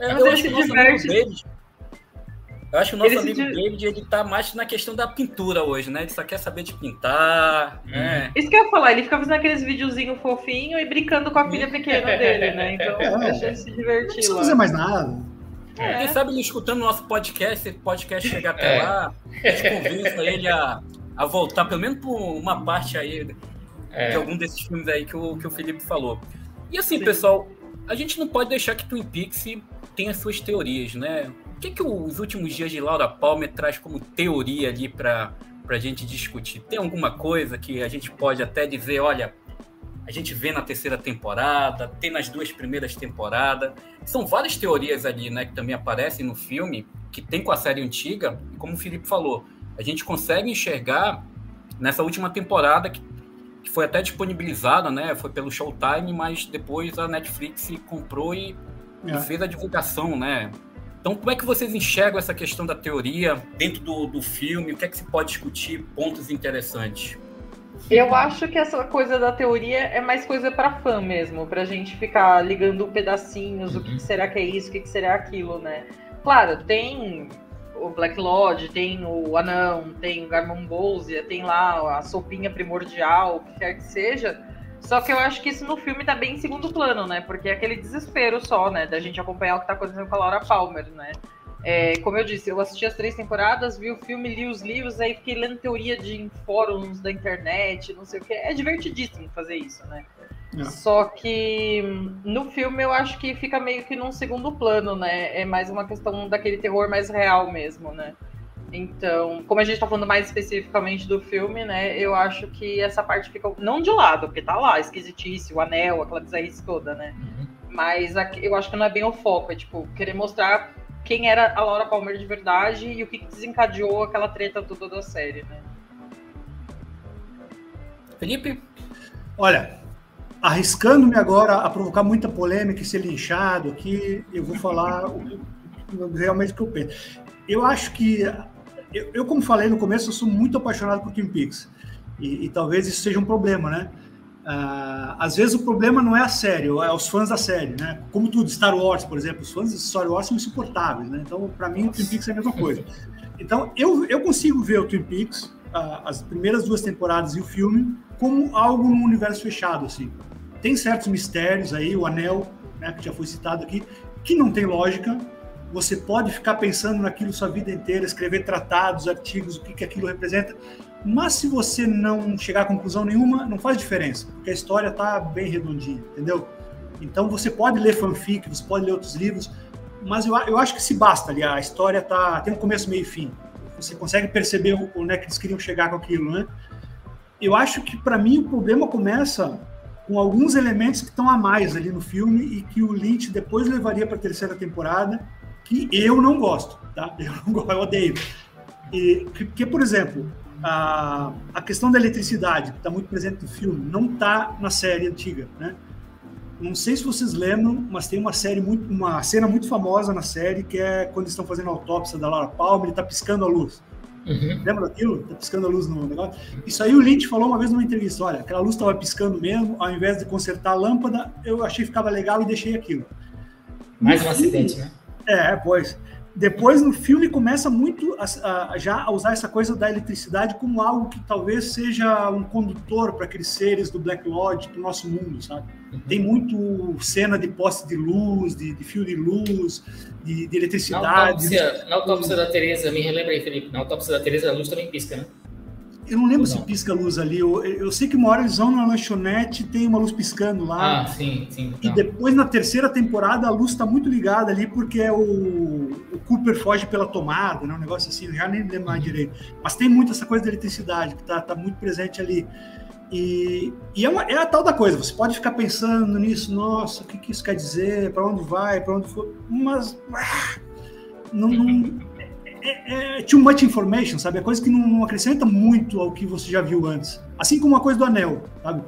[SPEAKER 1] É, eu acho que
[SPEAKER 4] se
[SPEAKER 1] o nosso
[SPEAKER 4] diverte.
[SPEAKER 1] amigo David. Eu acho que o nosso
[SPEAKER 4] Ele se
[SPEAKER 1] amigo
[SPEAKER 4] di-
[SPEAKER 1] David ele tá mais na questão da pintura hoje, né? Ele só quer saber de pintar,
[SPEAKER 2] Uhum.
[SPEAKER 1] né?
[SPEAKER 4] Isso que eu ia falar, ele fica fazendo aqueles videozinhos fofinhos e brincando com a filha pequena dele, né? Então
[SPEAKER 3] É.
[SPEAKER 4] deixa ele se
[SPEAKER 3] Não
[SPEAKER 4] divertir
[SPEAKER 3] precisa
[SPEAKER 4] lá.
[SPEAKER 3] fazer mais nada.
[SPEAKER 1] Quem
[SPEAKER 4] É.
[SPEAKER 1] sabe ele escutando o nosso podcast, esse podcast chegar até
[SPEAKER 2] É.
[SPEAKER 1] lá, a gente convença ele a, a voltar, pelo menos por uma parte aí de
[SPEAKER 2] É.
[SPEAKER 1] algum desses filmes aí que o, que o Felipe falou. E assim,
[SPEAKER 4] Sim.
[SPEAKER 1] pessoal, a gente não pode deixar que Twin Peaks tenha suas teorias, né? O que, que os últimos dias de Laura Palmer traz como teoria ali para a gente discutir? Tem alguma coisa que a gente pode até dizer, olha, a gente vê na terceira temporada, tem nas duas primeiras temporadas. São várias teorias ali, né, que também aparecem no filme, que tem com a série antiga, e como o Felipe falou, a gente consegue enxergar nessa última temporada que, que foi até disponibilizada, né, foi pelo Showtime, mas depois a Netflix comprou e, e
[SPEAKER 3] É.
[SPEAKER 1] fez a divulgação, né? Então, como é que vocês enxergam essa questão da teoria dentro do, do filme? O que é que se pode discutir? Pontos interessantes.
[SPEAKER 4] Eu acho que essa coisa da teoria é mais coisa pra fã mesmo, pra gente ficar ligando pedacinhos, o que,
[SPEAKER 2] Uhum.
[SPEAKER 4] que será que é isso, o que, que será aquilo, né? Claro, tem o Black Lodge, tem o Anão, tem o Garmon Bolzia, tem lá a sopinha primordial, o que quer que seja. Só que eu acho que isso no filme tá bem em segundo plano, né? Porque é aquele desespero só, né? Da gente acompanhar o que tá acontecendo com a Laura Palmer, né? É, como eu disse, eu assisti as três temporadas, vi o filme, li os livros, aí fiquei lendo teoria de fóruns da internet, não sei o que. É divertidíssimo fazer isso, né? É. Só que no filme eu acho que fica meio que num segundo plano, né? É mais uma questão daquele terror mais real mesmo, né? Então, como a gente tá falando mais especificamente do filme, né? Eu acho que essa parte fica não de lado, porque tá lá, esquisitíssimo, o anel, aquela bizarrice toda, né? Uhum. Mas eu acho que não é bem o foco, é tipo, querer mostrar quem era a Laura Palmer de verdade e o que desencadeou aquela treta toda da série, né?
[SPEAKER 1] Felipe?
[SPEAKER 3] Olha, arriscando-me agora a provocar muita polêmica e ser linchado aqui, eu vou falar realmente o que eu penso. Eu acho que, eu, eu, como falei no começo, eu sou muito apaixonado por Twin Peaks. E, e talvez isso seja um problema, né? Uh, às vezes o problema não é a série, é os fãs da série, né? Como tudo, Star Wars, por exemplo, os fãs de Star Wars são insuportáveis, né? Então, para mim, o Twin Peaks é a mesma coisa. Então, eu, eu consigo ver o Twin Peaks, uh, as primeiras duas temporadas e o filme, como algo num universo fechado, assim. Tem certos mistérios aí, o Anel, né, que já foi citado aqui, que não tem lógica. Você pode ficar pensando naquilo sua vida inteira, escrever tratados, artigos, o que, que aquilo representa, mas se você não chegar a conclusão nenhuma, não faz diferença, porque a história está bem redondinha, entendeu? Então você pode ler fanfic, você pode ler outros livros, mas eu, eu acho que se basta ali, a história tá, tem um começo, meio e fim. Você consegue perceber onde é que eles queriam chegar com aquilo, né? Eu acho que para mim o problema começa com alguns elementos que estão a mais ali no filme e que o Lynch depois levaria para a terceira temporada, que eu não gosto, tá? Eu não gosto, eu odeio. E, porque, por exemplo, a, a questão da eletricidade, que está muito presente no filme, não está na série antiga, né? Não sei se vocês lembram, mas tem uma série muito, uma cena muito famosa na série que é quando estão fazendo a autópsia da Laura Palmer, ele está piscando a luz. Uhum. Lembra daquilo? Está piscando a luz no negócio. Isso aí o Lynch falou uma vez numa entrevista. Olha, aquela luz estava piscando mesmo. Ao invés de consertar a lâmpada, eu achei que ficava legal e deixei aquilo.
[SPEAKER 2] Mais um acidente, né?
[SPEAKER 3] É, pois. Depois, no filme, começa muito a, a, já a usar essa coisa da eletricidade como algo que talvez seja um condutor para aqueles seres do Black Lodge, para o nosso mundo, sabe? Uhum. Tem muito cena de poste de luz, de, de fio de luz, de, de eletricidade. Na
[SPEAKER 2] autópsia, na autópsia da Teresa, me relembra aí, Felipe, na autópsia da Teresa a luz também pisca, né?
[SPEAKER 3] Eu não lembro não. se pisca a luz ali. Eu, eu, sei que uma hora eles vão na lanchonete tem uma luz piscando lá.
[SPEAKER 2] Ah, sim, sim.
[SPEAKER 3] E depois, na terceira temporada, a luz está muito ligada ali, porque é o, o, Cooper foge pela tomada, né? Um negócio assim, já nem lembro mais uhum. direito. Mas tem muito essa coisa da eletricidade, que está tá muito presente ali. E, e é, uma, é, a tal da coisa, você pode ficar pensando nisso, nossa, o que, que isso quer dizer, para onde vai, para onde for, mas ah, não, não, é, é, too much information, sabe? É coisa que não, não, acrescenta muito ao que você já viu antes. Assim como a coisa do anel, sabe?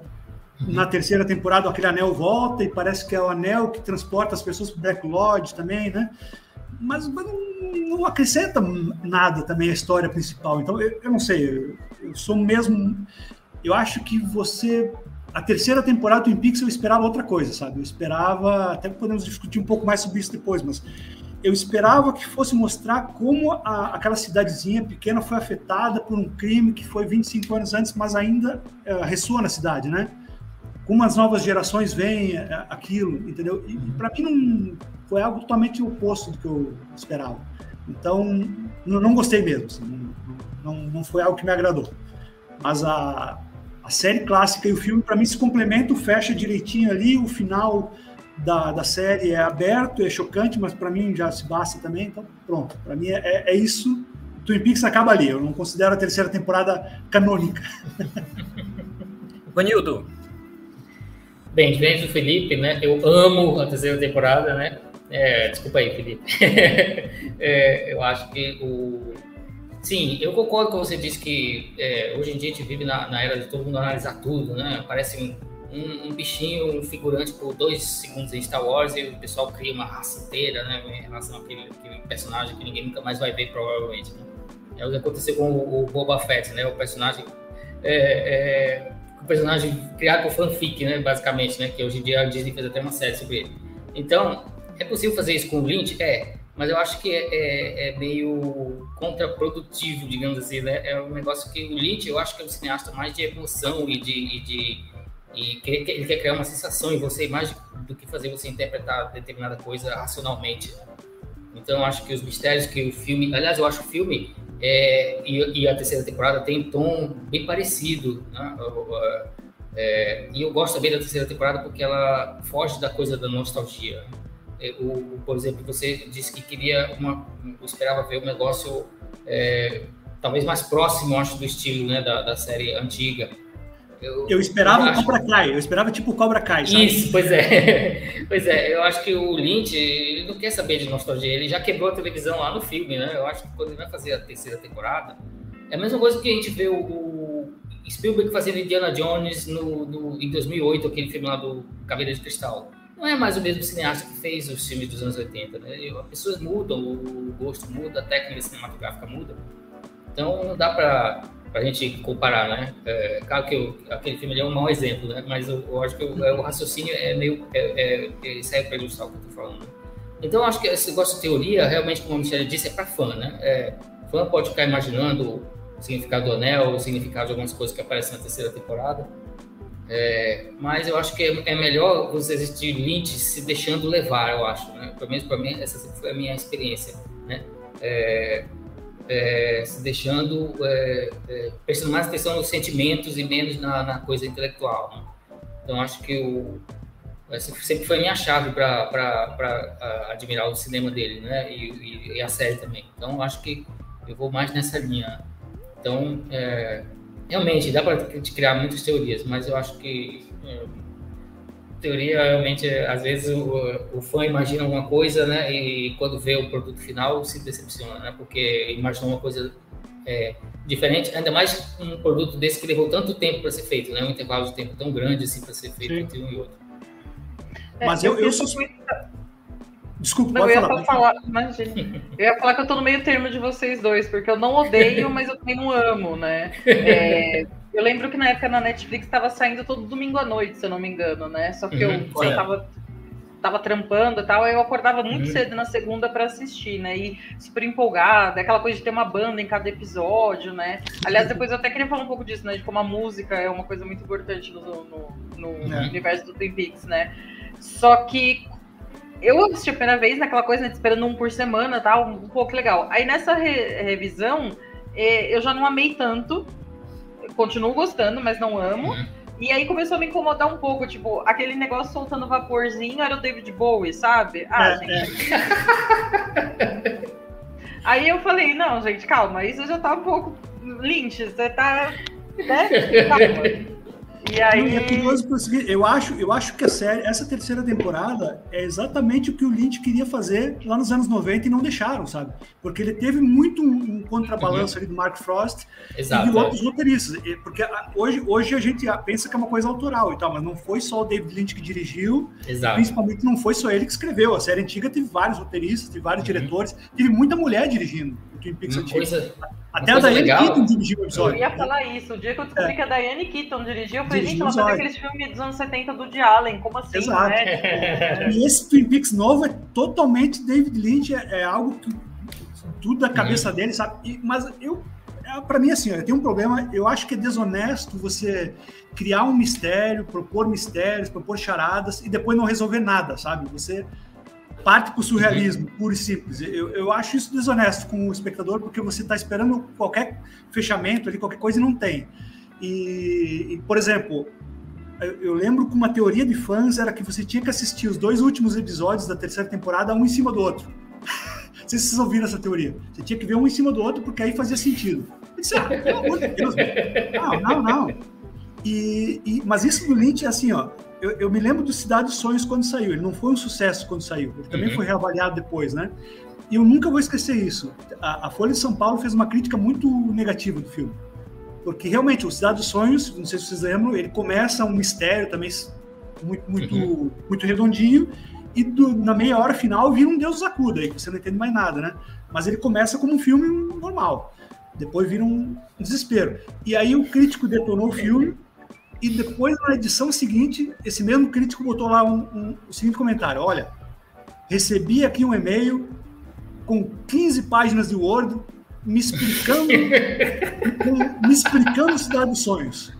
[SPEAKER 3] Uhum. Na terceira temporada, aquele anel volta e parece que é o anel que transporta as pessoas para Black Lodge também, né? Mas, mas não, não, acrescenta nada também à história principal. Então, eu, eu não sei, eu, eu, sou mesmo. Eu acho que você. A terceira temporada do Twin Peaks eu esperava outra coisa, sabe? Eu esperava. Até podemos discutir um pouco mais sobre isso depois, mas eu esperava que fosse mostrar como a, aquela cidadezinha pequena foi afetada por um crime que foi 25 anos antes, mas ainda uh, ressoa na cidade, né? Como as novas gerações veem uh, aquilo, entendeu? E, e para mim não foi algo totalmente oposto do que eu esperava. Então, não, não gostei mesmo. Assim, não, não, não, foi algo que me agradou. Mas a, a série clássica e o filme, para mim, se complementam, fecha direitinho ali, o final da, da série é aberto, é chocante, mas para mim já se basta também. Então, pronto. Para mim é, é, é, isso. Twin Peaks acaba ali. Eu não considero a terceira temporada canônica.
[SPEAKER 1] Vanildo.
[SPEAKER 2] Bem, diferente do Felipe, né? Eu amo a terceira temporada, né? É, desculpa aí, Felipe. é, eu acho que o. Sim, eu concordo com você disse que é, hoje em dia a gente vive na, na, era de todo mundo analisar tudo, né? Parece um um, um, bichinho, um figurante por dois segundos em Star Wars e o pessoal cria uma raça inteira, né, em relação àquele, àquele personagem que ninguém nunca mais vai ver, provavelmente. Né? É o que aconteceu com o, o Boba Fett, né, o personagem... É, é, o personagem criado por fanfic, né, basicamente, né, que hoje em dia a Disney fez até uma série sobre ele. Então, é possível fazer isso com o Lynch? É. mas eu acho que é, é, é, meio contraprodutivo, digamos assim, né? É um negócio que o Lynch, eu acho que é um cineasta mais de emoção e de, e de e ele quer criar uma sensação em você mais do que fazer você interpretar determinada coisa racionalmente. Então, acho que os mistérios que o filme, aliás, eu acho que o filme é, e, e, a terceira temporada tem um tom bem parecido, né? É, e eu gosto também da terceira temporada porque ela foge da coisa da nostalgia. É, o, por exemplo, você disse que queria uma, esperava ver um negócio é, talvez mais próximo, acho, do estilo né, da, da série antiga.
[SPEAKER 3] Eu, eu esperava eu acho... o Cobra Kai, eu esperava tipo o Cobra Kai,
[SPEAKER 2] sabe? Isso, pois é. pois é, eu acho que o Lynch, ele não quer saber de nostalgia, ele já quebrou a televisão lá no filme, né? Eu acho que quando ele vai fazer a terceira temporada, é a mesma coisa que a gente vê o, o Spielberg fazendo Indiana Jones no, no, em 2008, aquele filme lá do Caveira de Cristal não é mais o mesmo cineasta que fez os filmes dos anos 80, né? As pessoas mudam, o gosto muda, a técnica cinematográfica muda. Então não dá para a gente comparar, né? É, claro que eu, aquele filme é um mau exemplo, né? Mas eu, eu acho que o, é, o, raciocínio é meio. É, é, serve para ilustrar o que eu estou falando. Então eu acho que esse negócio de teoria, realmente, como a Michelle disse, é para fã, né? É, fã pode ficar imaginando o significado do anel, o significado de algumas coisas que aparecem na terceira temporada. É, mas eu acho que é, é melhor você existir Lynch se deixando levar, eu acho. Né? Pelo menos para mim, essa foi a minha experiência. Né? É, é, se deixando, é, é, prestando mais atenção nos sentimentos e menos na, na coisa intelectual. Né? Então, acho que o, essa sempre foi a minha chave para admirar o cinema dele né? E, e, e, a série também. Então, acho que eu vou mais nessa linha. Então, é, realmente, dá para criar muitas teorias, mas eu acho que é, teoria realmente, às vezes o, o, fã imagina uma coisa, né, e quando vê o produto final se decepciona, né, porque imaginou uma coisa é, diferente, ainda mais um produto desse que levou tanto tempo para ser feito, né, um intervalo de tempo tão grande assim para ser feito entre um e outro.
[SPEAKER 3] É, mas eu, eu, eu sou... Desculpa, não,
[SPEAKER 4] pode
[SPEAKER 3] eu
[SPEAKER 4] falar. falar imagina. Eu ia falar que eu tô no meio termo de vocês dois, porque eu não odeio, mas eu também não amo, né? É, eu lembro que na época na Netflix estava saindo todo domingo à noite, se eu não me engano, né? Só que uhum, eu, eu tava, tava trampando e tal, aí eu acordava muito uhum. cedo na segunda para assistir, né? E super empolgada, aquela coisa de ter uma banda em cada episódio, né? Aliás, depois eu até queria falar um pouco disso, né? De como a música é uma coisa muito importante no, no, no é. universo do Twin Peaks, né? Só que eu assisti a primeira vez naquela coisa, né, esperando um por semana, tal, um pouco legal. Aí nessa re revisão, é, eu já não amei tanto, continuo gostando, mas não amo. Uhum. E aí começou a me incomodar um pouco, tipo, aquele negócio soltando vaporzinho era o David Bowie, sabe? Ah, é, gente. É. aí eu falei, não, gente, calma, isso já tá um pouco. Lynch, você tá. Né? Calma.
[SPEAKER 3] E aí... É curioso porque eu acho, eu acho que a série, essa terceira temporada é exatamente o que o Lynch queria fazer lá nos anos 90 e não deixaram, sabe? Porque ele teve muito um, um contrabalanço uhum. ali do Mark Frost Exato, e de outros é. roteiristas. Porque hoje, hoje a gente pensa que é uma coisa autoral e tal, mas não foi só o David Lynch que dirigiu, Exato. principalmente não foi só ele que escreveu. A série antiga teve vários roteiristas, teve vários uhum. diretores, teve muita mulher dirigindo o Twin Peaks antigo. Coisa até a Diane legal. Keaton dirigiu o episódio.
[SPEAKER 4] Eu ia falar isso. O dia que eu descobri é. que a Diane Keaton dirigiu, eu falei, gente, ela faz aqueles filmes dos anos 70 do de Allen, como assim? Exato. Né?
[SPEAKER 3] e esse Twin Peaks novo é totalmente David Lynch, é, é algo que tudo da cabeça uhum. dele, sabe? E, mas eu, é, para mim, assim, eu tenho um problema, eu acho que é desonesto você criar um mistério, propor mistérios, propor charadas e depois não resolver nada, sabe? Você parte para o surrealismo, puro e simples. Eu, eu acho isso desonesto com o espectador, porque você está esperando qualquer fechamento ali, qualquer coisa e não tem. E, e, por exemplo, eu, eu lembro que uma teoria de fãs era que você tinha que assistir os dois últimos episódios da terceira temporada um em cima do outro. Não sei se vocês ouviram essa teoria. Você tinha que ver um em cima do outro, porque aí fazia sentido. Eu disse, ah, pelo amor de Deus. Não, não, não. E, e, mas isso do Lynch é assim, ó eu, eu, me lembro do Cidade dos Sonhos quando saiu. Ele não foi um sucesso quando saiu. Ele também uhum. foi reavaliado depois, né? E eu nunca vou esquecer isso. A, a, Folha de São Paulo fez uma crítica muito negativa do filme. Porque realmente, o Cidade dos Sonhos, não sei se vocês lembram, ele começa um mistério também muito, muito, uhum. muito redondinho. E do, na meia hora final vira um Deus acuda, aí você não entende mais nada, né? Mas ele começa como um filme normal. Depois vira um desespero. E aí o crítico detonou o filme e depois, na edição seguinte, esse mesmo crítico botou lá um, um, o seguinte comentário: Olha, recebi aqui um e-mail com 15 páginas de Word me explicando, me explicando Cidade dos Sonhos.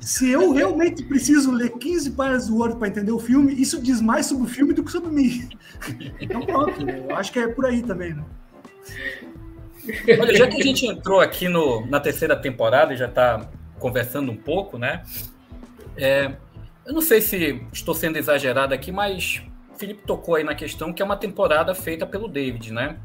[SPEAKER 3] Se eu realmente preciso ler 15 páginas do Word para entender o filme, isso diz mais sobre o filme do que sobre mim. Então pronto, eu acho que é por aí também, né?
[SPEAKER 1] Olha, já que a gente entrou aqui no, na terceira temporada e já está conversando um pouco, né? É, eu não sei se estou sendo exagerado aqui, mas o Felipe tocou aí na questão que é uma temporada feita pelo David, né?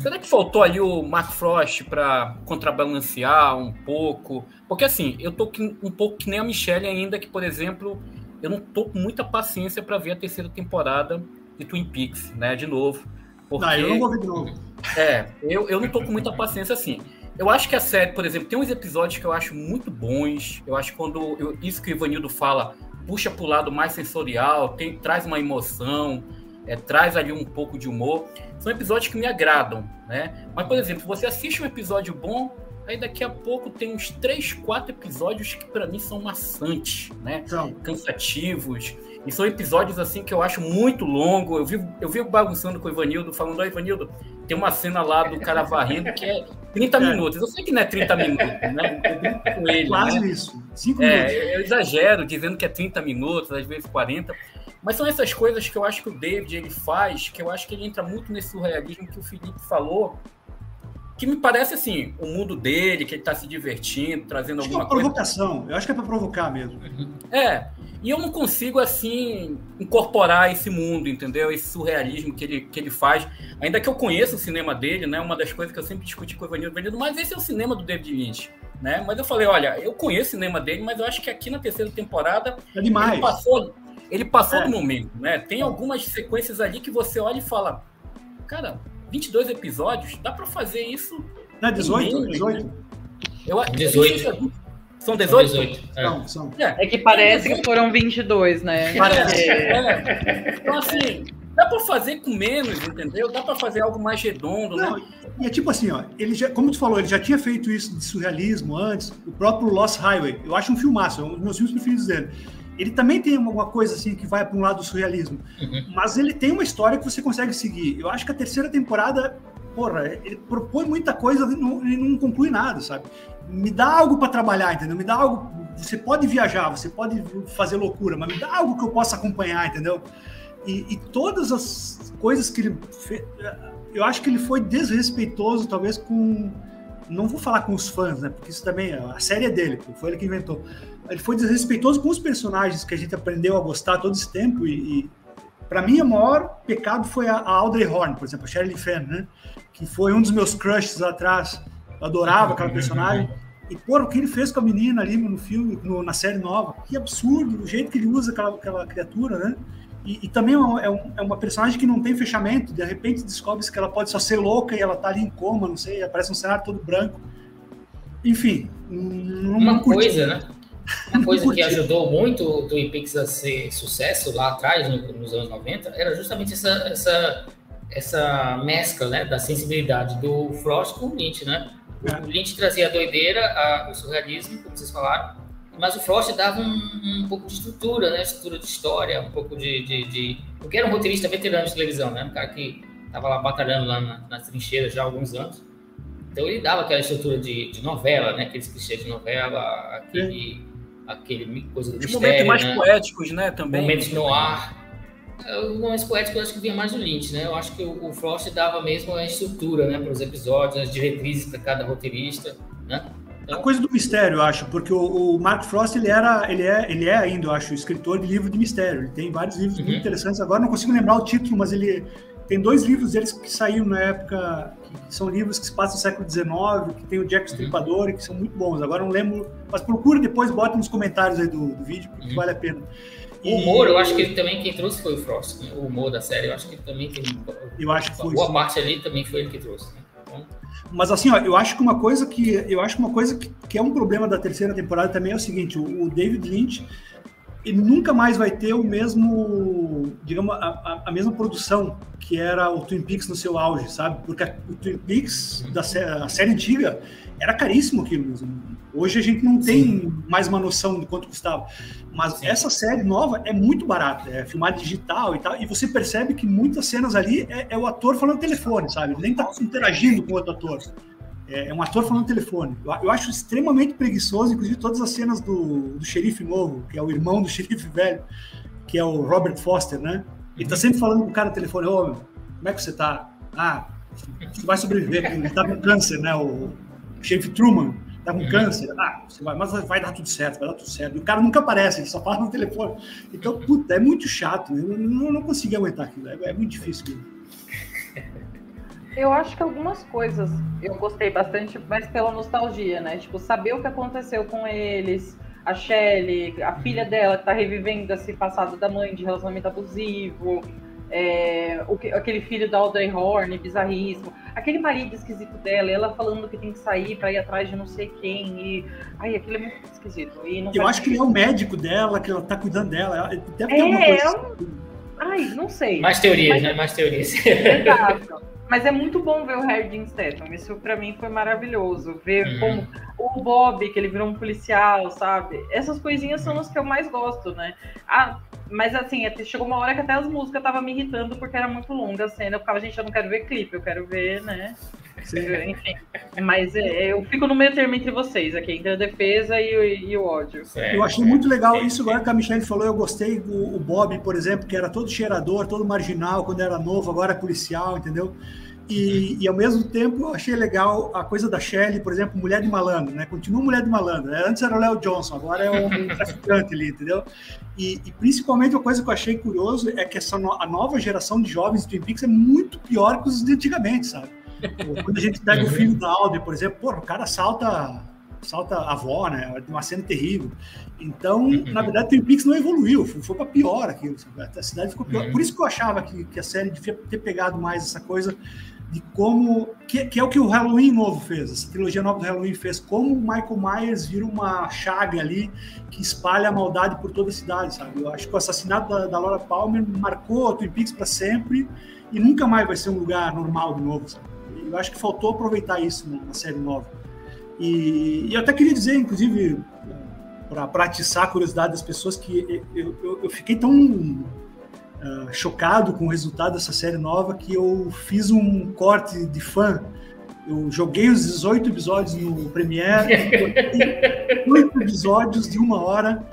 [SPEAKER 1] Será que faltou ali o Mark Frost para contrabalancear um pouco? Porque assim, eu tô um pouco que nem a Michelle ainda, que, por exemplo, eu não tô com muita paciência para ver a terceira temporada de Twin Peaks, né? De novo.
[SPEAKER 3] Porque, não, eu não vou ver de novo.
[SPEAKER 1] É, eu, eu não tô com muita paciência assim. Eu acho que a série, por exemplo, tem uns episódios que eu acho muito bons. Eu acho que quando eu, isso que o Ivanildo fala, puxa para o lado mais sensorial, tem, traz uma emoção é, traz ali um pouco de humor. São episódios que me agradam, né? Mas, por exemplo, você assiste um episódio bom, aí daqui a pouco tem uns três, quatro episódios que para mim são maçantes, né? São. Cansativos. E são episódios assim que eu acho muito longo. Eu vi, eu vi bagunçando com o Ivanildo, falando, ó, Ivanildo, tem uma cena lá do cara varrendo que é 30 é. minutos. Eu sei que não é 30 minutos, né?
[SPEAKER 3] Eu com ele. Quase né? isso.
[SPEAKER 1] Cinco é, minutos. Eu exagero, dizendo que é 30 minutos, às vezes 40. Mas são essas coisas que eu acho que o David ele faz, que eu acho que ele entra muito nesse surrealismo que o Felipe falou, que me parece assim, o mundo dele, que ele está se divertindo, trazendo acho alguma
[SPEAKER 3] que é uma provocação, eu acho que é para provocar mesmo.
[SPEAKER 1] É, e eu não consigo assim incorporar esse mundo, entendeu? Esse surrealismo que ele, que ele faz. Ainda que eu conheça o cinema dele, né? Uma das coisas que eu sempre discuti com o Evanildo Vendido, mas esse é o cinema do David Lynch. Né? Mas eu falei, olha, eu conheço o cinema dele, mas eu acho que aqui na terceira temporada
[SPEAKER 3] é demais.
[SPEAKER 1] ele passou, ele passou é. do momento, né? Tem algumas sequências ali que você olha e fala, cara, 22 episódios, dá para fazer isso.
[SPEAKER 3] Não é 18? Menos, 18? Né?
[SPEAKER 2] Eu, 18.
[SPEAKER 1] São 18?
[SPEAKER 2] São 18.
[SPEAKER 4] É. Não, são. É. é que parece que foram 22, né?
[SPEAKER 1] Parece. É. Então, assim, dá para fazer com menos, entendeu? Dá para fazer algo mais redondo, né? Não, né?
[SPEAKER 3] E é tipo assim, ó, ele já, como tu falou, ele já tinha feito isso de surrealismo antes, o próprio Lost Highway. Eu acho um filmaço, é um dos meus filmes preferidos dele ele também tem alguma coisa assim que vai para um lado do surrealismo. Uhum. Mas ele tem uma história que você consegue seguir. Eu acho que a terceira temporada, porra, ele propõe muita coisa e não, não conclui nada, sabe? Me dá algo para trabalhar, entendeu? Me dá algo. Você pode viajar, você pode fazer loucura, mas me dá algo que eu possa acompanhar, entendeu? E, e todas as coisas que ele fez. Eu acho que ele foi desrespeitoso, talvez, com. Não vou falar com os fãs, né? Porque isso também. A série é dele, foi ele que inventou ele foi desrespeitoso com os personagens que a gente aprendeu a gostar todo esse tempo e, e para mim o maior pecado foi a, a, Audrey Horn, por exemplo, a Shirley Fenn, né? Que foi um dos meus crushes lá atrás. Eu adorava aquela personagem. E, pô, o que ele fez com a menina ali no filme, no, na série nova, que absurdo, o jeito que ele usa aquela, aquela criatura, né? E, e também é, é, um, é, uma personagem que não tem fechamento, de repente descobre que ela pode só ser louca e ela tá ali em coma, não sei, aparece um cenário todo branco. Enfim,
[SPEAKER 2] uma coisa, né? Uma coisa que ajudou muito o Twin Peaks a ser sucesso lá atrás, nos anos 90, era justamente essa, essa, essa mescla né, da sensibilidade do Frost com o Lynch, né? O Lynch trazia a doideira, a, o surrealismo, como vocês falaram, mas o Frost dava um, um pouco de estrutura, né? Estrutura de história, um pouco de, de, de... Porque era um roteirista veterano de televisão, né? Um cara que estava lá batalhando lá na, nas trincheiras já há alguns anos. Então ele dava aquela estrutura de, de novela, né? Aqueles clichês de novela, aquele aquele coisa do Os
[SPEAKER 1] momentos mais né? poéticos, né, também.
[SPEAKER 2] Momentos no ar. Os momentos poéticos eu acho que vinha mais do Lynch, né? Eu acho que o, o Frost dava mesmo a estrutura, né, para os episódios, as diretrizes para cada roteirista, né?
[SPEAKER 3] Então... A coisa do mistério, eu acho, porque o, o, Mark Frost ele era, ele é, ele é ainda, eu acho, escritor de livro de mistério. Ele tem vários livros uhum. muito interessantes. Agora não consigo lembrar o título, mas ele tem dois livros deles que saíram na época, que são livros que se passam no século XIX, que tem o Jack Stripador e que são muito bons. Agora não lembro, mas procura depois, bota nos comentários aí do, do vídeo, porque uhum. vale a pena.
[SPEAKER 2] O humor, eu acho que ele também quem trouxe foi o Frost, né? o humor da série, eu acho que ele também tem.
[SPEAKER 3] Eu acho que foi.
[SPEAKER 2] Boa sim. parte ali também foi ele que trouxe. Né? Então...
[SPEAKER 3] Mas assim, ó, eu acho que uma coisa que eu acho que uma coisa que, que é um problema da terceira temporada também é o seguinte: o, o David Lynch ele nunca mais vai ter o mesmo, digamos, a, a, mesma produção que era o Twin Peaks no seu auge, sabe? Porque a, o Twin Peaks da série, a série antiga era caríssimo aquilo. Hoje a gente não tem Sim. mais uma noção de quanto custava. Mas Sim. essa série nova é muito barata, é filmada digital e tal, e você percebe que muitas cenas ali é, é o ator falando telefone, sabe? Ele nem tá interagindo com o outro ator. É, é um ator falando telefone. Eu, eu, acho extremamente preguiçoso, inclusive todas as cenas do, do xerife novo, que é o irmão do xerife velho, que é o Robert Foster, né? Ele tá sempre falando com o cara no telefone, ô, como é que você tá? Ah, você vai sobreviver, ele tá com câncer, né? O xerife Truman tá com uhum. câncer. Ah, você vai, mas vai dar tudo certo, vai dar tudo certo. E o cara nunca aparece, ele só fala no telefone. Então, puta, é muito chato. Eu não, não consigo aguentar aquilo. É, é muito difícil. Mesmo.
[SPEAKER 4] Eu acho que algumas coisas eu gostei bastante, mas pela nostalgia, né? Tipo, saber o que aconteceu com eles, a Shelley, a filha dela que tá revivendo esse passado da mãe de relacionamento abusivo, é, o, aquele filho da Audrey Horn, bizarríssimo, aquele marido esquisito dela, ela falando que tem que sair para ir atrás de não sei quem, e ai, aquilo é muito esquisito.
[SPEAKER 3] eu acho que ele é o médico dela, que ela tá cuidando dela, deve ter
[SPEAKER 4] é, coisa. É um... Ai, não sei.
[SPEAKER 2] Mais teorias, Mas... né? Mais teorias.
[SPEAKER 4] Exato. Mas é muito bom ver o Harry Statham. Isso para mim foi maravilhoso. Ver uhum. como o Bob, que ele virou um policial, sabe? Essas coisinhas são as que eu mais gosto, né? Ah, mas assim, chegou uma hora que até as músicas estavam me irritando porque era muito longa a cena. Eu ficava, gente, eu não quero ver clipe, eu quero ver, né? Sim. Enfim. Mas é, eu fico no meio termo entre vocês aqui, entre a defesa e o, e o ódio.
[SPEAKER 3] É, eu achei muito legal isso agora que a Michelle falou. Eu gostei do o Bob, por exemplo, que era todo cheirador, todo marginal quando era novo, agora é policial, entendeu? E, e, ao mesmo tempo eu achei legal a coisa da Shelley, por exemplo, Mulher de Malandro, né? Continua Mulher de Malandro. Né? Antes era o Léo Johnson, agora é um traficante ali, entendeu? E, e, principalmente uma coisa que eu achei curioso é que essa no, a nova geração de jovens de Twin Peaks é muito pior que os de antigamente, sabe? Quando a gente pega o uhum. filho da Audrey, por exemplo, pô, o cara salta salta a avó, né? Uma cena terrível. Então, uhum. na verdade, Twin Peaks não evoluiu, foi, foi para pior aquilo. A cidade ficou pior. Uhum. Por isso que eu achava que, que a série devia ter pegado mais essa coisa de como que, que, é o que o Halloween novo fez, essa trilogia nova do Halloween fez, como o Michael Myers vira uma chaga ali que espalha a maldade por toda a cidade, sabe? Eu acho que o assassinato da, da Laura Palmer marcou a Twin Peaks para sempre e nunca mais vai ser um lugar normal de novo, sabe? Eu acho que faltou aproveitar isso na, na série nova. E, e, eu até queria dizer, inclusive, para atiçar a curiosidade das pessoas, que eu, eu, eu fiquei tão uh, chocado com o resultado dessa série nova que eu fiz um corte de fã. Eu joguei os 18 episódios no Premiere, oito episódios de uma hora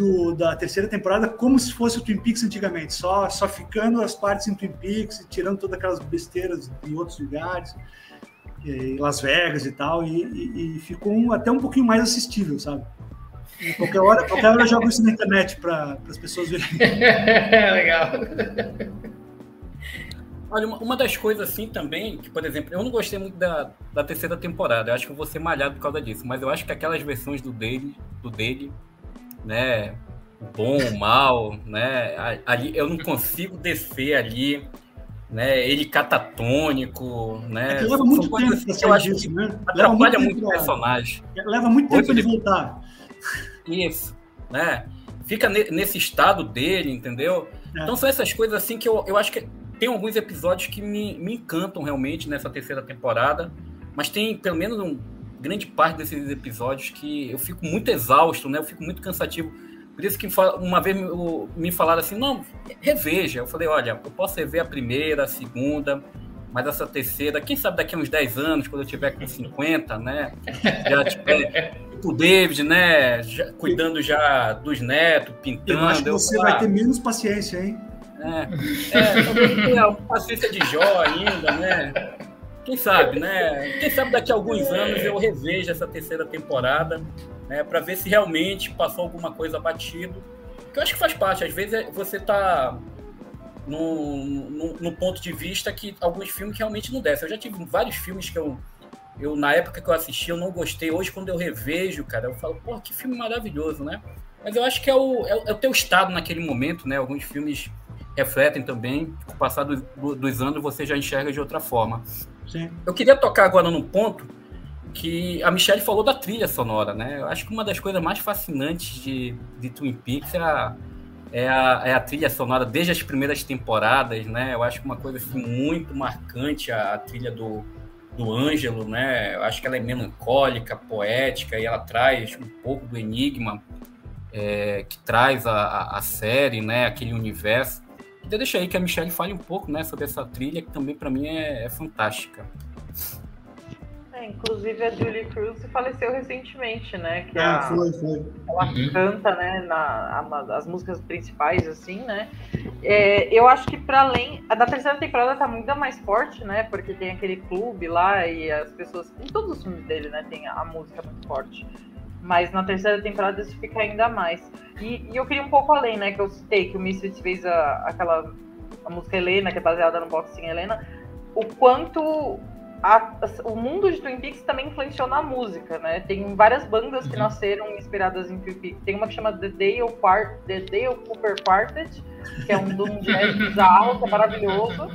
[SPEAKER 3] do, da terceira temporada, como se fosse o Twin Peaks antigamente, só, só ficando as partes em Twin Peaks, tirando todas aquelas besteiras em outros lugares, em Las Vegas e tal, e, e, e ficou um, até um pouquinho mais assistível, sabe? qualquer hora, qualquer hora eu jogo isso na internet para as pessoas verem.
[SPEAKER 2] Legal.
[SPEAKER 1] Olha, uma, das coisas assim também, que, por exemplo, eu não gostei muito da, da terceira temporada, eu acho que eu vou ser malhado por causa disso, mas eu acho que aquelas versões do dele, do dele, né, o bom, o mal, né, ali eu não consigo descer ali, né, ele catatônico, né.
[SPEAKER 3] É leva muito tempo assim, eu acho disso, né?
[SPEAKER 1] Atrapalha muito, muito o personagem.
[SPEAKER 3] Leva muito tempo de voltar.
[SPEAKER 1] Isso, né? Fica nesse estado dele, entendeu? É. Então são essas coisas assim que eu, eu acho que tem alguns episódios que me, me encantam realmente nessa terceira temporada, mas tem pelo menos um grande parte desses episódios que eu fico muito exausto, né? Eu fico muito cansativo. Por isso que uma vez me falaram assim, não, reveja. Eu falei, olha, eu posso rever a primeira, a segunda, mas essa terceira, quem sabe daqui a uns 10 anos, quando eu tiver com 50, né? Já tiver o David, né? Já, cuidando já dos netos, pintando.
[SPEAKER 3] Eu acho que você eu, vai ter menos paciência, hein?
[SPEAKER 1] É, é talvez tenha paciência de Jó ainda, né? Quem sabe, né? Quem sabe daqui a alguns anos eu reveja essa terceira temporada, né? Para ver se realmente passou alguma coisa batido. Que eu acho que faz parte. Às vezes é, você tá no, no, no, ponto de vista que alguns filmes realmente não descem. Eu já tive vários filmes que eu, eu, na época que eu assisti, eu não gostei. Hoje, quando eu revejo, cara, eu falo, pô, que filme maravilhoso, né? Mas eu acho que é o, é, é o teu estado naquele momento, né? Alguns filmes refletem também. Com o passar do, do, dos anos, você já enxerga de outra forma. Eu queria tocar agora num ponto que a Michelle falou da trilha sonora, né? Eu acho que uma das coisas mais fascinantes de, de Twin Peaks é a, é a, é a trilha sonora desde as primeiras temporadas, né? Eu acho que uma coisa assim, muito marcante a, a trilha do, do Ângelo, né? Eu acho que ela é melancólica, poética, e ela traz um pouco do enigma é, que traz a, a, série, né? Aquele universo. Então deixa aí que a Michelle fale um pouco, né, sobre essa trilha que também para mim é, é fantástica.
[SPEAKER 4] É, inclusive a Julie Cruz faleceu recentemente, né? Que
[SPEAKER 3] ah, a, foi, foi.
[SPEAKER 4] Ela uhum. canta, né? Na, a, as músicas principais, assim, né? É, eu acho que para além. A da terceira temporada tá ainda mais forte, né? Porque tem aquele clube lá e as pessoas. Em todos os filmes dele, né? Tem a, a música muito forte. Mas na terceira temporada isso fica ainda mais. E, e eu queria um pouco além, né? Que eu citei que o Misfits fez a, aquela a música Helena, que é baseada no boxing Helena. O quanto a, o mundo de Twin Peaks também influenciou na música, né? Tem várias bandas que uhum. nasceram inspiradas em Twin Peaks. Tem uma que chama The Dale, Quart The Dale Cooper Quartet, que é um doom jazz bizarro, que é maravilhoso.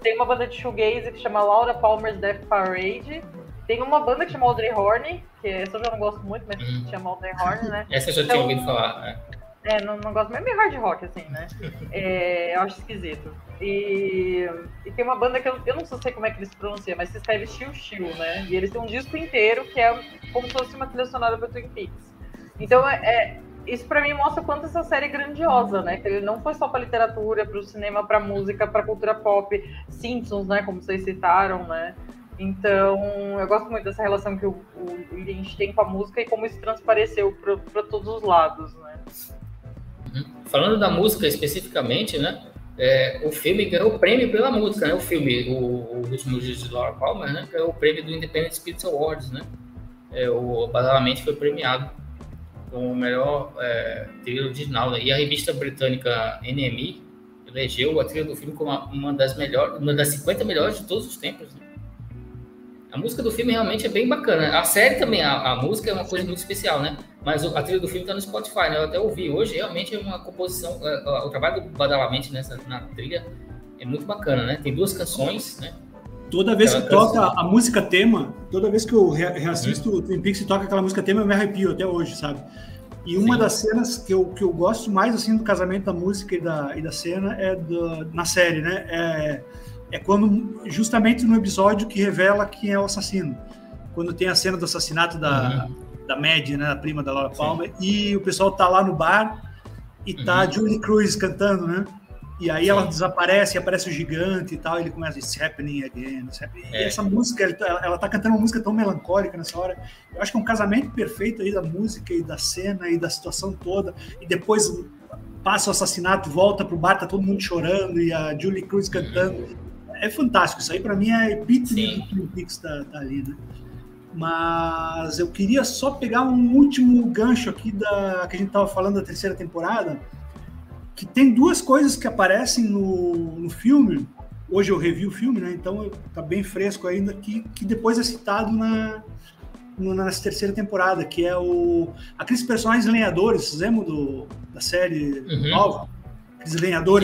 [SPEAKER 4] Tem uma banda de shoegaze que chama Laura Palmer's Death Parade. Tem uma banda que chama Audrey Horne, que essa eu já não gosto muito, mas uhum. chama Audrey Horne, né?
[SPEAKER 2] Essa eu já então, tinha ouvido falar, né?
[SPEAKER 4] É, não, não gosto, é meio hard rock, assim, né? É, eu acho esquisito. E, e, tem uma banda que eu, eu não sei como é que eles pronunciam, mas se escreve Chill Chill, né? E eles têm um disco inteiro que é como se fosse uma trilha sonora para Twin Peaks. Então, é, é isso para mim mostra quanto essa série é grandiosa, né? Que ele não foi só para literatura, para o cinema, para música, para cultura pop, Simpsons, né? Como vocês citaram, né? Então, eu gosto muito dessa relação que o, o tem com a música e como isso transpareceu para todos os lados, né?
[SPEAKER 2] Uhum. Falando da música especificamente, né? É, o filme ganhou o prêmio pela música, né? O filme, o, o Último Dias de Laura Palmer, né? Ganhou o prêmio do Independent Spirit Awards, né? É, o Badalamente foi premiado como o melhor é, trilha original. Né? E a revista britânica NME elegeu a trilha do filme como uma das melhores, uma das 50 melhores de todos os tempos. Né? A música do filme realmente é bem bacana. A série também, a, a música é uma coisa muito especial, né? Mas a trilha do filme está no Spotify, né? Eu até ouvi hoje, realmente é uma composição. É, o trabalho do Badalamente nessa na trilha é muito bacana, né? Tem duas canções, né?
[SPEAKER 3] Toda vez aquela que canção. toca a música tema, toda vez que eu reassisto uhum. o Twin Peaks e toca aquela música tema, eu me arrepio até hoje, sabe? E uma Sim. das cenas que eu, que eu gosto mais assim do casamento da música e da, e da cena é do, na série, né? É, é quando justamente no episódio que revela quem é o assassino. Quando tem a cena do assassinato da, uhum. da Mad, né, a prima da Laura Palmer, Sim. e o pessoal tá lá no bar e tá uhum. Julie Cruz cantando, né? E aí Sim. ela desaparece, aparece o gigante e tal, e ele começa It's happening again. It's happening. É. E essa música, ela, ela tá cantando uma música tão melancólica nessa hora. Eu acho que é um casamento perfeito aí da música e da cena e da situação toda. E depois passa o assassinato, volta pro bar, tá todo mundo chorando e a Julie Cruz cantando. É fantástico. Isso aí para mim é epítome do Twin Peaks tá ali, né? Mas eu queria só pegar um último gancho aqui da que a gente estava falando da terceira temporada, que tem duas coisas que aparecem no, no filme. Hoje eu revi o filme, né? Então tá bem fresco ainda que, que depois é citado na nessa terceira temporada, que é o aqueles personagens lenhadores, lembram do, da série uhum. nova?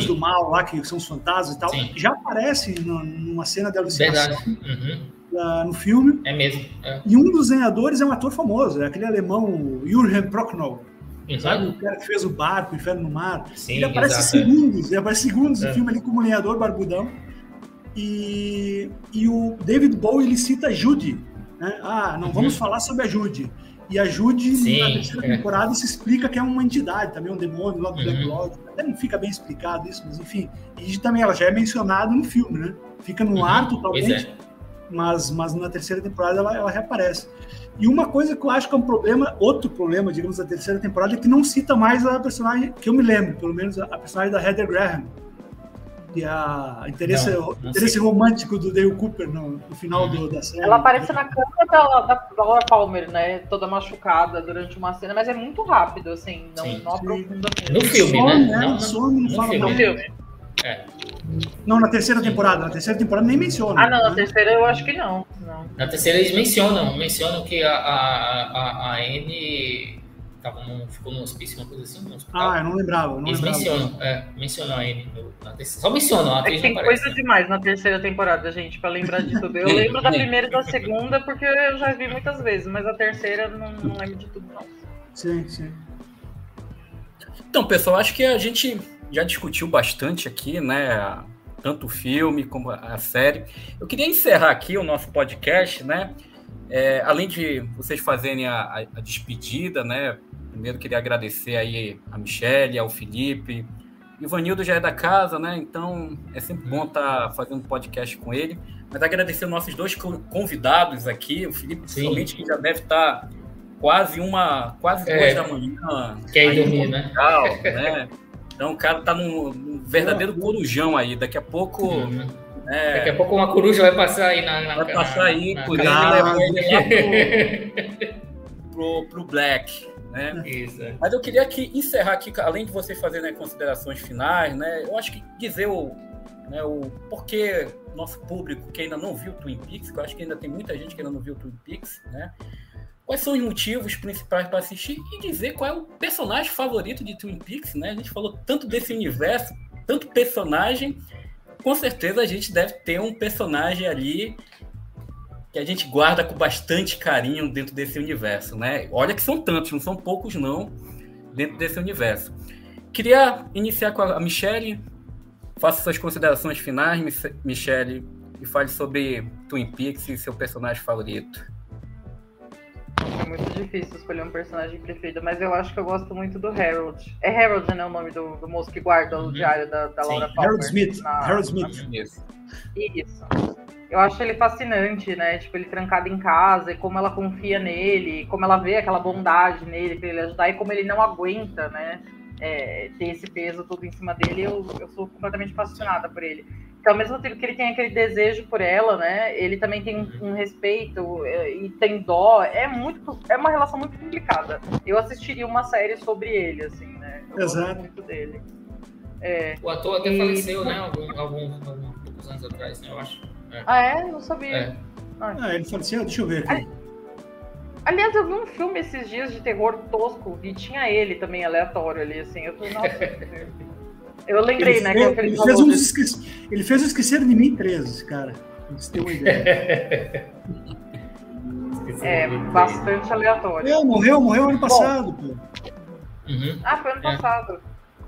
[SPEAKER 3] Sim. do mal lá, que são os fantasmas e tal, Sim. já aparece numa cena de alucinação uhum. no filme.
[SPEAKER 2] É mesmo. É.
[SPEAKER 3] E um dos lenhadores é um ator famoso, é aquele alemão Jürgen Prochnow. Sabe? O cara que fez o barco, o Inferno no Mar. Sim, ele aparece exato. segundos, ele aparece segundos é. no filme ali como lenhador barbudão. E, e o David Bowie ele cita Judy. Né? Ah, não uhum. vamos falar sobre a Judy. E a Jude, Sim, na terceira temporada, se explica que é uma entidade, também um demônio lá do Black uhum. Lodge. Até não fica bem explicado isso, mas enfim. E também ela já é mencionada no filme, né? Fica no uhum, ar totalmente, é. mas, mas na terceira temporada ela, ela reaparece. E uma coisa que eu acho que é um problema, outro problema, digamos, da terceira temporada, é que não cita mais a personagem, que eu me lembro, pelo menos a personagem da Heather Graham e a interesse, não, não interesse romântico do Dale Cooper no, no final do, da série.
[SPEAKER 4] Ela aparece na cama da, da, Laura Palmer, né? Toda machucada durante uma cena, mas é muito rápido, assim, não, não aprofunda.
[SPEAKER 2] No filme, some, né?
[SPEAKER 3] né? Não, some, não, fala
[SPEAKER 2] filme. No filme.
[SPEAKER 3] É. Não, na terceira temporada. Na terceira temporada nem menciona.
[SPEAKER 4] Ah, não, na né? terceira eu acho que não. não.
[SPEAKER 2] Na terceira eles mencionam, mencionam que a, a, a, a Anne tava num, ficou num hospício, uma coisa assim,
[SPEAKER 3] Ah, eu não lembrava. Eu não
[SPEAKER 2] Eles
[SPEAKER 3] lembrava.
[SPEAKER 2] mencionam, é, mencionam a Anne. Só mencionam, a
[SPEAKER 4] é tem coisa né? demais na terceira temporada, gente, pra lembrar de tudo. Eu lembro da primeira e da segunda, porque eu já vi muitas vezes, mas a terceira não, não lembro de tudo, não.
[SPEAKER 3] Sim, sim.
[SPEAKER 1] Então, pessoal, acho que a gente já discutiu bastante aqui, né? tanto o filme como a série. Eu queria encerrar aqui o nosso podcast, né? É, além de vocês fazerem a, a, despedida, né? Primeiro queria agradecer aí a Michelle, ao Felipe. o Ivanildo já é da casa, né? Então é sempre bom estar tá fazendo um podcast com ele. Mas agradecer os nossos dois convidados aqui, o Felipe, principalmente, que já deve estar tá quase uma, quase é, duas da manhã.
[SPEAKER 2] Quer ir dormir, né?
[SPEAKER 1] né? Então o cara tá num, num verdadeiro corujão aí. Daqui a pouco. Uhum.
[SPEAKER 2] É, Daqui a pouco uma coruja vai passar aí na. na
[SPEAKER 1] vai passar aí na, por e levar ele lá pro, pro, pro Black. Né?
[SPEAKER 2] Isso. É.
[SPEAKER 1] Mas eu queria aqui encerrar aqui, além de vocês fazerem né, considerações finais, né? Eu acho que dizer o, né, o porquê nosso público que ainda não viu Twin Peaks, que eu acho que ainda tem muita gente que ainda não viu Twin Peaks, né? quais são os motivos principais para assistir e dizer qual é o personagem favorito de Twin Peaks, né? A gente falou tanto desse universo, tanto personagem, com certeza a gente deve ter um personagem ali que a gente guarda com bastante carinho dentro desse universo, né? Olha que são tantos, não são poucos não, dentro desse universo. Queria iniciar com a Michelle. Faça suas considerações finais, Michelle, e fale sobre Twin Peaks e seu personagem favorito.
[SPEAKER 4] É muito difícil escolher um personagem preferido, mas eu acho que eu gosto muito do Harold. É Harold, né? O nome do, do moço que guarda o uhum. diário da, da Laura Palmer.
[SPEAKER 3] Harold Smith. Na, Harold Smith.
[SPEAKER 4] Na... Isso. Eu acho ele fascinante, né? Tipo, ele trancado em casa e como ela confia nele, como ela vê aquela bondade nele pra ele ajudar e como ele não aguenta, né? É, ter esse peso todo em cima dele, eu, eu sou completamente fascinada por ele. Então, ao mesmo tempo que ele tem aquele desejo por ela, né? Ele também tem um, um respeito é, e tem dó. É muito, é uma relação muito complicada. Eu assistiria uma série sobre ele, assim, né? Eu Exato. gosto muito dele.
[SPEAKER 2] É, o ator até e... faleceu, né? Alguns algum, algum, anos atrás, né? Eu acho.
[SPEAKER 4] É. Ah, é? Não sabia. É.
[SPEAKER 3] Ah. ah, ele faleceu? Deixa eu ver aqui.
[SPEAKER 4] Aliás, eu vi um filme esses dias de terror tosco e tinha ele também aleatório ali, assim. Eu falei, nossa. Eu lembrei, ele né? Fez, que ele, fez um
[SPEAKER 3] esque... ele fez o Esquecer de Mim 13, cara. Você tem uma ideia.
[SPEAKER 4] é, bastante aleatório.
[SPEAKER 3] É, morreu, morreu ano passado,
[SPEAKER 4] pô. Uhum. Ah, foi ano é. passado.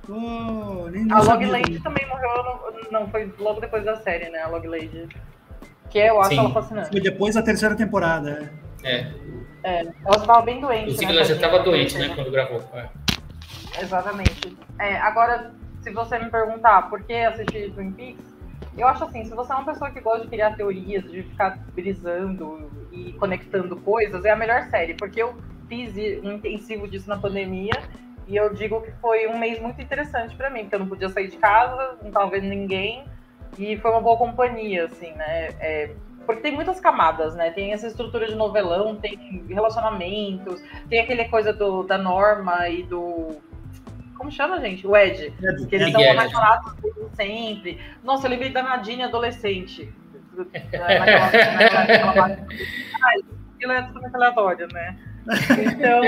[SPEAKER 4] Oh, a Log Lady também morreu, não, foi logo depois da série, né? A Log Lady. Que eu acho Sim. ela fascinante.
[SPEAKER 3] Foi depois da terceira temporada,
[SPEAKER 2] é.
[SPEAKER 4] É. é ela estava bem doente.
[SPEAKER 2] Inclusive, né, ela já estava doente, né, quando gravou. É.
[SPEAKER 4] Exatamente. É, agora, se você me perguntar por que assistir Twin Peaks, eu acho assim, se você é uma pessoa que gosta de criar teorias, de ficar brisando e conectando coisas, é a melhor série, porque eu fiz um intensivo disso na pandemia e eu digo que foi um mês muito interessante para mim, porque eu não podia sair de casa, não tava vendo ninguém e foi uma boa companhia, assim, né? É, porque tem muitas camadas, né? Tem essa estrutura de novelão, tem relacionamentos, tem aquele coisa do, da norma e do como chama, gente? O Ed. Ed que eles Ed, são apaixonados sempre. Nossa, eu lembrei da Nadine adolescente. naquela, naquela, aquilo é totalmente aleatório, né? Então,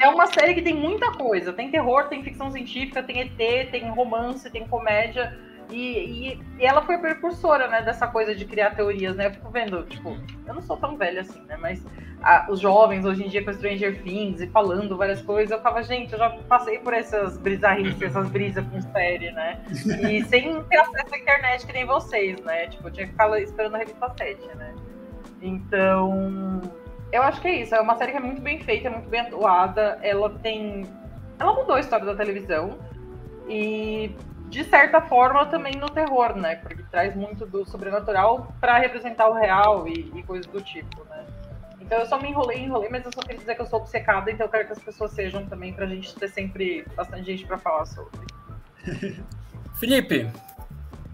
[SPEAKER 4] é uma série que tem muita coisa. Tem terror, tem ficção científica, tem ET, tem romance, tem comédia. E, e, e, ela foi a precursora, né, dessa coisa de criar teorias, né? Eu fico vendo, tipo, eu não sou tão velha assim, né? Mas a, os jovens hoje em dia com Stranger Things e falando várias coisas, eu ficava, gente, eu já passei por essas brisarrices, essas brisas com série, né? E sem ter acesso à internet que nem vocês, né? Tipo, eu tinha que ficar esperando a revista 7, né? Então, eu acho que é isso. É uma série que é muito bem feita, é muito bem atuada. Ela tem. Ela mudou a história da televisão. E de certa forma, também no terror, né? Porque traz muito do sobrenatural para representar o real e, e coisas do tipo, né? Então eu só me enrolei, enrolei, mas eu só queria dizer que eu sou obcecada, então eu quero que as pessoas sejam também, pra gente ter sempre bastante gente para falar sobre.
[SPEAKER 1] Felipe.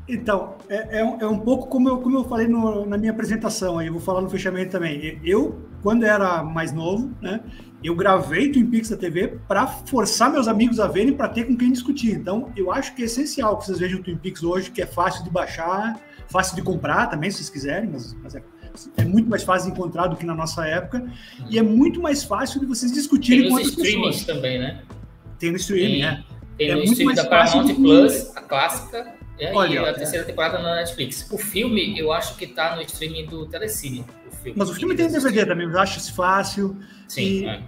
[SPEAKER 3] Então, é, é, um, é, um, pouco como eu, como eu falei no, na minha apresentação, aí eu vou falar no fechamento também. Eu, quando era mais novo, né, eu gravei Twin Peaks da TV para forçar meus amigos a verem para ter com quem discutir. Então, eu acho que é essencial que vocês vejam Twin Peaks hoje, que é fácil de baixar, fácil de comprar também, se vocês quiserem, mas, mas é, é, muito mais fácil de encontrar do que na nossa época. Uhum. E é muito mais fácil de vocês discutirem
[SPEAKER 2] com outras pessoas. também, né?
[SPEAKER 3] Tem no streaming, né?
[SPEAKER 2] Tem é no streaming da Paramount Plus, a clássica, Olha, e a terceira temporada na Netflix. O filme, eu acho que tá no streaming do Telecine.
[SPEAKER 3] O Mas o filme tem DVD também, eu acho fácil.
[SPEAKER 2] Sim,
[SPEAKER 3] e, é.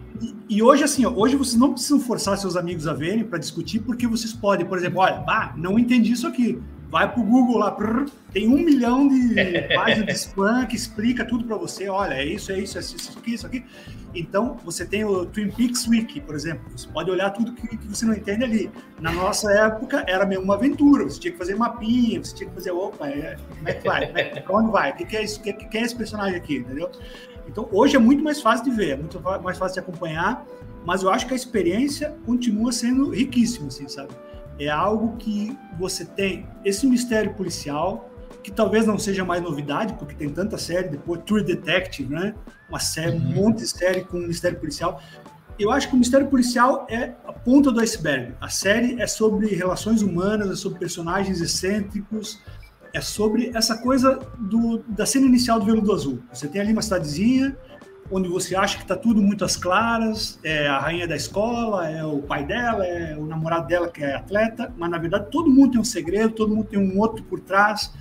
[SPEAKER 3] e, hoje, assim, hoje vocês não precisam forçar seus amigos a verem para discutir, porque vocês podem, por exemplo, olha, bah, não entendi isso aqui. Vai pro Google lá, prrr, tem um milhão de páginas de spam que explica tudo para você. Olha, é isso, é isso, é isso aqui, isso aqui. Então, você tem o Twin Peaks Wiki, por exemplo. Você pode olhar tudo que, que você não entende ali. Na nossa época, era mesmo uma aventura. Você tinha que fazer mapinha, você tinha que fazer, opa, é, como é que vai? É, pra onde vai? O que, é isso? O que, que é esse personagem aqui? Entendeu? Então, hoje é muito mais fácil de ver, é muito mais fácil de acompanhar, mas eu acho que a experiência continua sendo riquíssima, assim, sabe? É algo que você tem esse mistério policial, que talvez não seja mais novidade, porque tem tanta série, depois True Detective, né? Uma série, uhum. um monte de série com mistério policial. Eu acho que o mistério policial é a ponta do iceberg. A série é sobre relações humanas, é sobre personagens excêntricos, é sobre essa coisa do, da cena inicial do Veludo Azul. Você tem ali uma cidadezinha, onde você acha que está tudo muito às claras, é a rainha da escola, é o pai dela, é o namorado dela que é atleta, mas na verdade todo mundo tem um segredo, todo mundo tem um outro por trás.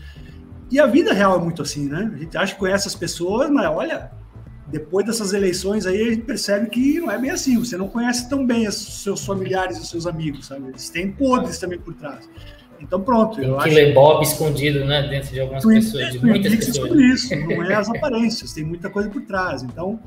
[SPEAKER 3] E a vida real é muito assim, né? A gente acha que conhece as pessoas, mas olha, depois dessas eleições aí a gente percebe que não é bem assim. Você não conhece tão bem os seus familiares e os seus amigos, sabe? Eles têm podres também por trás. Então pronto.
[SPEAKER 2] Tem eu Killer acho... Bob escondido, né, dentro de algumas Twin, pessoas, de muitas pessoas.
[SPEAKER 3] Sobre isso, não é as aparências, tem muita coisa por trás. Então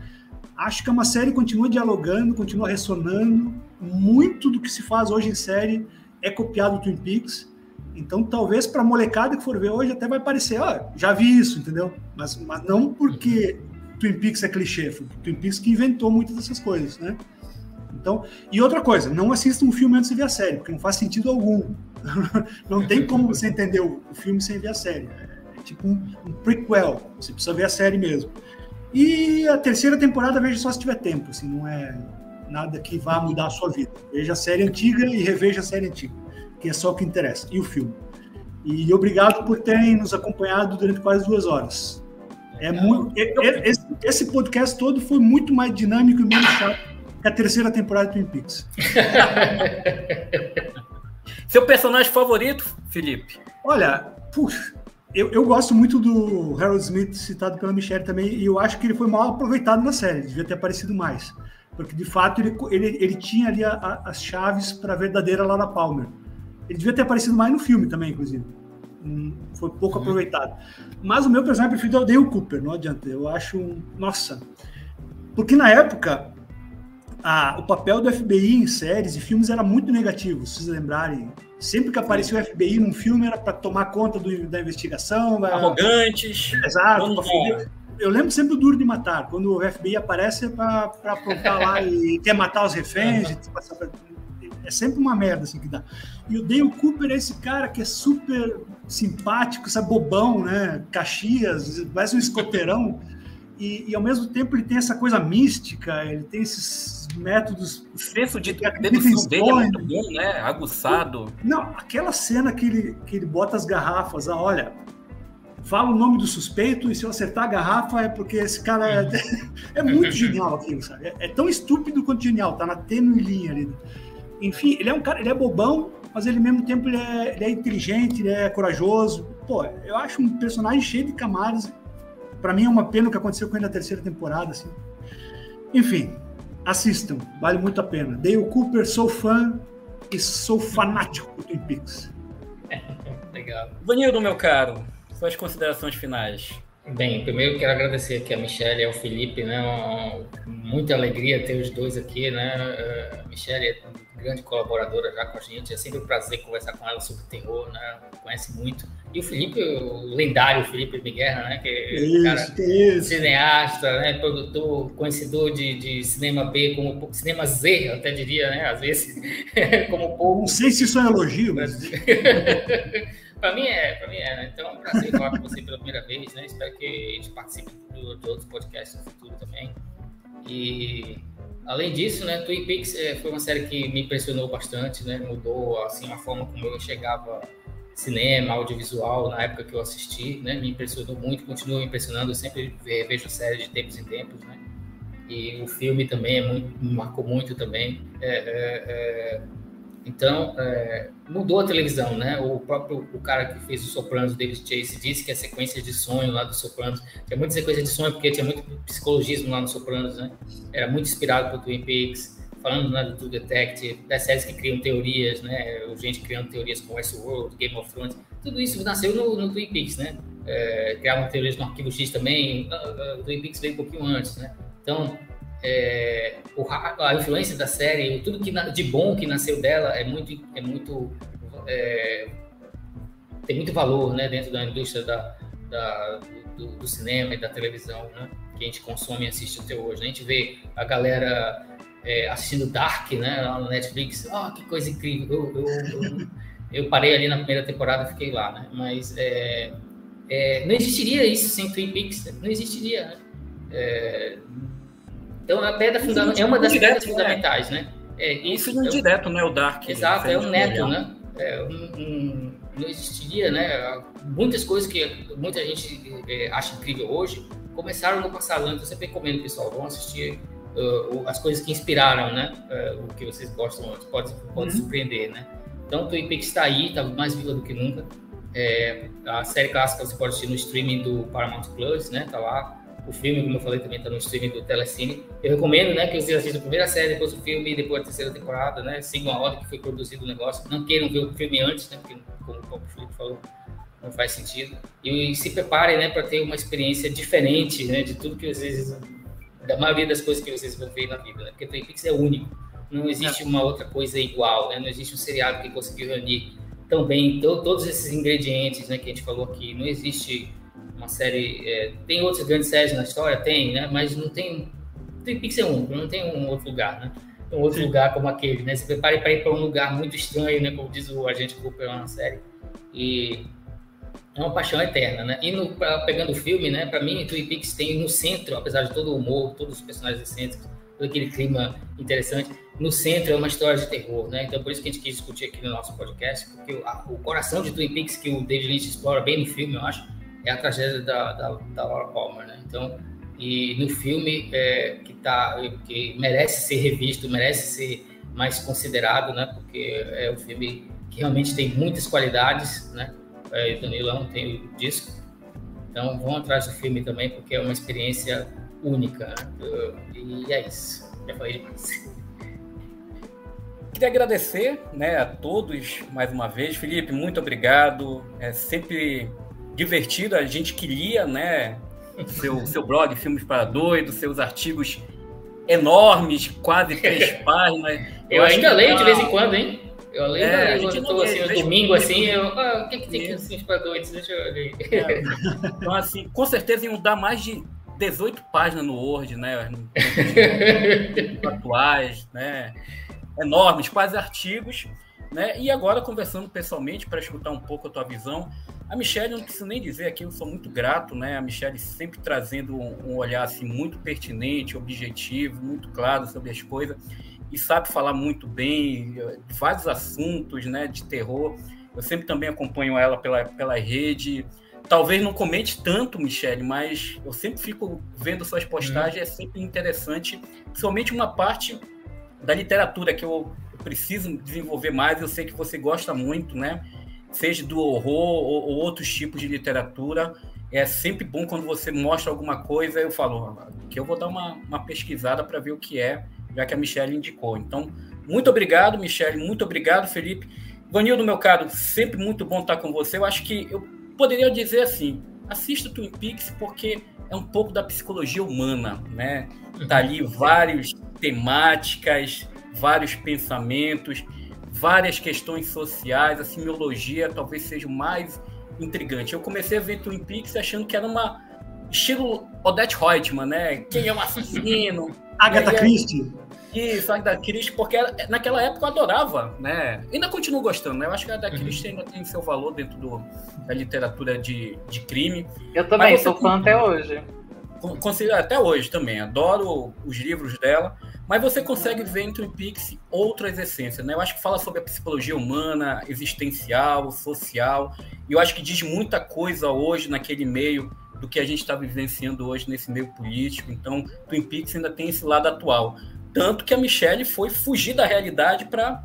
[SPEAKER 3] acho que é uma série que continua dialogando, continua ressonando. Muito do que se faz hoje em série é copiado do Twin Peaks. Então talvez para a molecada que for ver hoje até vai parecer, ó, já vi isso, entendeu? Mas, mas não porque Twin Peaks é clichê, foi Twin Peaks que inventou muitas dessas coisas, né? Então, e outra coisa, não assista um filme antes de ver a série, porque não faz sentido algum. não tem como você entender o, filme sem ver a série. É tipo um, um, prequel, você precisa ver a série mesmo. E a terceira temporada veja só se tiver tempo, assim, não é nada que vá mudar a sua vida. Veja a série antiga e reveja a série antiga, que é só o que interessa, e o filme. E obrigado por terem nos acompanhado durante quase duas horas. É muito, esse, esse podcast todo foi muito mais dinâmico e menos chato que a terceira temporada do Twin Peaks.
[SPEAKER 1] Seu personagem favorito, Felipe?
[SPEAKER 3] Olha, puxa, eu, eu, gosto muito do Harold Smith, citado pela Michelle também, e eu acho que ele foi mal aproveitado na série, devia ter aparecido mais. Porque, de fato, ele, ele, ele tinha ali a, a, as chaves para a verdadeira Laura Palmer. Ele devia ter aparecido mais no filme também, inclusive. Hum, foi pouco uhum. aproveitado. Mas o meu personagem preferido é o Dale Cooper, não adianta. Eu acho. Um, nossa. Porque na época, a, o papel do FBI em séries e filmes era muito negativo, se vocês lembrarem. Sempre que aparecia o FBI num filme era para tomar conta do, da investigação.
[SPEAKER 1] Arrogantes.
[SPEAKER 3] Exato. Eu lembro sempre do Duro de Matar, quando o FBI aparece é para aprontar lá e quer matar os reféns. Uhum. É sempre uma merda assim que dá. E o Dale Cooper é esse cara que é super simpático, sabe, bobão, né? Caxias, parece um escoteirão. E, e, ao mesmo tempo ele tem essa coisa mística, ele tem esses métodos.
[SPEAKER 1] O senso de dedução dele é muito bom, né? Aguçado.
[SPEAKER 3] Não, aquela cena que ele, que ele bota as garrafas, ah, olha, fala o nome do suspeito e se eu acertar a garrafa é porque esse cara é, é muito genial aquilo, sabe? É, é, tão estúpido quanto genial, tá na tênue linha ali. Enfim, ele é um cara, ele é bobão, mas ele ao mesmo tempo ele é, ele é inteligente, ele é corajoso. Pô, eu acho um personagem cheio de camadas para mim é uma pena o que aconteceu com ele na terceira temporada. Assim. Enfim, assistam, vale muito a pena. Dale Cooper, sou fã e sou fanático do Twin Peaks.
[SPEAKER 1] Legal. Vanildo, meu caro, suas considerações finais.
[SPEAKER 2] Bem, primeiro quero agradecer aqui a Michelle e ao Felipe, né? muita alegria ter os dois aqui, né? A uh, Michelle é grande colaboradora já com a gente, é sempre um prazer conversar com ela sobre terror, né? Conhece muito. E o Felipe, o lendário Felipe Guerra, né? Que é isso, cara, isso. cineasta, né? Produtor, conhecedor de, de cinema B, como cinema Z, até diria, né? Às vezes, como pouco.
[SPEAKER 3] Não sei se isso é elogio, mas.
[SPEAKER 2] para mim é, para mim é. Né? Então é um prazer falar com você pela primeira vez, né? Espero que a gente participe de outros podcasts no futuro também. E além disso, né, Twin Peaks é, foi uma série que me impressionou bastante, né? Mudou assim a forma como eu enxergava cinema, audiovisual na época que eu assisti, né? Me impressionou muito, continua me impressionando. Eu sempre vejo séries de tempos em tempos, né? E o filme também é muito, marcou muito também. É, é, é então, é, mudou a televisão, né? O próprio o cara que fez o Sopranos, David Chase, disse que a sequência de sonho lá do Sopranos tinha muita sequência de sonho porque tinha muito psicologismo lá no Sopranos, né? Era muito inspirado por Twin Peaks. falando né, do True Detective, das séries que criam teorias, né? Gente criando teorias como Westworld, Game of Thrones, tudo isso nasceu no, no Twin Peaks, né? É, criavam teorias no Arquivo X também, o Twin Peaks veio um pouquinho antes, né? Então, é, a influência da série, tudo que de bom que nasceu dela é muito, é muito é, tem muito valor, né, dentro da indústria da, da do, do, cinema e da televisão, né, que a gente consome e assiste até hoje. A gente vê a galera é, assistindo Dark, né, lá no Netflix, oh, que coisa incrível. Eu, eu, eu, eu parei ali na primeira temporada, fiquei lá, né, mas é, é, não existiria isso sem Twin Peaks, né? não existiria, né? É, então, a pedra fundamental é uma das pedras né? fundamentais, né?
[SPEAKER 1] É, isso é um direto, né? O Dark.
[SPEAKER 2] Exato, é um neto, né? É, um, um, não existiria, né? Muitas coisas que muita gente é, acha incrível hoje começaram no passado. Então, eu sempre recomendo, pessoal, vão assistir uh, as coisas que inspiraram, né? Uh, o que vocês gostam antes. Pode, pode uhum. surpreender, né? Então, Twin Peaks está aí, está mais viva do que nunca. É, a série clássica você pode assistir no streaming do Paramount Plus, né? Tá lá. O filme, como eu falei, também está no streaming do Telecine. Eu recomendo, né, que vocês assistam a primeira série, depois o filme, depois a terceira temporada, né? Sigam a ordem que foi produzido o negócio. Não queiram ver o filme antes, né? Porque, como o Felipe falou, não faz sentido. E, e se preparem, né, para ter uma experiência diferente, né, de tudo que vocês, da maioria das coisas que vocês vão ver na vida, né? Porque Twin Peaks é único. Não existe uma outra coisa igual, né? Não existe um seriado que conseguiu reunir tão bem todos esses ingredientes, né, que a gente falou aqui. Não existe uma série. É, tem outras grandes séries na história? Tem, né? Mas não tem. Tem Pixel 1, não tem um outro lugar, né? Um outro Sim. lugar como aquele, né? Se prepare para ir para um lugar muito estranho, né? Como diz o agente Cooper lá na série. E é uma paixão eterna, né? E no, pra, pegando o filme, né? Para mim, Twin Peaks tem no centro, apesar de todo o humor, todos os personagens excêntricos, todo aquele clima interessante, no centro é uma história de terror, né? Então por isso que a gente quis discutir aqui no nosso podcast, porque o, a, o coração de Twin Peaks que o David Lynch explora bem no filme, eu acho, é a tragédia da, da, da Laura Palmer, né? Então, e no filme é, que tá, que merece ser revisto, merece ser mais considerado, né? Porque é um filme que realmente tem muitas qualidades, né? É, o Danilão tem o disco, então vão atrás do filme também porque é uma experiência única. Né? E é isso. Já falei demais.
[SPEAKER 1] Queria agradecer né, a todos mais uma vez. Felipe, muito obrigado. É sempre divertido. A gente queria, né? Seu, seu blog Filmes para Doidos, seus artigos enormes, quase três páginas.
[SPEAKER 2] Eu, eu ainda leio de vez em quando, hein? Eu leio, é, leio quando estou assim, no domingo, assim, eu, ah, o que, que tem aqui Filmes para Doidos? Deixa eu ler. É.
[SPEAKER 1] Então, assim, com certeza iam dar mais de 18 páginas no Word, né? atuais, né? Enormes, quase artigos. Né? E agora, conversando pessoalmente, para escutar um pouco a tua visão, a Michelle, não preciso nem dizer aqui, eu sou muito grato, né? A Michelle sempre trazendo um, um olhar assim, muito pertinente, objetivo, muito claro sobre as coisas, e sabe falar muito bem de vários assuntos né, de terror. Eu sempre também acompanho ela pela, pela rede. Talvez não comente tanto, Michelle, mas eu sempre fico vendo suas postagens, uhum. é sempre interessante, principalmente uma parte da literatura que eu preciso desenvolver mais. Eu sei que você gosta muito, né? Seja do horror ou, ou outros tipos de literatura. É sempre bom quando você mostra alguma coisa. Eu falo que eu vou dar uma, uma pesquisada para ver o que é, já que a Michelle indicou. Então, muito obrigado, Michelle. Muito obrigado, Felipe. Vanildo, meu caro, sempre muito bom estar com você. Eu acho que eu poderia dizer assim: assista Twin Peaks porque é um pouco da psicologia humana, né? Tá ali várias temáticas, vários pensamentos, várias questões sociais. A simiologia talvez seja o mais intrigante. Eu comecei a ver Twin Peaks achando que era uma estilo Odette Reutemann, né? Quem é um assassino?
[SPEAKER 3] Agatha Christie.
[SPEAKER 1] Isso, Agatha Christie, porque naquela época eu adorava, né? Ainda continuo gostando, né? Eu acho que a Agatha uhum. Christie ainda tem seu valor dentro do, da literatura de, de crime.
[SPEAKER 4] Eu também, sou fã até hoje.
[SPEAKER 1] Considero até hoje também, adoro os livros dela. Mas você consegue ver em Twin Peaks outras essências, né? Eu acho que fala sobre a psicologia humana, existencial, social, e eu acho que diz muita coisa hoje naquele meio do que a gente está vivenciando hoje nesse meio político. Então, Twin Peaks ainda tem esse lado atual. Tanto que a Michelle foi fugir da realidade para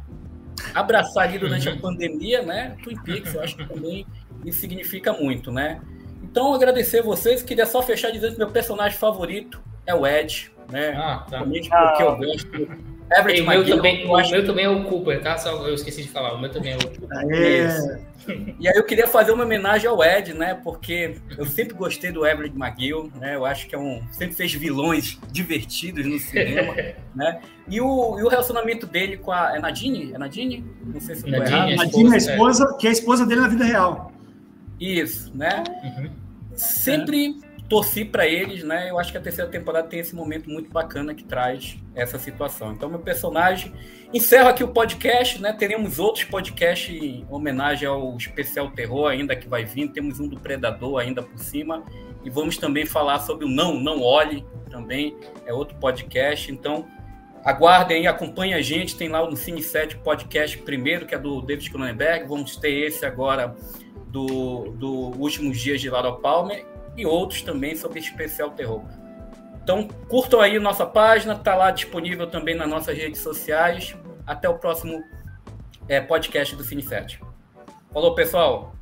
[SPEAKER 1] abraçar ali durante uhum. a pandemia, né? Twin Peaks, eu acho que também isso significa muito, né? Então, agradecer a vocês. Queria só fechar dizendo que meu personagem favorito é o Ed, né? Ah, tá. Principalmente porque eu gosto.
[SPEAKER 2] Everett o meu, também, o meu também é o Cooper, tá? Só eu esqueci de falar, o meu também é o Cooper. É.
[SPEAKER 1] E aí eu queria fazer uma homenagem ao Ed, né? Porque eu sempre gostei do Everett McGill, né? Eu acho que é um. Sempre fez vilões divertidos no cinema, né? E o, e o relacionamento dele com a. É Nadine? É Nadine?
[SPEAKER 3] Não sei se eu Nadine, Nadine é a esposa, que é a esposa dele na vida real.
[SPEAKER 1] Isso, né? Uhum. Sempre torci para eles, né? Eu acho que a terceira temporada tem esse momento muito bacana que traz essa situação. Então, meu personagem. Encerro aqui o podcast, né? Teremos outros podcasts em homenagem ao especial terror ainda que vai vir. Temos um do Predador ainda por cima. E vamos também falar sobre o Não, Não Olhe, também é outro podcast. Então, aguardem aí, acompanhem a gente. Tem lá no Cine 7 podcast primeiro, que é do David Cronenberg. Vamos ter esse agora do, do Últimos Dias de Laura Palmer e outros também sobre especial terror. Então, curtam aí nossa página, está lá disponível também nas nossas redes sociais. Até o próximo é, podcast do Cine 7. Falou, pessoal!